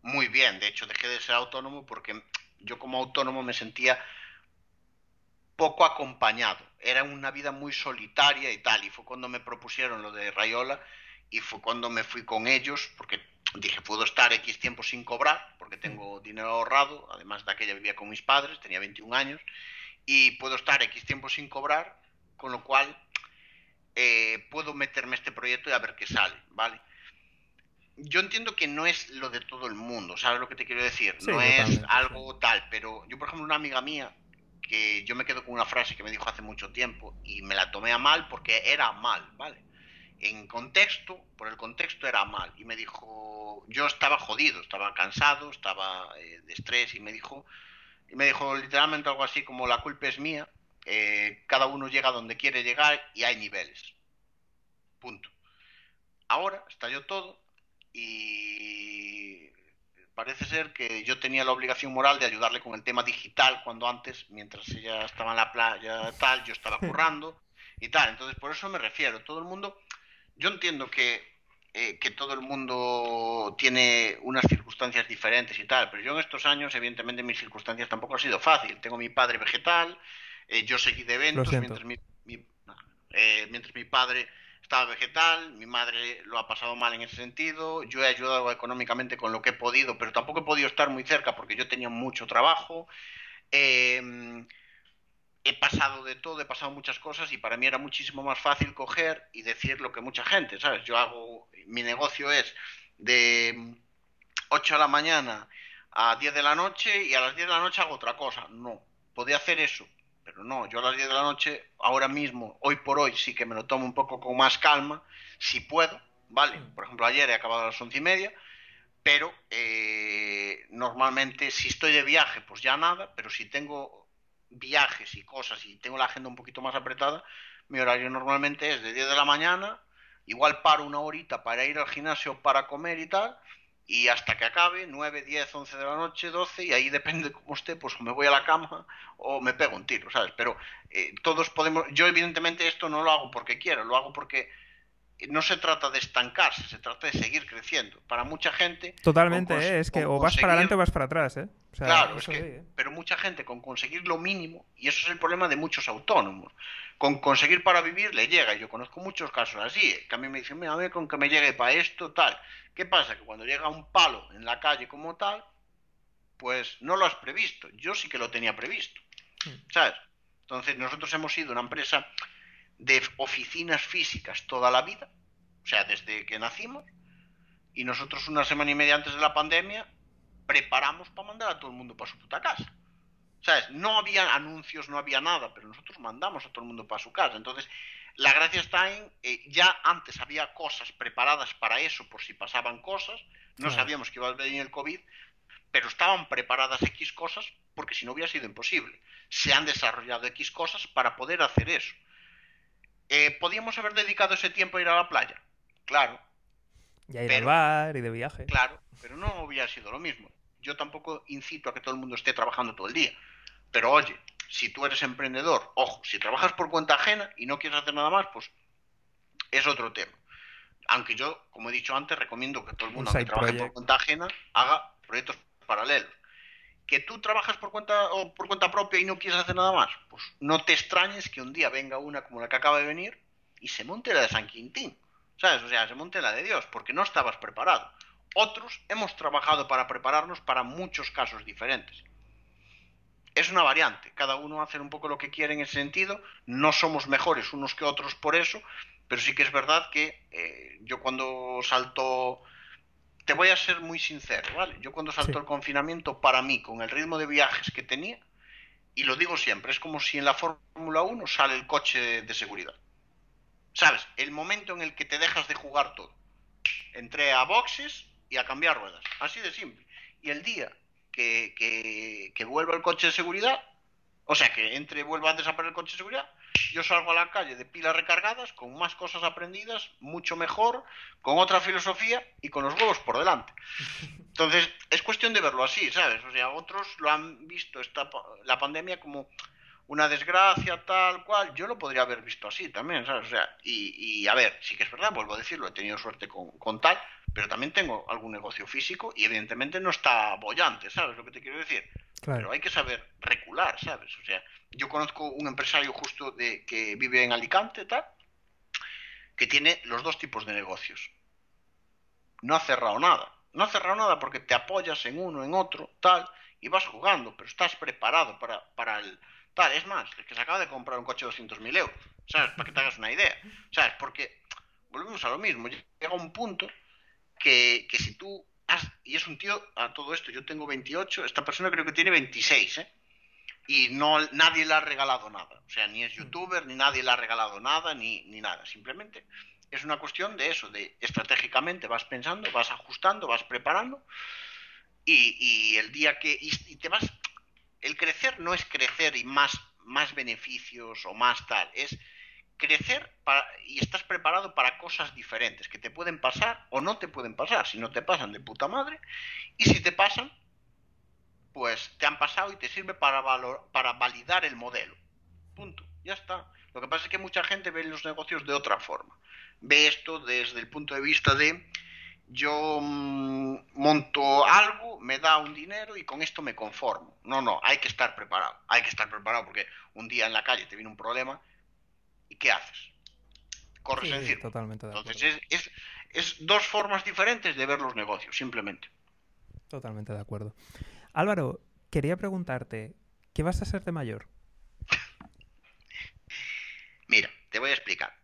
muy bien. De hecho, dejé de ser autónomo porque yo como autónomo me sentía poco acompañado. Era una vida muy solitaria y tal. Y fue cuando me propusieron lo de Rayola y fue cuando me fui con ellos, porque dije, puedo estar X tiempo sin cobrar, porque tengo dinero ahorrado, además de aquella vivía con mis padres, tenía 21 años, y puedo estar X tiempo sin cobrar, con lo cual eh, puedo meterme a este proyecto y a ver qué sale, ¿vale? Yo entiendo que no es lo de todo el mundo, ¿sabes lo que te quiero decir? no es algo tal, pero yo, por ejemplo, una amiga mía, que yo me quedo con una frase que me dijo hace mucho tiempo y me la tomé a mal porque era mal, ¿vale? En contexto, por el contexto era mal, y me dijo, yo estaba jodido, estaba cansado, estaba eh, de estrés y me dijo, y me dijo literalmente algo así como la culpa es mía, eh, cada uno llega donde quiere llegar y hay niveles. Punto. Ahora estalló todo y parece ser que yo tenía la obligación moral de ayudarle con el tema digital cuando antes, mientras ella estaba en la playa tal, yo estaba currando y tal. Entonces, por eso me refiero. Todo el mundo, yo entiendo que, eh, que todo el mundo tiene unas circunstancias diferentes y tal, pero yo en estos años, evidentemente, mis circunstancias tampoco han sido fácil. Tengo mi padre vegetal, eh, yo seguí de eventos mientras mi, eh, mientras mi padre estaba vegetal, mi madre lo ha pasado mal en ese sentido, yo he ayudado económicamente con lo que he podido, pero tampoco he podido estar muy cerca porque yo tenía mucho trabajo. Em, he pasado de todo, he pasado muchas cosas y para mí era muchísimo más fácil coger y decir lo que mucha gente, ¿sabes? Yo hago, mi negocio es de 8 de la mañana a 10 de la noche y a las 10 de la noche hago otra cosa. No, podía hacer eso, pero no, yo a las 10 de la noche, ahora mismo, hoy por hoy, sí que me lo tomo un poco con más calma, si puedo, ¿vale? Mm. Por ejemplo, ayer he acabado a las once y media, pero eh, normalmente si estoy de viaje, pues ya nada, pero si tengo viajes y cosas y tengo la agenda un poquito más apretada, mi horario normalmente es de 10 de la mañana, igual paro una horita para ir al gimnasio para comer y tal, y hasta que acabe, 9, 10, 11 de la noche, 12, y ahí depende de cómo esté, pues o me voy a la cama o me pego un tiro, ¿sabes? Pero eh, todos podemos, yo evidentemente esto no lo hago porque quiero, lo hago porque no se trata de estancarse, se trata de seguir creciendo. Para mucha gente... Totalmente, ¿eh? es que o vas para adelante o vas para atrás, ¿eh? claro, es que, ¿eh? pero mucha gente con conseguir lo mínimo, y eso es el problema de muchos autónomos, con conseguir para vivir le llega, y yo conozco muchos casos así, ¿eh? que a mí me dicen, mira, a ver con que me llegue para esto, tal. ¿Qué pasa? Que cuando llega un palo en la calle como tal, pues no lo has previsto. Yo sí que lo tenía previsto, hmm. ¿sabes? Entonces nosotros hemos sido una empresa de oficinas físicas toda la vida, o sea, desde que nacimos, y nosotros una semana y media antes de la pandemia preparamos para mandar a todo el mundo para su puta casa. ¿Sabes? No había anuncios, no había nada, pero nosotros mandamos a todo el mundo para su casa. Entonces, la gracia está en, eh, ya antes había cosas preparadas para eso, por si pasaban cosas, no sabíamos que iba a venir el COVID, pero estaban preparadas X cosas porque si no hubiera sido imposible. Se han desarrollado X cosas para poder hacer eso. Eh, ¿Podíamos haber dedicado ese tiempo a ir a la playa? Claro. Y a ir al bar y de viaje. Claro, pero no hubiera sido lo mismo. Yo tampoco incito a que todo el mundo esté trabajando todo el día. Pero oye, si tú eres emprendedor, ojo, si trabajas por cuenta ajena y no quieres hacer nada más, pues es otro tema. Aunque yo, como he dicho antes, recomiendo que todo el mundo que trabaje por cuenta ajena haga proyectos paralelos que tú trabajas por cuenta o por cuenta propia y no quieres hacer nada más, pues no te extrañes que un día venga una como la que acaba de venir y se monte la de San Quintín. ¿Sabes? O sea, se monte la de Dios, porque no estabas preparado. Otros hemos trabajado para prepararnos para muchos casos diferentes. Es una variante, cada uno hace un poco lo que quiere en ese sentido, no somos mejores unos que otros por eso, pero sí que es verdad que eh, yo cuando salto te voy a ser muy sincero, ¿vale? Yo cuando saltó el confinamiento, para mí, con el ritmo de viajes que tenía, y lo digo siempre, es como si en la Fórmula 1 sale el coche de seguridad. ¿Sabes? El momento en el que te dejas de jugar todo. Entré a boxes y a cambiar ruedas. Así de simple. Y el día que, que, que vuelva el coche de seguridad, o sea, que entre vuelva a desaparecer el coche de seguridad, yo salgo a la calle de pilas recargadas, con más cosas aprendidas, mucho mejor, con otra filosofía y con los huevos por delante. Entonces, es cuestión de verlo así, ¿sabes? O sea, otros lo han visto esta, la pandemia como una desgracia, tal cual. Yo lo podría haber visto así también, ¿sabes? O sea, y, a ver, sí que es verdad, vuelvo a decirlo, he tenido suerte con, con tal, pero también tengo algún negocio físico y evidentemente no está bollante, ¿sabes lo que te quiero decir? Pero hay que saber recular, ¿sabes? O sea, yo conozco un empresario justo de que vive en Alicante, tal, que tiene los dos tipos de negocios. No ha cerrado nada. No ha cerrado nada porque te apoyas en uno, en otro, tal, y vas jugando, pero estás preparado para, para el tal. Es más, el que se acaba de comprar un coche de 200.000 euros, ¿sabes? Para que te hagas una idea, ¿sabes? Porque volvemos a lo mismo. Llega un punto que, que si tú y es un tío, a todo esto, yo tengo 28, esta persona creo que tiene 26, ¿eh? Y no, nadie le ha regalado nada. O sea, ni es youtuber, ni nadie le ha regalado nada, ni, ni nada. Simplemente es una cuestión de eso, de estratégicamente vas pensando, vas ajustando, vas preparando. Y, y el día que. Y, te vas. el crecer no es crecer y más, más beneficios o más tal, es crecer y estás preparado para cosas diferentes que te pueden pasar o no te pueden pasar. Si no te pasan de puta madre y si te pasan, pues te han pasado y te sirve para, para validar el modelo. Punto. Ya está. Lo que pasa es que mucha gente ve los negocios de otra forma. Ve esto desde el punto de vista de yo mm, monto algo, me da un dinero y con esto me conformo. No, no, hay que estar preparado. Hay que estar preparado porque un día en la calle te viene un problema ¿Y qué haces? Corres en círculo. Totalmente Entonces es, dos formas diferentes de ver los negocios, simplemente. Totalmente de acuerdo. Álvaro, quería preguntarte, ¿qué vas a ser de mayor? Mira, te voy a explicar.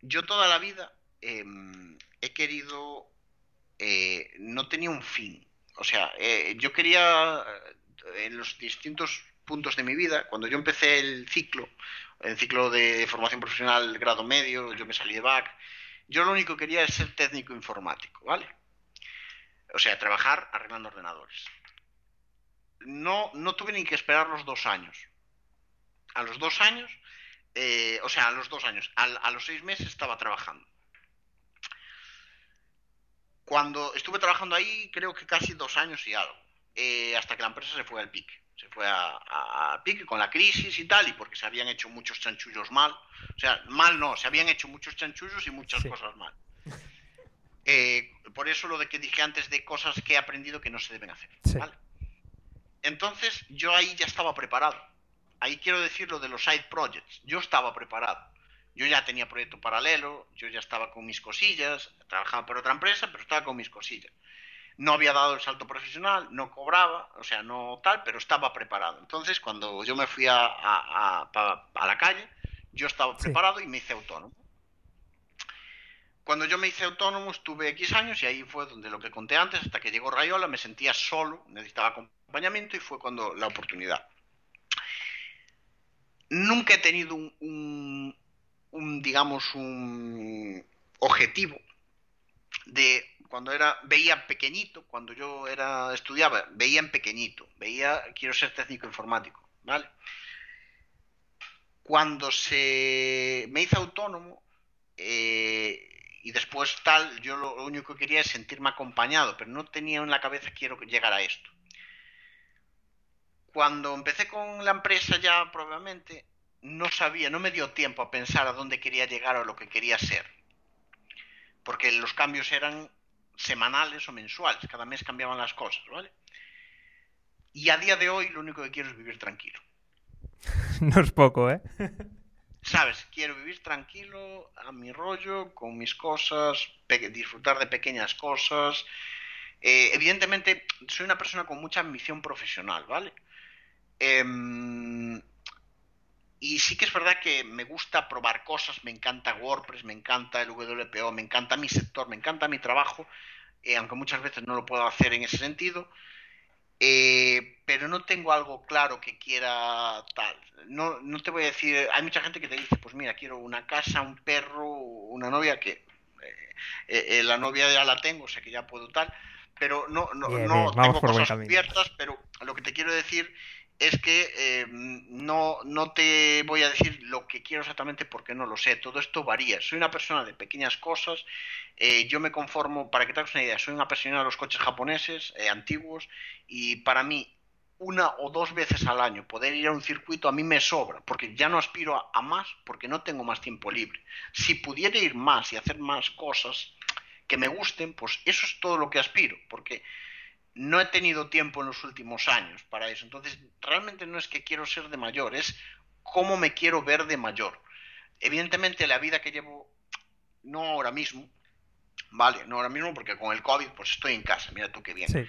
Yo toda la vida em, he querido, eh, no tenía un fin. O sea, eh, yo quería, eh, en los distintos puntos de mi vida, cuando yo empecé el ciclo, el ciclo de formación profesional grado medio, yo me salí de BAC. Yo lo único que quería es ser técnico informático, ¿vale? O sea, trabajar arreglando ordenadores. No, no tuve ni que esperar los dos años. A los dos años, eh, o sea, a los dos años, a, los seis meses estaba trabajando. Cuando estuve trabajando ahí, creo que casi dos años y algo, eh, hasta que la empresa se fue al pique se fue a, pique con la crisis y tal, y porque se habían hecho muchos chanchullos mal. O sea, mal no, se habían hecho muchos chanchullos y muchas cosas mal. Eh, por eso lo de que dije antes de cosas que he aprendido que no se deben hacer. Entonces, yo ahí ya estaba preparado. Ahí quiero decir lo de los side projects. Yo estaba preparado. Yo ya tenía proyecto paralelo, yo ya estaba con mis cosillas, trabajaba para otra empresa, pero estaba con mis cosillas no había dado el salto profesional, no cobraba, o sea, no tal, pero estaba preparado. Entonces, cuando yo me fui a, a, la calle, yo estaba preparado y me hice autónomo. Cuando yo me hice autónomo estuve X años y ahí fue donde lo que conté antes, hasta que llegó Rayola, me sentía solo, necesitaba acompañamiento y fue cuando la oportunidad. Nunca he tenido un digamos, un objetivo de cuando era, veía pequeñito, cuando yo era estudiaba, veía en pequeñito, veía, quiero ser técnico informático, ¿vale? Cuando se me hice autónomo eh, y después tal, yo lo, único que quería es sentirme acompañado, pero no tenía en la cabeza quiero llegar a esto. Cuando empecé con la empresa ya probablemente, no sabía, no me dio tiempo a pensar a dónde quería llegar o lo que quería ser. Porque los cambios eran semanales o mensuales, cada mes cambiaban las cosas, ¿vale? Y a día de hoy lo único que quiero es vivir tranquilo. no es poco, ¿eh? ¿Sabes? Quiero vivir tranquilo, a mi rollo, con mis cosas, disfrutar de pequeñas cosas. Eh, evidentemente, soy una persona con mucha ambición profesional, ¿vale? Eh, y sí que es verdad que me gusta probar cosas, me encanta WordPress, me encanta el WPO, me encanta mi sector, me encanta mi trabajo, eh, aunque muchas veces no lo puedo hacer en ese sentido, eh, pero no tengo algo claro que quiera tal. No, no te voy a decir, hay mucha gente que te dice, pues mira, quiero una casa, un perro, una novia, que eh, la novia ya la tengo, o sea que ya puedo tal, pero no, no, no tengo cosas abiertas, pero lo que te quiero decir es que eh, no, no te voy a decir lo que quiero exactamente porque no lo sé. Todo esto varía. Soy una persona de pequeñas cosas. Eh, yo me conformo, para que te hagas una idea, soy una persona de los coches japoneses eh, antiguos y para mí una o dos veces al año poder ir a un circuito a mí me sobra, porque ya no aspiro a, a más porque no tengo más tiempo libre. Si pudiera ir más y hacer más cosas que me gusten, pues eso es todo lo que aspiro, porque no he tenido tiempo en los últimos años para eso. Entonces, realmente no es que quiero ser de mayor, es cómo me quiero ver de mayor. Evidentemente, la vida que llevo, no ahora mismo, vale, no ahora mismo porque con el COVID pues estoy en casa, mira tú qué bien.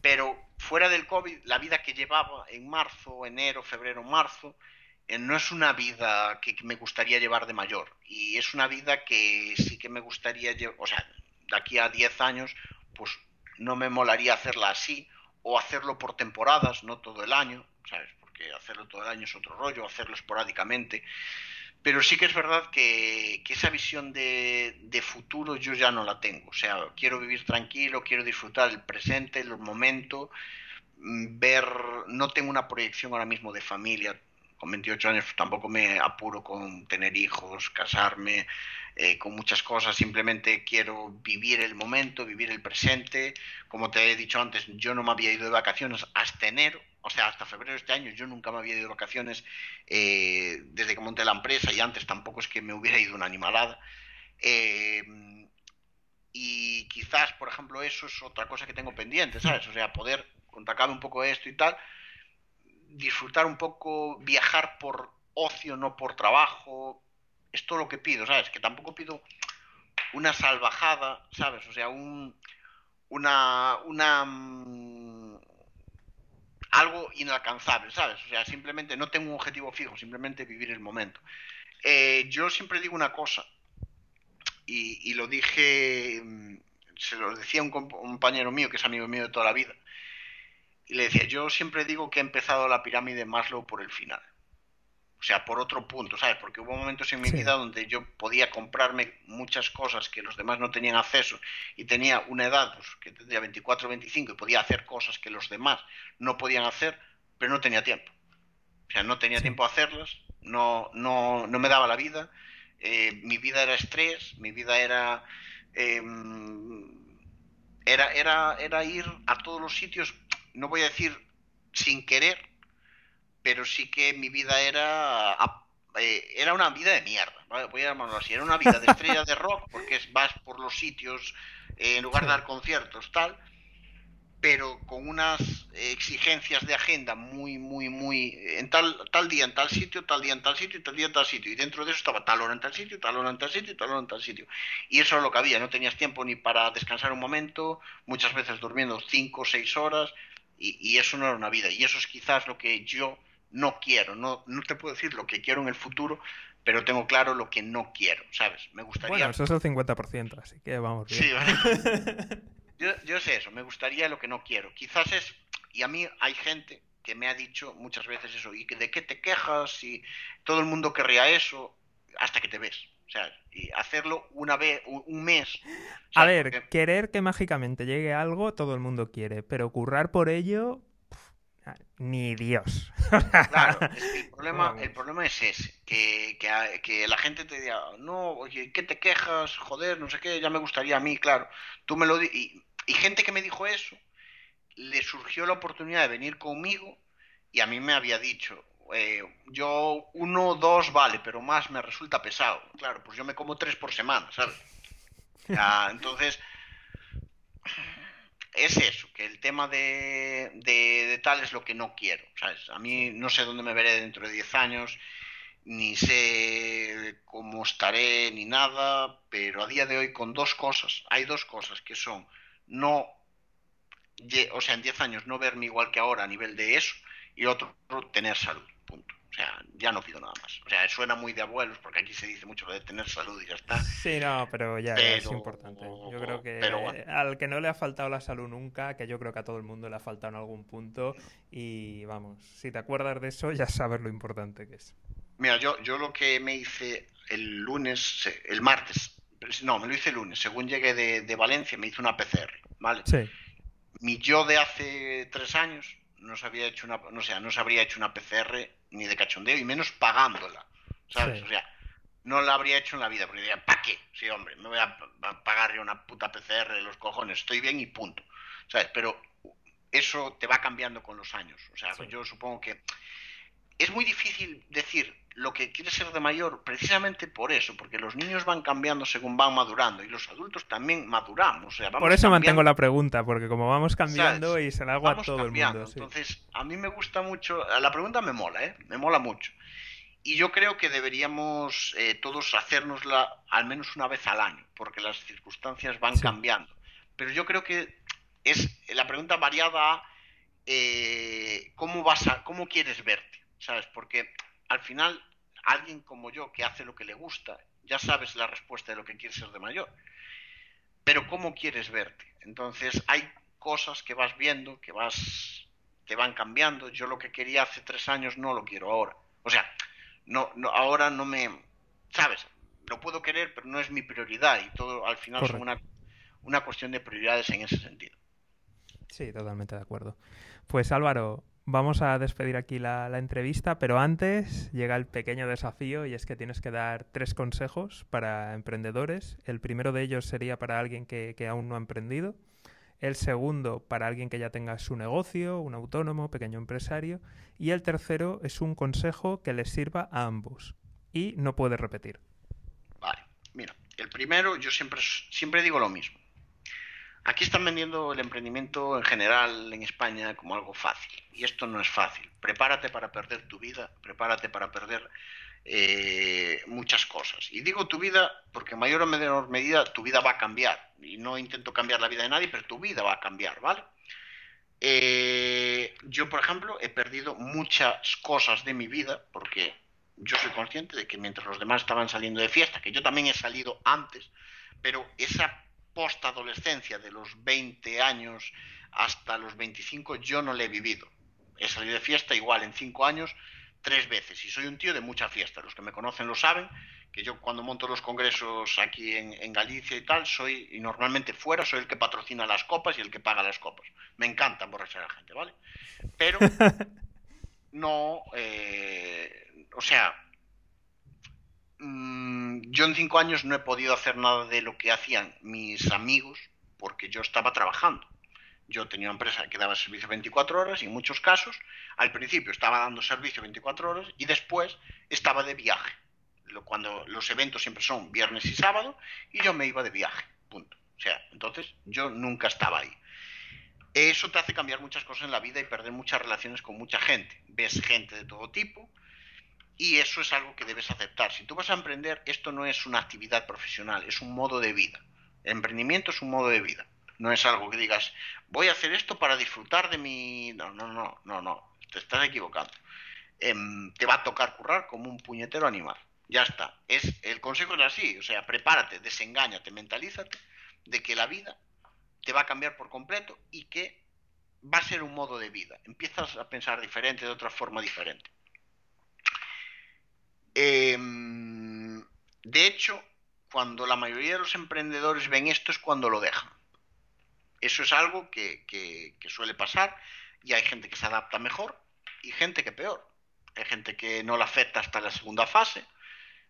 Pero fuera del COVID, la vida que llevaba en marzo, enero, febrero, marzo, eh, no es una vida que, me gustaría llevar de mayor. Y es una vida que sí que me gustaría llevar, o sea, de aquí a 10 años, pues no me molaría hacerla así o hacerlo por temporadas, no todo el año, ¿sabes? Porque hacerlo todo el año es otro rollo, hacerlo esporádicamente. Pero sí que es verdad que, esa visión de, de, futuro yo ya no la tengo. O sea, quiero vivir tranquilo, quiero disfrutar el presente, el momento, mm, ver, no tengo una proyección ahora mismo de familia, con 28 años tampoco me apuro con tener hijos, casarme, eh, con muchas cosas, simplemente quiero vivir el momento, vivir el presente. Como te he dicho antes, yo no me había ido de vacaciones hasta enero, o sea, hasta febrero de este año yo nunca me había ido de vacaciones eh, desde que monté la empresa y antes tampoco es que me hubiera ido una animalada. Eh, y quizás, por ejemplo, eso es otra cosa que tengo pendiente, ¿sabes? O sea, poder contacar un poco esto y tal, disfrutar un poco, viajar por ocio, no por trabajo, es todo lo que pido, ¿sabes? Que tampoco pido una salvajada, ¿sabes? O sea, un, una, una, mm, algo inalcanzable, ¿sabes? O sea, simplemente no tengo un objetivo fijo, simplemente vivir el momento. Eh, yo siempre digo una cosa, y, lo dije, mm, se lo decía un compañero mío, que es amigo mío de toda la vida, y le decía, yo siempre digo que he empezado la pirámide Maslow por el final. O sea, por otro punto, ¿sabes? Porque hubo momentos en mi vida donde yo podía comprarme muchas cosas que los demás no tenían acceso y tenía una edad pues, que tendría 24 o 25 y podía hacer cosas que los demás no podían hacer, pero no tenía tiempo. O sea, no tenía tiempo a hacerlas, no, no, no me daba la vida, eh, mi vida era estrés, mi vida era, em, era, era, era ir a todos los sitios no voy a decir sin querer, pero sí que mi vida era eh, era una vida de mierda, voy a llamarlo así, era una vida de estrella de rock, porque vas por los sitios eh, en lugar de dar conciertos, tal, pero con unas exigencias de agenda muy, muy, muy, en tal, tal día en tal sitio, tal día en tal sitio, tal día en tal sitio, y dentro de eso estaba tal hora en tal sitio, tal hora en tal sitio, tal hora en tal sitio, y eso es lo que había, no tenías tiempo ni para descansar un momento, muchas veces durmiendo cinco o seis horas, y, eso no era una vida. Y eso es quizás lo que yo no quiero. No, no te puedo decir lo que quiero en el futuro, pero tengo claro lo que no quiero, ¿sabes? Me gustaría... Bueno, eso es el 50%, así que vamos bien. Sí, yo, yo sé eso, me gustaría lo que no quiero. Quizás es... Y a mí hay gente que me ha dicho muchas veces eso, ¿y de qué te quejas? Y todo el mundo querría eso, hasta que te ves. O sea, y hacerlo una vez, un mes. a ver, querer que mágicamente llegue algo, todo el mundo quiere, pero currar por ello, ni Dios. Claro, el, problema, el problema es ese, que, que, la gente te diga, no, oye, ¿qué te quejas? Joder, no sé qué, ya me gustaría a mí, claro. Tú me lo y, y gente que me dijo eso, le surgió la oportunidad de venir conmigo y a mí me había dicho, eh, yo uno, dos vale, pero más me resulta pesado. Claro, pues yo me como tres por semana, ¿sabes? entonces, es eso, que el tema de, de, tal es lo que no quiero, ¿sabes? A mí no sé dónde me veré dentro de diez años, ni sé cómo estaré, ni nada, pero a día de hoy con dos cosas, hay dos cosas que son no, o sea, en diez años no verme igual que ahora a nivel de eso, y otro, tener salud. Punto. O sea, ya no pido nada más. O sea, suena muy de abuelos porque aquí se dice mucho lo de tener salud y ya está. Sí, no, pero ya, es importante. Yo creo que al que no le ha faltado la salud nunca, que yo creo que a todo el mundo le ha faltado en algún punto. Y vamos, si te acuerdas de eso, ya sabes lo importante que es. Mira, yo, yo lo que me hice el lunes, el martes, no, me lo hice el lunes. Según llegué de, de Valencia, me hice una PCR, ¿vale? Sí. Mi yo de hace tres años no se había hecho una, no sea, no se habría hecho una PCR ni de cachondeo y menos pagándola, ¿sabes? O sea, no la habría hecho en la vida, porque diría, ¿para qué? Sí, hombre, me voy a pagar una puta PCR de los cojones, estoy bien y punto, ¿sabes? Pero eso te va cambiando con los años, o sea, yo supongo que es muy difícil decir lo que quiere ser de mayor precisamente por eso, porque los niños van cambiando según van madurando y los adultos también maduramos. por eso mantengo la pregunta, porque como vamos cambiando y se la hago a todo el mundo. Entonces, a mí me gusta mucho, la pregunta me mola, ¿eh? me mola mucho. Y yo creo que deberíamos eh, todos hacernosla al menos una vez al año, porque las circunstancias van cambiando. Pero yo creo que es la pregunta variada a eh, cómo vas a, cómo quieres verte, ¿sabes? Porque al final alguien como yo que hace lo que le gusta, ya sabes la respuesta de lo que quieres ser de mayor. Pero ¿cómo quieres verte? Entonces hay cosas que vas viendo, que vas, que van cambiando. Yo lo que quería hace tres años no lo quiero ahora. O sea, no, no ahora no me, sabes, lo puedo querer, pero no es mi prioridad y todo al final es una, una cuestión de prioridades en ese sentido. Sí, totalmente de acuerdo. Pues Álvaro, vamos a despedir aquí la, entrevista, pero antes llega el pequeño desafío y es que tienes que dar tres consejos para emprendedores. El primero de ellos sería para alguien que, que aún no ha emprendido. El segundo para alguien que ya tenga su negocio, un autónomo, pequeño empresario. Y el tercero es un consejo que les sirva a ambos. Y no puedes repetir. Vale, mira, el primero yo siempre, siempre digo lo mismo. Aquí están vendiendo el emprendimiento en general en España como algo fácil. Y esto no es fácil. Prepárate para perder tu vida, prepárate para perder eh, muchas cosas. Y digo tu vida porque en mayor o menor medida tu vida va a cambiar. Y no intento cambiar la vida de nadie, pero tu vida va a cambiar, ¿vale? Eh, yo, por ejemplo, he perdido muchas cosas de mi vida porque yo soy consciente de que mientras los demás estaban saliendo de fiesta, que yo también he salido antes, pero esa post-adolescencia de los 20 años hasta los 25 yo no la he vivido. He salido de fiesta igual en 5 años tres veces y soy un tío de mucha fiesta. Los que me conocen lo saben, que yo cuando monto los congresos aquí en, Galicia y tal, soy, y normalmente fuera, soy el que patrocina las copas y el que paga las copas. Me encanta emborrachar a la gente, ¿vale? Pero no, eh, o sea, Mm, yo en cinco años no he podido hacer nada de lo que hacían mis amigos porque yo estaba trabajando. Yo tenía una empresa que daba servicio 24 horas y en muchos casos al principio estaba dando servicio 24 horas y después estaba de viaje. Cuando los eventos siempre son viernes y sábado y yo me iba de viaje. Punto. O sea, entonces yo nunca estaba ahí. Eso te hace cambiar muchas cosas en la vida y perder muchas relaciones con mucha gente. Ves gente de todo tipo, y eso es algo que debes aceptar. Si tú vas a emprender, esto no es una actividad profesional, es un modo de vida. El emprendimiento es un modo de vida. No es algo que digas, voy a hacer esto para disfrutar de mi... No, no, no, no, no. Te estás equivocando. Em, te va a tocar currar como un puñetero animal. Ya está. Es, el consejo es así. O sea, prepárate, desengáñate, mentalízate de que la vida te va a cambiar por completo y que va a ser un modo de vida. Empiezas a pensar diferente, de otra forma diferente. Em, de hecho, cuando la mayoría de los emprendedores ven esto es cuando lo dejan. Eso es algo que, suele pasar y hay gente que se adapta mejor y gente que peor. Hay gente que no la afecta hasta la segunda fase.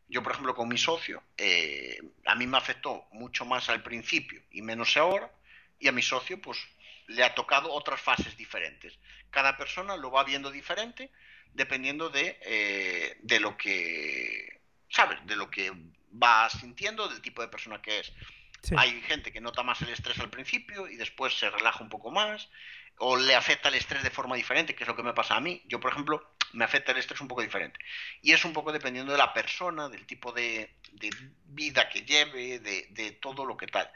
Yo, por ejemplo, con mi socio, eh, a mí me afectó mucho más al principio y menos ahora, y a mi socio, pues, le ha tocado otras fases diferentes. Cada persona lo va viendo diferente dependiendo de, eh, de lo que, ¿sabes? De lo que va sintiendo, del tipo de persona que es. Hay gente que nota más el estrés al principio y después se relaja un poco más, o le afecta el estrés de forma diferente, que es lo que me pasa a mí. Yo, por ejemplo, me afecta el estrés un poco diferente. Y es un poco dependiendo de la persona, del tipo de, vida que lleve, de, todo lo que tal.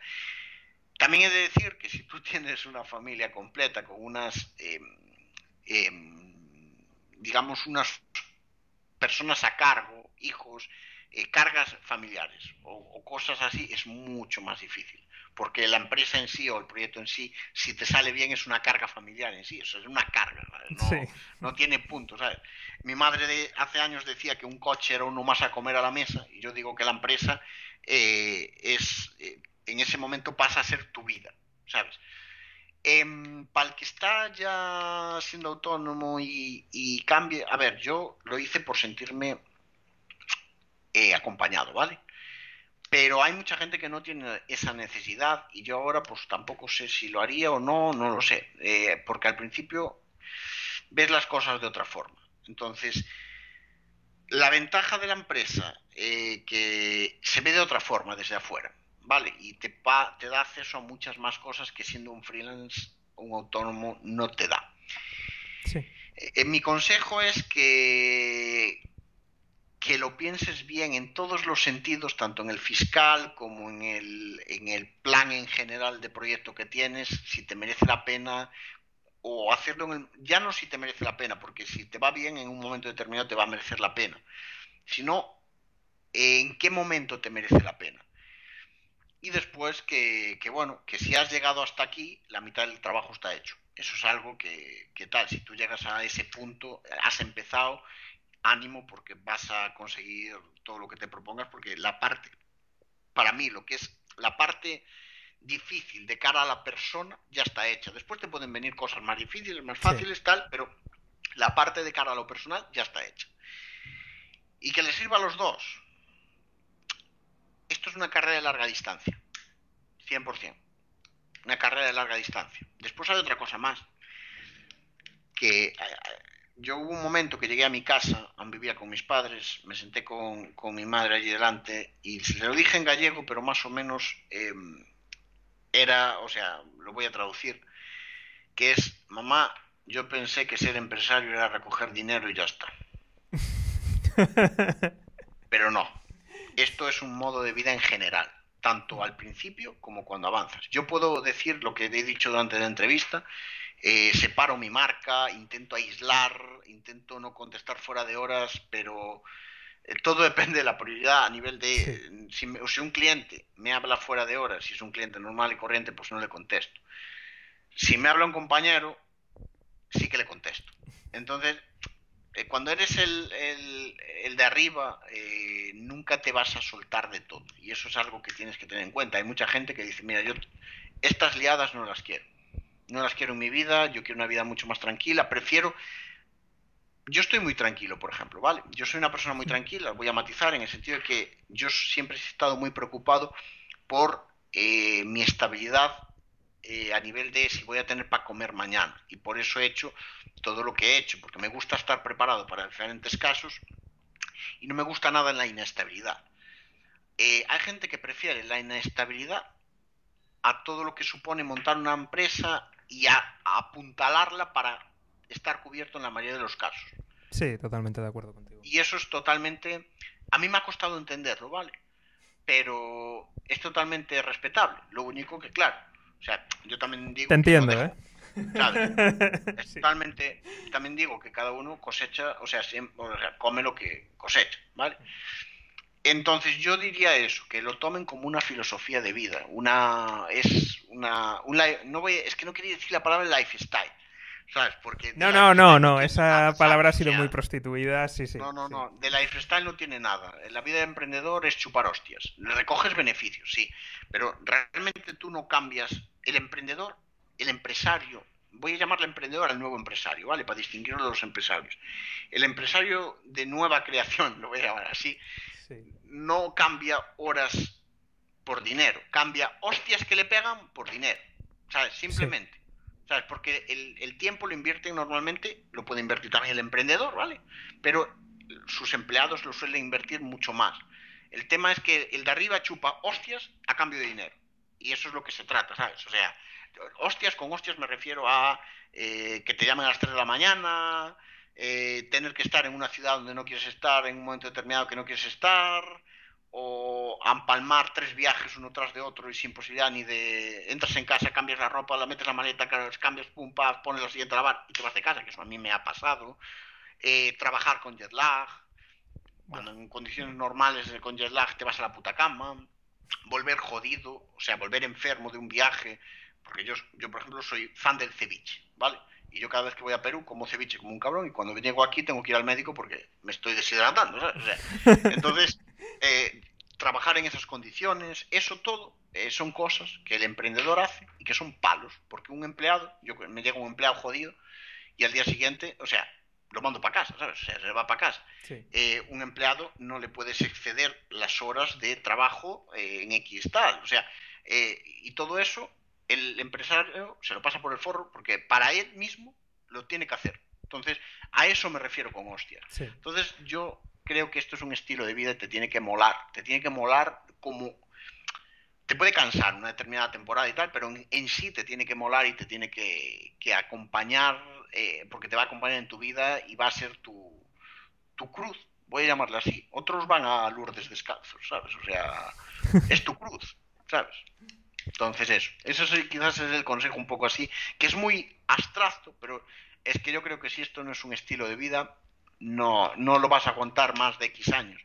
También he de decir que si tú tienes una familia completa con unas eh, digamos, unas personas a cargo, hijos, eh, cargas familiares o, cosas así, es mucho más difícil. Porque la empresa en sí o el proyecto en sí, si te sale bien, es una carga familiar en sí, eso es una carga, no, tiene punto. ¿sabes? Mi madre de, hace años decía que un coche era uno más a comer a la mesa, y yo digo que la empresa eh, es, eh, en ese momento pasa a ser tu vida, ¿sabes? Em, para el que está ya siendo autónomo y, cambie, a ver, yo lo hice por sentirme eh, acompañado, ¿vale? Pero hay mucha gente que no tiene esa necesidad y yo ahora pues tampoco sé si lo haría o no, no lo sé, eh, porque al principio ves las cosas de otra forma. Entonces, la ventaja de la empresa eh, que se ve de otra forma desde afuera. ¿Vale? Y te, te da acceso a muchas más cosas que siendo un freelance, un autónomo, no te da. Sí. Eh, mi consejo es que, que lo pienses bien en todos los sentidos, tanto en el fiscal como en el, en el plan en general de proyecto que tienes, si te merece la pena o hacerlo en el, ya no si te merece la pena, porque si te va bien en un momento determinado te va a merecer la pena, sino en qué momento te merece la pena y después que, bueno, que si has llegado hasta aquí, la mitad del trabajo está hecho. Eso es algo que, que tal, si tú llegas a ese punto, has empezado, ánimo porque vas a conseguir todo lo que te propongas, porque la parte, para mí, lo que es la parte difícil de cara a la persona ya está hecha. Después te pueden venir cosas más difíciles, más fáciles, tal, pero la parte de cara a lo personal ya está hecha. Y que le sirva a los dos. Esto es una carrera de larga distancia. 100%. Una carrera de larga distancia. Después hay otra cosa más. Que eh, yo hubo un momento que llegué a mi casa, aún vivía con mis padres, me senté con, mi madre allí delante y se lo dije en gallego, pero más o menos em, era, o sea, lo voy a traducir, que es, mamá, yo pensé que ser empresario era recoger dinero y ya está. Pero no, esto es un modo de vida en general, tanto al principio como cuando avanzas. Yo puedo decir lo que he dicho durante la entrevista, eh, separo mi marca, intento aislar, intento no contestar fuera de horas, pero eh, todo depende de la prioridad a nivel de si, si, un cliente me habla fuera de horas, si es un cliente normal y corriente, pues no le contesto. Si me habla un compañero, sí que le contesto. Entonces, eh, cuando eres el, el, de arriba, nunca te vas a soltar de todo. Y eso es algo que tienes que tener en cuenta. Hay mucha gente que dice, mira, yo estas liadas no las quiero no las quiero en mi vida, yo quiero una vida mucho más tranquila, prefiero... Yo estoy muy tranquilo, por ejemplo, ¿vale? Yo soy una persona muy tranquila, voy a matizar en el sentido de que yo siempre he estado muy preocupado por eh, mi estabilidad eh, a nivel de si voy a tener para comer mañana. Y por eso he hecho todo lo que he hecho, porque me gusta estar preparado para diferentes casos y no me gusta nada en la inestabilidad. Eh, hay gente que prefiere la inestabilidad a todo lo que supone montar una empresa y a, apuntalarla para estar cubierto en la mayoría de los casos. Sí, totalmente de acuerdo contigo. Y eso es totalmente... A mí me ha costado entenderlo, ¿vale? Pero es totalmente respetable. Lo único que, claro, o sea, yo también digo... Te entiendo, ¿eh? Es totalmente... También digo que cada uno cosecha, o sea, siempre, o sea, come lo que cosecha, ¿vale? Entonces yo diría eso, que lo tomen como una filosofía de vida, una es una no voy, es que no quería decir la palabra lifestyle, ¿sabes? Porque no, no, no, no, esa palabra ha sido muy prostituida, sí, sí. No, no, no, de lifestyle no tiene nada. La vida de emprendedor es chupar hostias. Le recoges beneficios, sí, pero realmente tú no cambias el emprendedor, el empresario, voy a llamarle emprendedor al nuevo empresario, ¿vale? Para distinguirlo de los empresarios. El empresario de nueva creación, lo voy a llamar así, no cambia horas por dinero, cambia hostias que le pegan por dinero, ¿sabes? Simplemente. ¿Sabes? Porque el, tiempo lo invierten normalmente, lo puede invertir también el emprendedor, ¿vale? Pero sus empleados lo suelen invertir mucho más. El tema es que el de arriba chupa hostias a cambio de dinero. Y eso es lo que se trata, ¿sabes? O sea, hostias con hostias me refiero a eh, que te llamen a las 3 de la mañana, eh, tener que estar en una ciudad donde no quieres estar en un momento determinado que no quieres estar, o empalmar tres viajes uno tras de otro y sin posibilidad ni de entras en casa, cambias la ropa, la metes la maleta, cambias, pum, paz, pones la siguiente a lavar y te vas de casa, que eso a mí me ha pasado. Eh, trabajar con jet lag, cuando en condiciones normales con jet lag te vas a la puta cama, volver jodido, o sea, volver enfermo de un viaje, porque yo, yo por ejemplo soy fan del ceviche, ¿vale? Y yo cada vez que voy a Perú como ceviche como un cabrón y cuando llego aquí tengo que ir al médico porque me estoy deshidratando. entonces, eh, trabajar en esas condiciones, eso todo eh, son cosas que el emprendedor hace y que son palos. Porque un empleado, yo me llega un empleado jodido y al día siguiente, o sea, lo mando para casa, ¿sabes? O sea, se va para casa. Eh, un empleado no le puedes exceder las horas de trabajo en X tal. O sea, y todo eso el empresario se lo pasa por el forro porque para él mismo lo tiene que hacer. Entonces, a eso me refiero con hostia. Entonces, yo creo que esto es un estilo de vida y te tiene que molar. Te tiene que molar como... Te puede cansar una determinada temporada y tal, pero en, sí te tiene que molar y te tiene que, acompañar, eh, porque te va a acompañar en tu vida y va a ser tu, tu cruz, voy a llamarla así. Otros van a Lourdes descalzos, ¿sabes? O sea, es tu cruz, ¿sabes? Entonces eso, eso quizás es el consejo un poco así, que es muy abstracto, pero es que yo creo que si esto no es un estilo de vida, no, no lo vas a aguantar más de X años.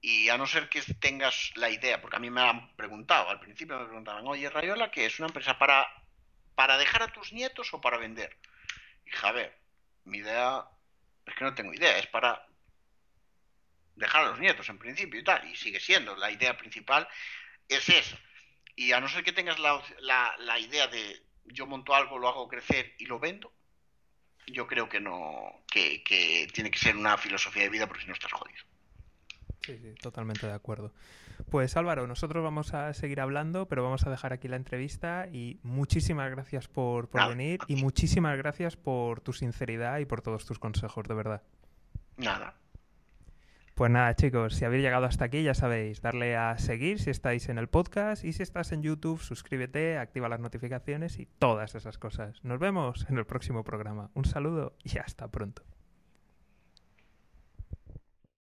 Y a no ser que tengas la idea, porque a mí me han preguntado, al principio me preguntaban, oye, Rayola, ¿qué es una empresa para, para dejar a tus nietos o para vender? Y a ver, mi idea es que no tengo idea, es para dejar a los nietos en principio y tal, y sigue siendo, la idea principal es esa Y a no ser que tengas la, la, la idea de yo monto algo, lo hago crecer y lo vendo, yo creo que no, que, que tiene que ser una filosofía de vida porque si no estás jodido. Sí, sí, totalmente de acuerdo. Pues Álvaro, nosotros vamos a seguir hablando, pero vamos a dejar aquí la entrevista y muchísimas gracias por, por Nada, venir y muchísimas gracias por tu sinceridad y por todos tus consejos, de verdad. Nada. Pues nada, chicos, si habéis llegado hasta aquí, ya sabéis, darle a seguir si estáis en el podcast y si estás en YouTube, suscríbete, activa las notificaciones y todas esas cosas. Nos vemos en el próximo programa. Un saludo y hasta pronto.